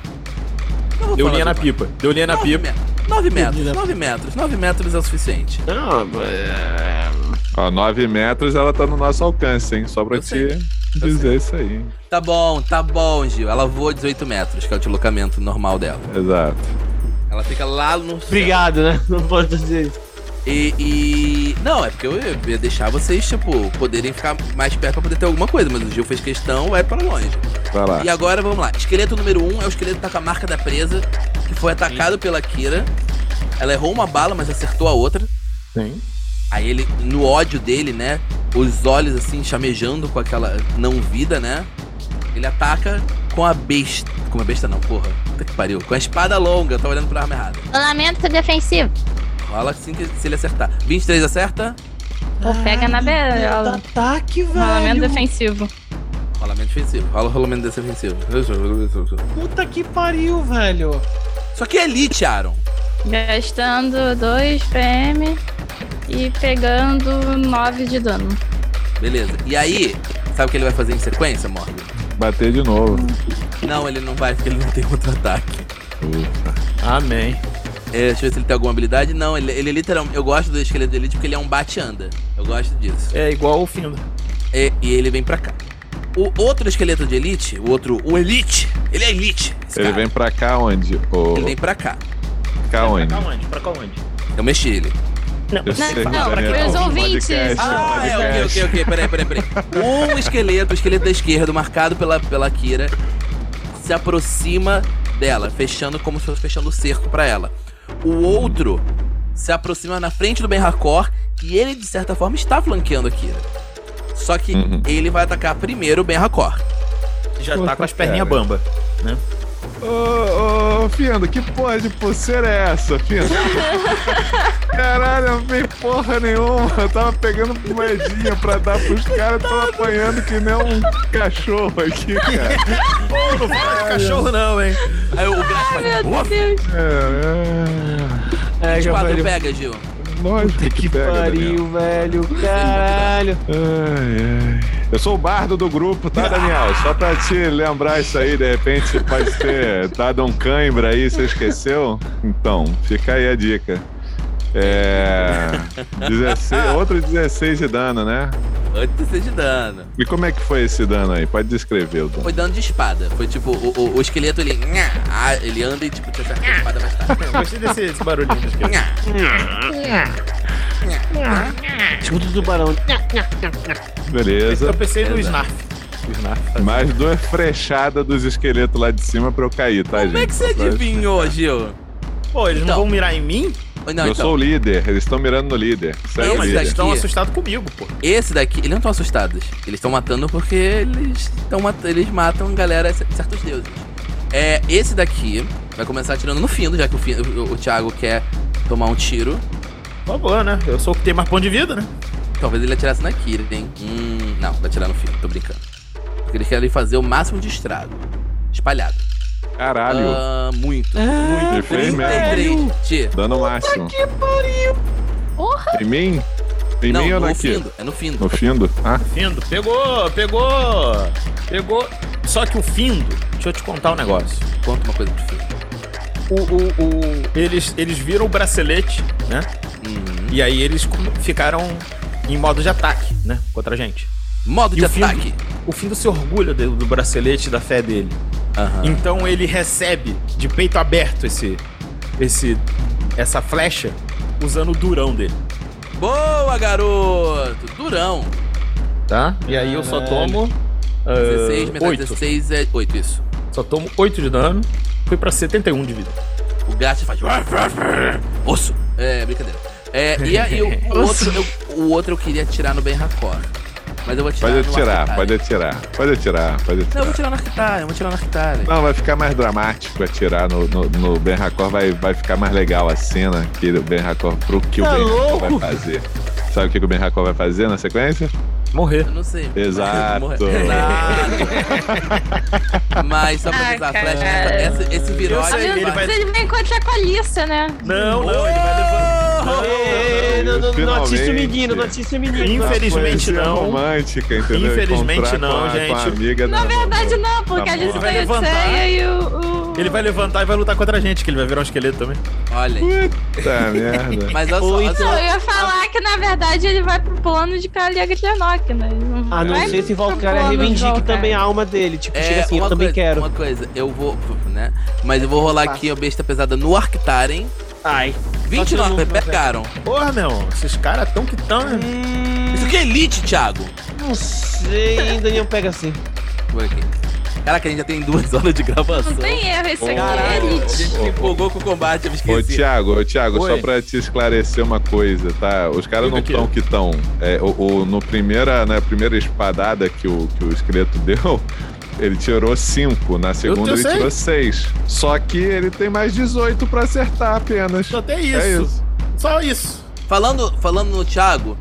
Deu linha na pipa, deu linha na pipa. me- Nove metros, linha na- nove metros, nove metros é o suficiente. Não, é... ó, 9 metros ela tá no nosso alcance, hein? Só pra Eu te sei, eu dizer isso aí. Tá bom, tá bom, Gil. Ela voa 18 metros, que é o deslocamento normal dela. Exato. Ela fica lá no. céu. Obrigado, né? Não pode dizer isso. E, e- Não, é porque eu ia deixar vocês, tipo, poderem ficar mais perto pra poder ter alguma coisa, mas o Gil fez questão, vai pra longe. Vai lá. E agora vamos lá. Esqueleto número 1 um é o esqueleto que tá com a marca da presa, que foi atacado pela Kira. Ela errou uma bala, mas acertou a outra. Sim. Aí ele, no ódio dele, né? Os olhos assim, chamejando com aquela não vida, né? Ele ataca com a besta. Com a besta não, porra. Puta que pariu. Com a espada longa, eu tô olhando pra arma errada. Rolamento defensivo. Rola assim que se ele acertar. 23 acerta. Ou pega na berola. Ataque, Rolamento velho. defensivo. Rolamento defensivo. Rola o rolamento defensivo. Puta que pariu, velho. Só que é elite, Aaron. Gastando 2 PM e pegando 9 de dano. Beleza. E aí, sabe o que ele vai fazer em sequência, Morgan? Bater de novo. Não, ele não vai, porque ele não tem outro ataque. Ufa. Amém. É, deixa eu ver se ele tem alguma habilidade. Não, ele, ele literalmente. Eu gosto do esqueleto de elite porque ele é um bate-anda. Eu gosto disso. É igual o Findo. E, e ele vem pra cá. O outro esqueleto de elite, o outro, o elite, ele é elite. Ele cara. vem pra cá onde? Ô, Ele vem pra cá. cá onde? Pra cá onde? Pra cá onde? Eu mexi ele. Eu sei, não, Daniel, pra os um ouvintes. podcast, Ah, é, ok, ok, ok. Peraí, peraí, peraí. Um esqueleto, o esqueleto da esquerda, marcado pela, pela Kira, se aproxima dela, fechando como se fosse fechando o cerco pra ela. O outro se aproxima na frente do Ben Hakor e ele, de certa forma, está flanqueando a Kira. Só que Uhum. ele vai atacar primeiro o Ben Hakor. Já Puta, tá com as perninhas bamba. Ô, ô, Findo, que porra de pulseira é essa, Findo? Caralho, não tem porra nenhuma. Eu tava pegando moedinha pra dar pros caras, tô apanhando que nem um cachorro aqui, cara. Pô, não fala de cachorro não, hein? Aí o Grax faz. Meu "Ufa". Deus. É, É, Gil? é, lógico Puta que pega, Daniel. pariu, velho. Caralho. Ai, ai. Eu sou o bardo do grupo, tá, Daniel? Só pra te lembrar isso aí, de repente pode ter dado um cãibra aí, você esqueceu? Então, fica aí a dica. É. 16, outro 16 de dano, né? 8 de dano. E como é que foi esse dano aí? Pode descrever o dano. Foi dano de espada. Foi tipo, o, o, o esqueleto ele. ah, ele anda e tipo, te acerta a espada mais tarde. Eu gostei desse, desse barulhinho do esqueleto. Escuta o tubarão. Beleza. Eu pensei no. Snarf. Mais duas frechadas dos esqueletos lá de cima pra eu cair, tá, Como gente? é que você adivinhou, Gil? Pô, eles Então. não vão mirar em mim? Não, eu então. sou o líder, eles estão mirando no líder. Segue Não, mas líder. Eles estão assustados comigo, pô. Esse daqui, eles não estão assustados. Eles estão matando porque eles estão mat eles matam galera, certos deuses. É, esse daqui vai começar atirando no Findo, já que o, Findo, o, o Thiago quer tomar um tiro. Por favor, né? Eu sou o que tem mais ponto de vida, né? Talvez ele atirasse na Kira, hein? Hum, não, vai atirar no Findo, tô brincando. Porque eles querem fazer o máximo de estrago. Espalhado. Caralho, Ah, muito. Ah, Ele fez mesmo. 33. Tchê. dano máximo. que pariu. Porra. Em mim? Em não, mim ou no naqui? findo. É no findo. No findo? Ah, Findo, pegou, pegou, pegou. Só que o Findo, deixa eu te contar um negócio. Conta uma coisa do findo. O, o, o- eles, eles viram o bracelete, né? Uhum. E aí eles ficaram em modo de ataque, né? Contra a gente. Modo E de o ataque. O Findo se orgulha do, do bracelete e da fé dele. Aham. Então ele recebe de peito aberto esse, esse, essa flecha usando o durão dele, Boa, garoto! Durão. tá? E aí eu só tomo 16, uh, metade 8. 16 é 8, isso. Só tomo 8 de dano. Fui pra 71 de vida. O gato faz. Osso! É, brincadeira. É, e aí o, o outro, eu, o outro eu queria atirar no Ben Racor. Mas eu vou atirar pode atirar, pode atirar, pode atirar, pode Não, eu atirar. vou atirar no Arctari, eu vou atirar no Arctari. Não, vai ficar mais dramático atirar no, no, no Ben Racor, vai, vai ficar mais legal a cena que o Ben Racor, pro que Tá o Ben Racor vai fazer. Sabe o que o Ben Racor vai fazer na sequência? Morrer. Eu não sei. Exato. Morre- Exato. Mas só pra avisar a flecha, cara. essa- esse, esse virote. ele vai- ele vai encontrar com a Alissa, né? Não, não, ele vai levantar. Ei, não, não, notícia o menino, notícia o menino. Infelizmente não. romântica, entendeu? Infelizmente Encontrar não, gente. Amiga Na da- verdade, não, porque Tá a bom. Vai levantar. E o, o... Ele vai levantar e vai lutar contra a gente, que ele vai virar um esqueleto também. Olha aí. Puta merda. Mas olha só, então- eu ia falar que na verdade ele vai pro plano de Calia Trianoc, né? Ele não ser se Valkyria reivindique também a alma dele. Tipo, chega assim, eu também coisa, quero. Uma coisa, eu vou, né? Mas eu vou rolar aqui a besta pesada no Arctaren. Ai. 29, não- pegaram. Porra, meu, esses caras tão que tão. né? Hum, Isso aqui é Elite, Thiago. não sei, ainda não pega assim. Por aqui. Caraca, a gente já tem duas horas de gravação. Não tem erro, esse aqui é Caralho. A elite. gente se empolgou com o combate, eu me Ô, esqueci. Thiago, ô, Thiago, Oi. só pra te esclarecer uma coisa, tá? Os caras não tão que tão. É, o, o- no primeira, na primeira espadada que o, que o esqueleto deu, ele tirou 5. Na segunda ele sei. tirou 6. Só que ele tem mais 18 pra acertar apenas. Só tem isso. É isso. Só isso. Falando, falando no Thiago,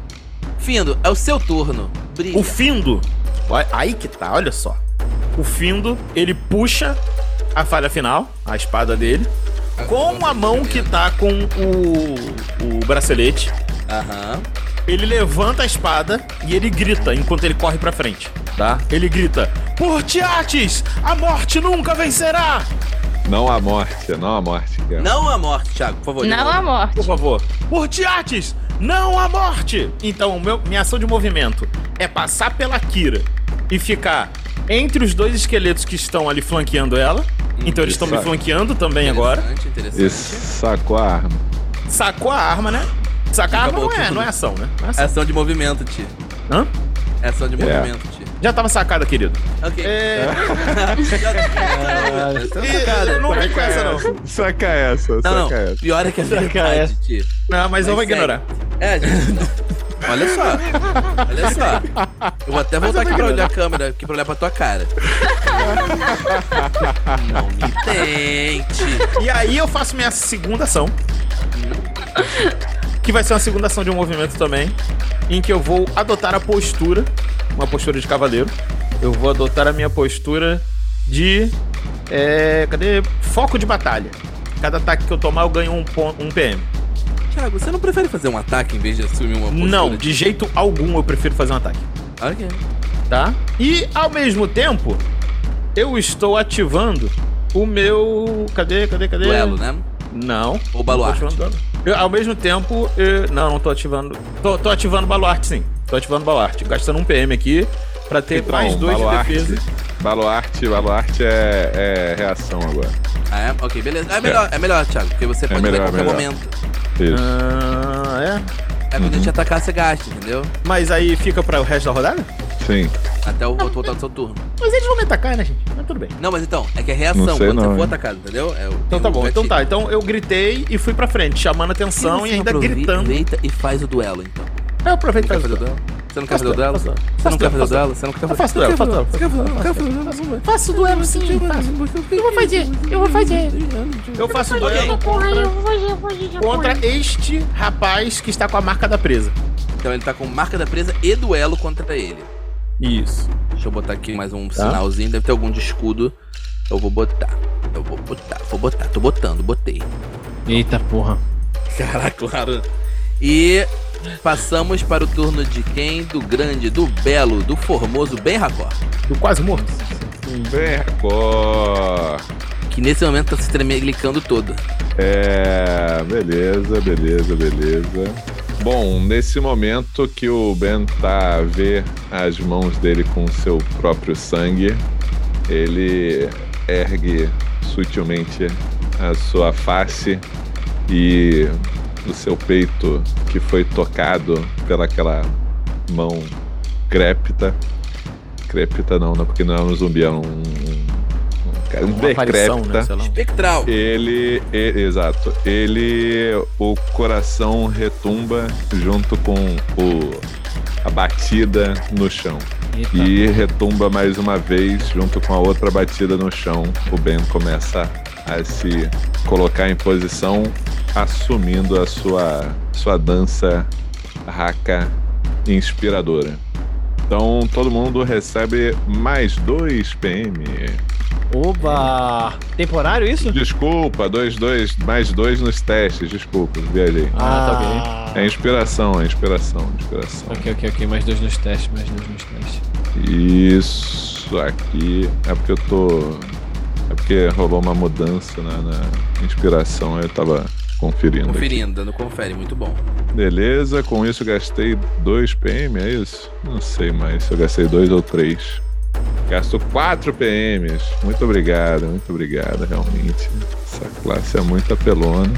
Findo, é o seu turno. Brilha. O Findo. Aí que tá, olha só. O Findo, ele puxa a falha final, a espada dele, com a mão que tá com o, o bracelete. Aham. Ele levanta a espada e ele grita enquanto ele corre pra frente, tá? Ele grita: Por Tiates, a morte nunca vencerá! Não a morte, não a morte. cara. Não a morte, Thiago, por favor. Não a morte. Por favor. Por Tiates, não a morte! Então, o meu- minha ação de movimento é passar pela Kira e ficar entre os dois esqueletos que estão ali flanqueando ela. Então eles estão me flanqueando também agora. Interessante, interessante. E sacou a arma. Sacou a arma, né? Sacar Acabou não é, tudo. não é ação, né? Não é É ação. ação de movimento, Ti. Hã? É ação de movimento, Ti. Já tava sacada, querido. Ok. É... Ih, não vem com essa, não. Saca essa, Não, não. saca essa. Pior é que é Saca verdade, essa. Ti. Não, mas eu vou ignorar. É, gente. Olha só. Olha só. Eu vou até voltar aqui pra olhar a câmera, aqui pra olhar pra tua cara. Não me tente. E aí eu faço minha segunda ação. Que vai ser uma segunda ação de um movimento também. Em que eu vou adotar a postura. Uma postura de cavaleiro. Eu vou adotar a minha postura de. É, cadê? Foco de batalha. Cada ataque que eu tomar, eu ganho um, um PM. Thiago, você não prefere fazer um ataque em vez de assumir uma postura? Não, de jeito algum eu prefiro fazer um ataque. Ok. Tá? E ao mesmo tempo, eu estou ativando o meu. Cadê, cadê, cadê? Duelo, né? Não. Ou baluarte. Eu, ao mesmo tempo, eu- não, não tô ativando. Tô, tô ativando baluarte, sim. Tô ativando baluarte. Gastando um PM aqui pra ter Então, mais dois baluarte. de defesa. Baluarte, baluarte é, é reação agora. Ah, é? Ok, beleza. É melhor, é melhor, Thiago, porque você pode melhor, ver a qualquer melhor. momento. Isso. Ah, é? É quando a gente atacar, você gasta, entendeu? Mas aí fica para o resto da rodada? Sim. Até o outro voltar do seu turno. Mas eles vão me atacar, né, gente? Mas tudo bem. Não, mas então, é que é reação Não sei quando não, você for atacado, entendeu? É o- Então tá o bom. Então tá. Então eu gritei e fui pra frente, chamando atenção e ainda gritando. Aproveita e faz o duelo, então. Eu aproveito e fazer o duelo. duelo? Você não quer fazer o duelo? Você não quer fazer o duelo? Você não quer Eu fazer faço duelo, faço duelo. O o? Faço duelo sim, faço. Eu vou fazer, eu vou fazer. Eu faço Fazer duelo essa porra aí, eu vou fazer, eu vou fazer essa contra este rapaz que está com a marca da presa. Então ele tá com marca da presa e duelo contra ele. Isso. Deixa eu botar aqui mais um Tá. sinalzinho. Deve ter algum de escudo. Eu vou botar. Eu vou botar, vou botar. Tô botando, botei. Eita porra. Caraca, claro. E passamos para o turno de quem? Do grande, do belo, do formoso Ben Racor. Do quase morto. Bem, Record. Que nesse momento tá se tremelicando todo. É, beleza, beleza, beleza. Bom, nesse momento que o Ben tá a ver as mãos dele com seu próprio sangue, ele ergue sutilmente a sua face e o seu peito que foi tocado pelaquela mão crépita. Crépita não, não, porque não é um zumbi, é um, um, um, né? decrépita. Lá. Espectral. Ele, e- exato. Ele, o coração retumba junto com o, a batida no chão. Eita. E retumba mais uma vez junto com a outra batida no chão. O Ben começa a se colocar em posição, assumindo a sua, sua dança raca inspiradora. Então todo mundo recebe mais dois PM. Oba! Temporário isso? Desculpa, dois, dois, mais dois nos testes, desculpa, viajei. Ah, tá É inspiração, é inspiração, inspiração. Ok, ok, ok. Mais dois nos testes, mais dois nos testes. Isso aqui é porque eu tô. É porque rolou uma mudança na, na inspiração, aí eu tava conferindo. aqui. Conferindo, dando confere, muito bom. Beleza, com isso eu gastei 2 PM, é isso? Não sei mais se eu gastei 2 ou 3. Gasto 4 PMs. Muito obrigado, muito obrigado, realmente. Essa classe é muito apelona.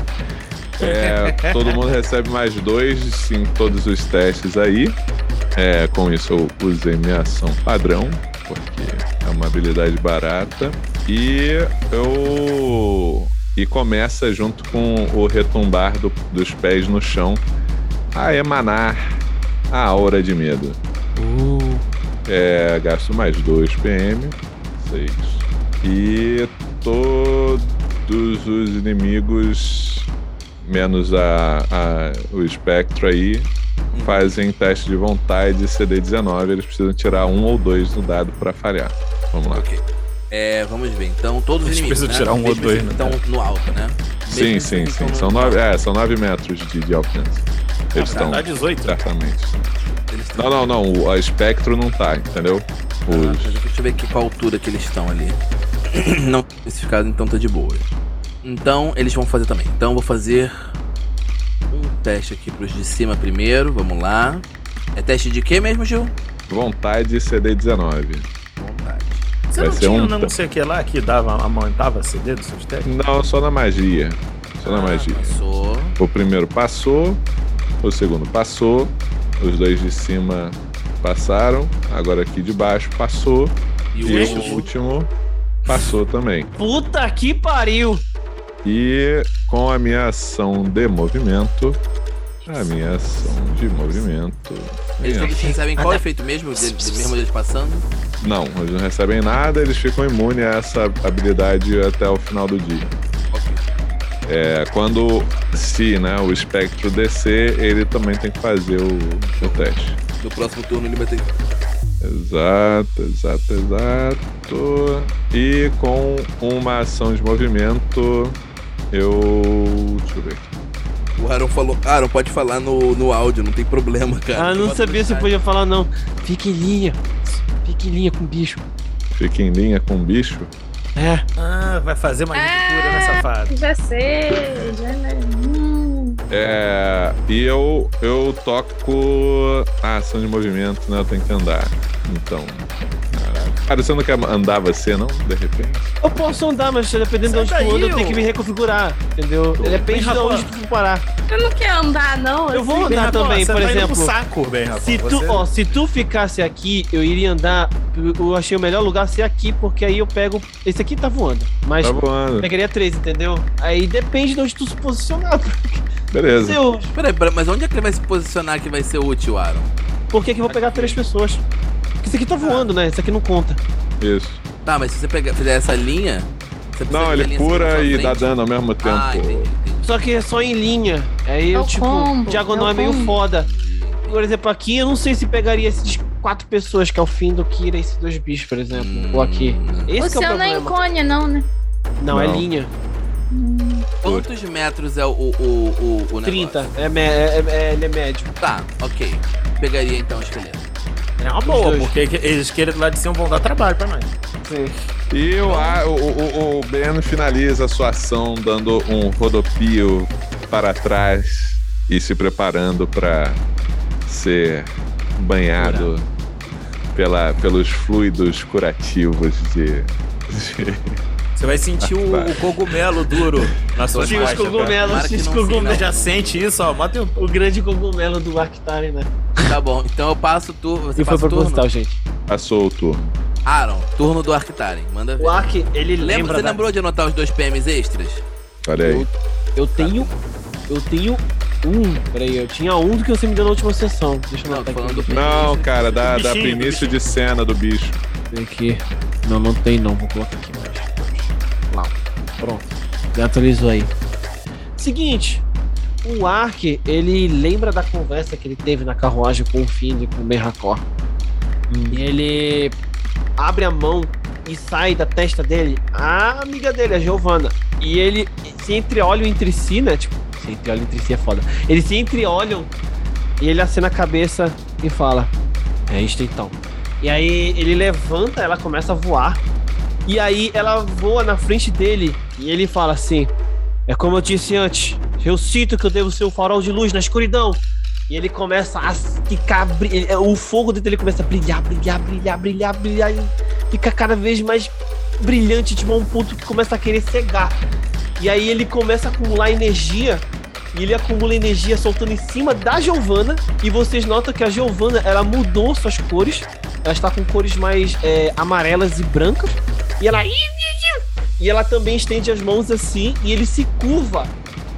É, todo mundo recebe mais dois em todos os testes aí. É, com isso eu usei minha ação padrão, porque é uma habilidade barata. E eu. E começa junto com o retumbar do- dos pés no chão a emanar a aura de medo. Uh, É, gasto mais 2 PM. 6. E todos os inimigos, menos a, a- o espectro aí, fazem teste de vontade CD19. Eles precisam tirar um ou dois no dado pra falhar. Vamos lá. Ok. É, vamos ver. Então, todos os inimigos. precisam né? tirar um ou dois, que né, Estão no alto, né? Sim, Mesmo sim, sim. estão São no nove, alto. é, são nove metros de, de alcance. Eles estão, Dá 18. certamente. Eles estão- Não, não, não. O a espectro não tá, entendeu? Ah, Os... deixa eu ver aqui qual altura que eles estão ali. Não especificado, então tá de boa. Então, eles vão fazer também. Então, eu vou fazer um teste aqui pros de cima primeiro. Vamos lá. É teste de quê mesmo, Gil? Vontade CD19. Vontade. Você Vai não ser tinha um não sei o que lá que dava, aumentava CD dos seus testes? Não, só na magia. Só na Ah, magia. Passou. O primeiro passou, o segundo passou, os dois de cima passaram, agora aqui de baixo passou, E o e último. o último passou também. puta que pariu! E com a minha ação de movimento, a minha ação de movimento. Eles todos recebem qual efeito mesmo, de, de- mesmo eles passando? Não, eles não recebem nada, eles ficam imunes a essa habilidade até o final do dia. É, quando se né, o espectro descer, ele também tem que fazer o, o teste. No próximo turno ele vai ter. Exato, exato, exato. E com uma ação de movimento, eu. Deixa eu ver aqui. O Aaron falou. Aaron, pode falar no, no áudio, não tem problema, cara. Ah, não Bota sabia se eu podia falar, não. Fique em linha. Fique em linha com o bicho. Fica em linha com o bicho. É. Ah, vai fazer uma cura, né, safado? Já sei, já? Hum. É, e eu, eu toco a ação de movimento, né? Eu tenho que andar. Então. Cara, você não quer andar você, não? De repente? Eu posso andar, mas dependendo de onde Sai tu anda, eu tenho que me reconfigurar. Entendeu? Depende de onde tu parar. Eu não quero andar, não. Eu vou assim. andar Bem, também, você por tá indo exemplo. pro saco, bem, rapaz. Se tu, Você- ó, se tu ficasse aqui, eu iria andar. Eu achei o melhor lugar ser aqui, porque aí eu pego. Esse aqui tá voando. Mas Tá voando. pegaria três, entendeu? Aí depende de onde tu se posicionar. Beleza. Se eu, Peraí, peraí, mas onde é que ele vai se posicionar que vai ser útil, Aaron? por que, que eu vou pegar três pessoas? Porque esse aqui tá voando, né? Esse aqui não conta. Isso. Tá, mas se você pegar, fizer essa linha. Não, ele linha cura e dá dano ao mesmo tempo. Ah, entendi, entendi. Só que é só em linha. Aí É eu, o tipo, combo, diagonal é é meio combo. foda. Por exemplo, aqui eu não sei se pegaria esses quatro pessoas, que é o fim do Kira e esses dois bichos, por exemplo. Ou aqui. Hum. Esse O que é o seu não é incônia, não, né? Não, é Não. linha. altura. Quantos metros é o, o, o, o, o 30. negócio? É, me- é, é- ele é médio. Tá, ok. Pegaria então o esqueleto. É uma boa, porque que- eles querem lá de cima vão dar trabalho pra nós. Sim. E o, a- o, o, o Ben finaliza a sua ação dando um rodopio para trás e se preparando para ser banhado pela, pelos fluidos curativos de. de- Você vai sentir o, o cogumelo duro na sua Sim, os cogumelos, os cogumelos. Já sente isso, ó. Mata um O grande cogumelo do Arctari, né? Tá bom, então eu passo o turno. Você E foi passa o turno? proposital, gente. Passou o turno. Aaron, turno do Arctaren. Manda ver. O Ark, ele Lembra, lembra. você da- lembrou de anotar os dois PMs extras? Olha aí. Eu tenho. Eu tenho um. Peraí, eu tinha um do que você me deu na última sessão. Deixa eu Não, aqui. do Não, cara, da, Do da bichinho, do início de cena do bicho. Tem aqui. Não, não tem não. Vou colocar aqui. Pronto. Já atualizou aí. Seguinte. O Ark, ele lembra da conversa que ele teve na carruagem com o Finn e com o Merracor. E ele abre a mão e sai da testa dele a amiga dele, a Giovanna. E ele se entreolham entre si, né? Tipo, se entreolham entre si é foda. Eles se entreolham e ele acena a cabeça e fala: É isto então. E aí ele levanta, ela começa a voar. E aí ela voa na frente dele e ele fala assim: É como eu disse antes, eu sinto que eu devo ser o farol de luz na escuridão. E ele começa a ficar. ele- O fogo dele começa a brilhar, brilhar, brilhar, brilhar, brilhar. E fica cada vez mais brilhante, tipo, a um ponto que começa a querer cegar. E aí ele começa a acumular energia. E ele acumula energia soltando em cima da Giovanna. E vocês notam que a Giovanna ela mudou suas cores. Ela está com cores mais é, amarelas e brancas. E ela. E ela também estende as mãos assim. E ele se curva.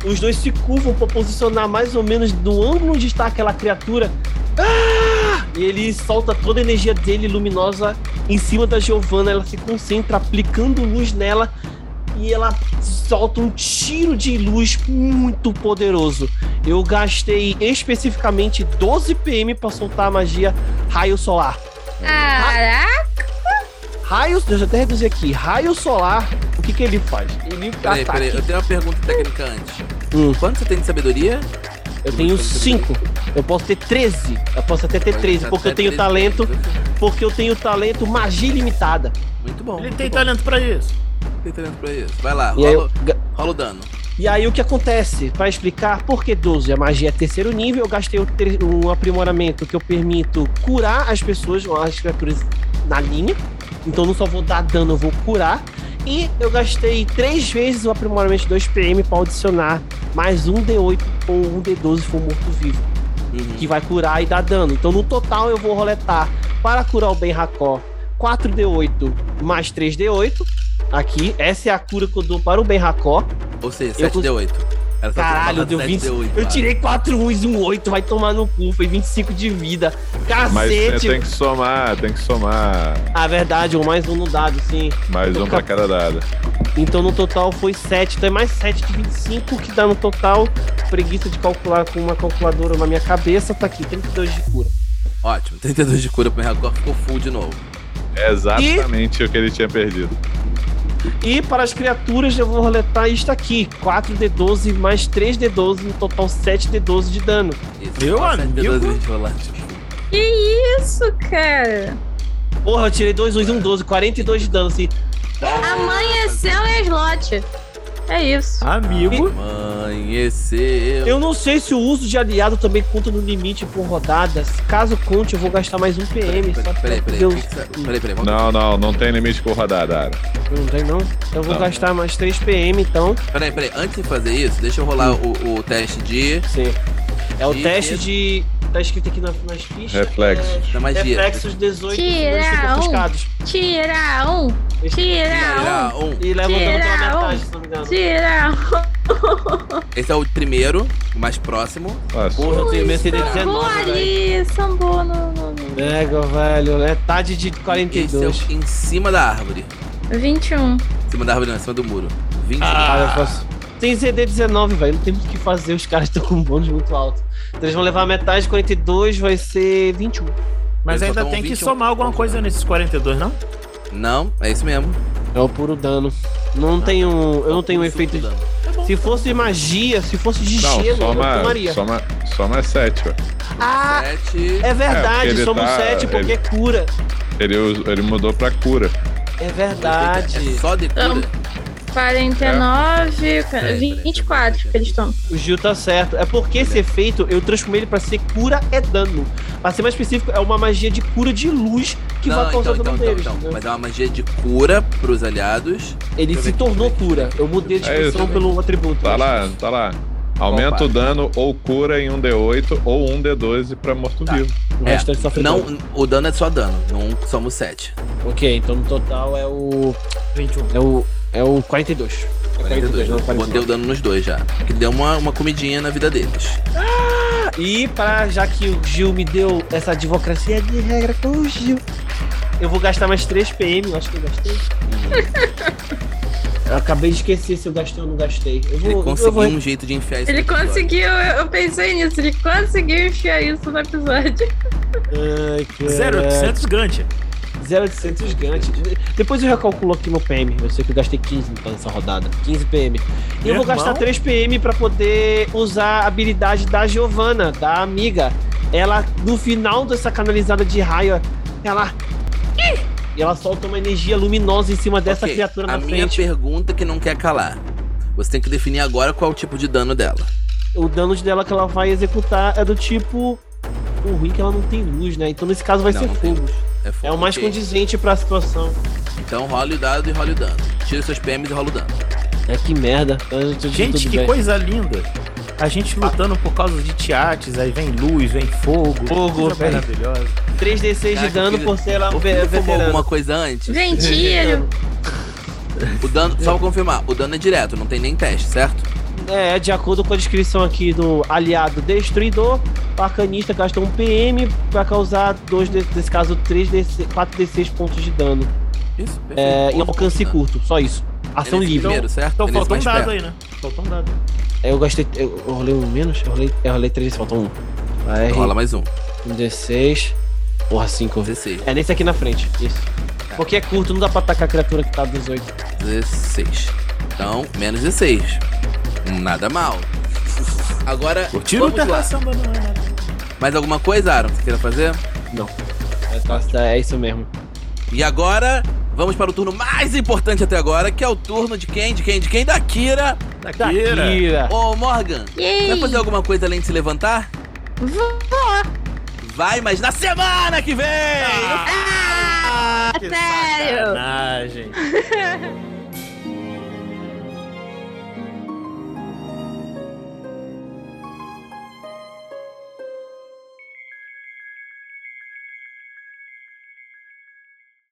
Os dois se curvam para posicionar mais ou menos no ângulo onde está aquela criatura. Ah! E ele solta toda a energia dele luminosa em cima da Giovanna. Ela se concentra aplicando luz nela. E ela solta um tiro de luz muito poderoso. Eu gastei especificamente 12 PM para soltar a magia Raio Solar. Caraca! Raio, deixa eu até reduzir aqui. Raio solar, o que que ele faz? Ele Peraí, ataca. peraí, eu tenho uma pergunta técnica antes. Hum. Quanto você tem de sabedoria? Eu tenho 5. Eu posso ter 13. Eu posso até ter 13, porque eu tenho talento, porque eu tenho talento magia ilimitada. Muito bom. Ele muito tem bom. talento pra isso. Tem talento pra isso. Vai lá, aí, eu rola, rola o dano. e aí o que acontece? Pra explicar por que 12? A magia é terceiro nível, eu gastei um aprimoramento que eu permito curar as pessoas, as criaturas na linha. Então não só vou dar dano, eu vou curar. E eu gastei três vezes o aprimoramento de 2 PM pra adicionar mais um D8 ou um D12 se for morto-vivo. Uhum. que vai curar e dar dano. Então, no total, eu vou roletar para curar o Ben Hakor 4d8 mais 3d8. Aqui, essa é a cura que eu dou para o Ben Hakor. Ou seja, Eu 7d8. Era só Caralho, deu falar 20. 7D8, Eu tirei 4 1 e um 8, vai tomar no cu. Foi 25 de vida. Mas Cacete! tem que somar, tem que somar Ah, verdade, um mais um no dado, sim. mais um pra cada dado. Então no total foi 7. Então é mais 7 de 25 que dá no total. Preguiça de calcular com uma calculadora na minha cabeça. Tá aqui, 32 de cura. Ótimo, 32 de cura pro Reacor ficou full de novo. É exatamente o que ele tinha perdido. E para as criaturas eu vou roletar isto aqui: 4d12 mais 3d12, no total 7d12 de dano. Meu amigo. 7d12 pra gente rolar. Que isso, cara? Porra, eu tirei 2, 2 e 1, 12, 42 de dano, assim. Amanheceu em slot. É isso. Amigo. Amanheceu. Eu não sei se o uso de aliado também conta no limite por rodadas. Caso conte, eu vou gastar mais um PM. Peraí, só peraí, peraí, peraí, Não, não, não tem limite por rodada, Ara. Não tem não? Então eu vou Não. gastar mais 3 PM, então. Peraí, peraí, antes de fazer isso, deixa eu rolar o, o teste de. Sim. É o E- teste de. Tá escrito aqui na- nas fichas. Reflexos. É, magia. reflexos 18 Tira ficam um. ofuscados. Tira um. Tira Tirar um. E leva pela um. metade, se não me um. engano. Tira um. Esse é o primeiro, o mais próximo. Nossa, Porra, eu tenho Sambou 19. velho. ali, sambou no. Pega, velho. Metade de Esse é 42. o em cima da árvore. 21. Em cima da árvore, não, em cima do muro. 20 Cara, eu faço- Tem ZD 19, velho. Não tem muito o que fazer. Os caras estão com um bônus muito alto. Então eles vão levar metade de 42, vai ser 21. Mas Eles ainda tem que 21 somar alguma coisa nesses 42, não? Não, é isso mesmo. É o puro dano. Não tenho. Eu não tenho um Puro efeito suco de. dano. Tá Se fosse magia, se fosse de Não, gelo, eu soma, tomaria. soma, soma 7, ó. Ah, Sete. é É, verdade, ele somos tá- sete porque é cura. Ele, ele mudou pra cura. É verdade. É só de cura. Então, 49, Peraí, 24 que eles estão. O Gil tá certo. É porque esse efeito eu transformei ele pra ser cura é dano. Pra ser mais específico, é uma magia de cura de luz que Não, vai causar então, dano então, deles. então, entendeu? Mas é uma magia de cura pros aliados. Ele se tornou ver cura. Eu mudei a descrição isso. pelo atributo. Tá lá, tá lá. Aumenta Qual o dano ou cura em um D8 ou um D12 pra morto-vivo. O É, restante sofre não, dano. o dano é só dano, não somos 7. Ok, então no total é o. 21. É o. É o 42. É 42, não, Botei o 49. dano nos dois já. Que deu uma, uma comidinha na vida deles. E para já que o Gil me deu essa advocacia de regra com o Gil, eu vou gastar mais 3 PM, eu acho que eu gastei. eu acabei de esquecer se eu gastei ou não gastei. Eu vou, Ele eu conseguiu vou- um jeito de enfiar isso Ele no episódio. conseguiu, eu pensei nisso, ele conseguiu enfiar isso no episódio. Ai, cara. 0800 Gantt. 0800 Gantt. Depois eu recalculo aqui meu PM. Eu sei que eu gastei 15 então nessa rodada. 15 PM. E eu vou gastar irmão. 3 PM pra poder usar a habilidade da Giovanna, da amiga. Ela, no final dessa canalizada de raio, ela. E ela solta uma energia luminosa em cima dessa Ok, criatura A na minha frente. pergunta que não quer calar. Você tem que definir agora qual é o tipo de dano dela. O dano dela que ela vai executar é do tipo. O ruim é que ela não tem luz, né? Então nesse caso vai Não, ser fogo. É, É o mais condizente pra situação. Então role o dado e role o dano. Tira seus PMs e rola o dano. É que merda. Então, Gente, tudo que bem. coisa linda. A gente lutando por causa de teates, aí vem luz, vem fogo. Fogo, coisa maravilhosa. 3d6 de dano por ser ela O ve- filho fumou veterana. alguma coisa antes? Ventilho. O dano, só pra confirmar, o dano é direto, não tem nem teste, certo? É, de acordo com a descrição aqui do aliado destruidor, o arcanista gasta um PM pra causar, dois nesse caso, 3d6, 4d6 pontos de dano. Isso, perfeito. É, em alcance curto, só isso. Ação Ele é livre. Primeiro, certo? Então Ele é faltou um dado perto. aí, né? Faltou um dado. É, Eu gastei. Eu, eu rolei um menos? Eu rolei, eu rolei 3, faltou um. Aí, Então rola mais um. um D6. Porra, 5. 16. É nesse aqui na frente, isso. Porque é curto, não dá pra atacar a criatura que tá 18. 16. Então, menos 16. Nada mal. Agora. Curtiram vamos lá. Mais alguma coisa, Aaron, que você queira fazer? Não. É, tá, tá, é isso mesmo. E agora, vamos para o turno mais importante até agora, que é o turno de quem? De quem? De quem? Da Kira. Da Kira. Da Kira. Ô, Morgan, Yay. vai fazer alguma coisa além de se levantar? Vou. Vai, mas na semana que vem! Ah, ah, que sério? Sacanagem.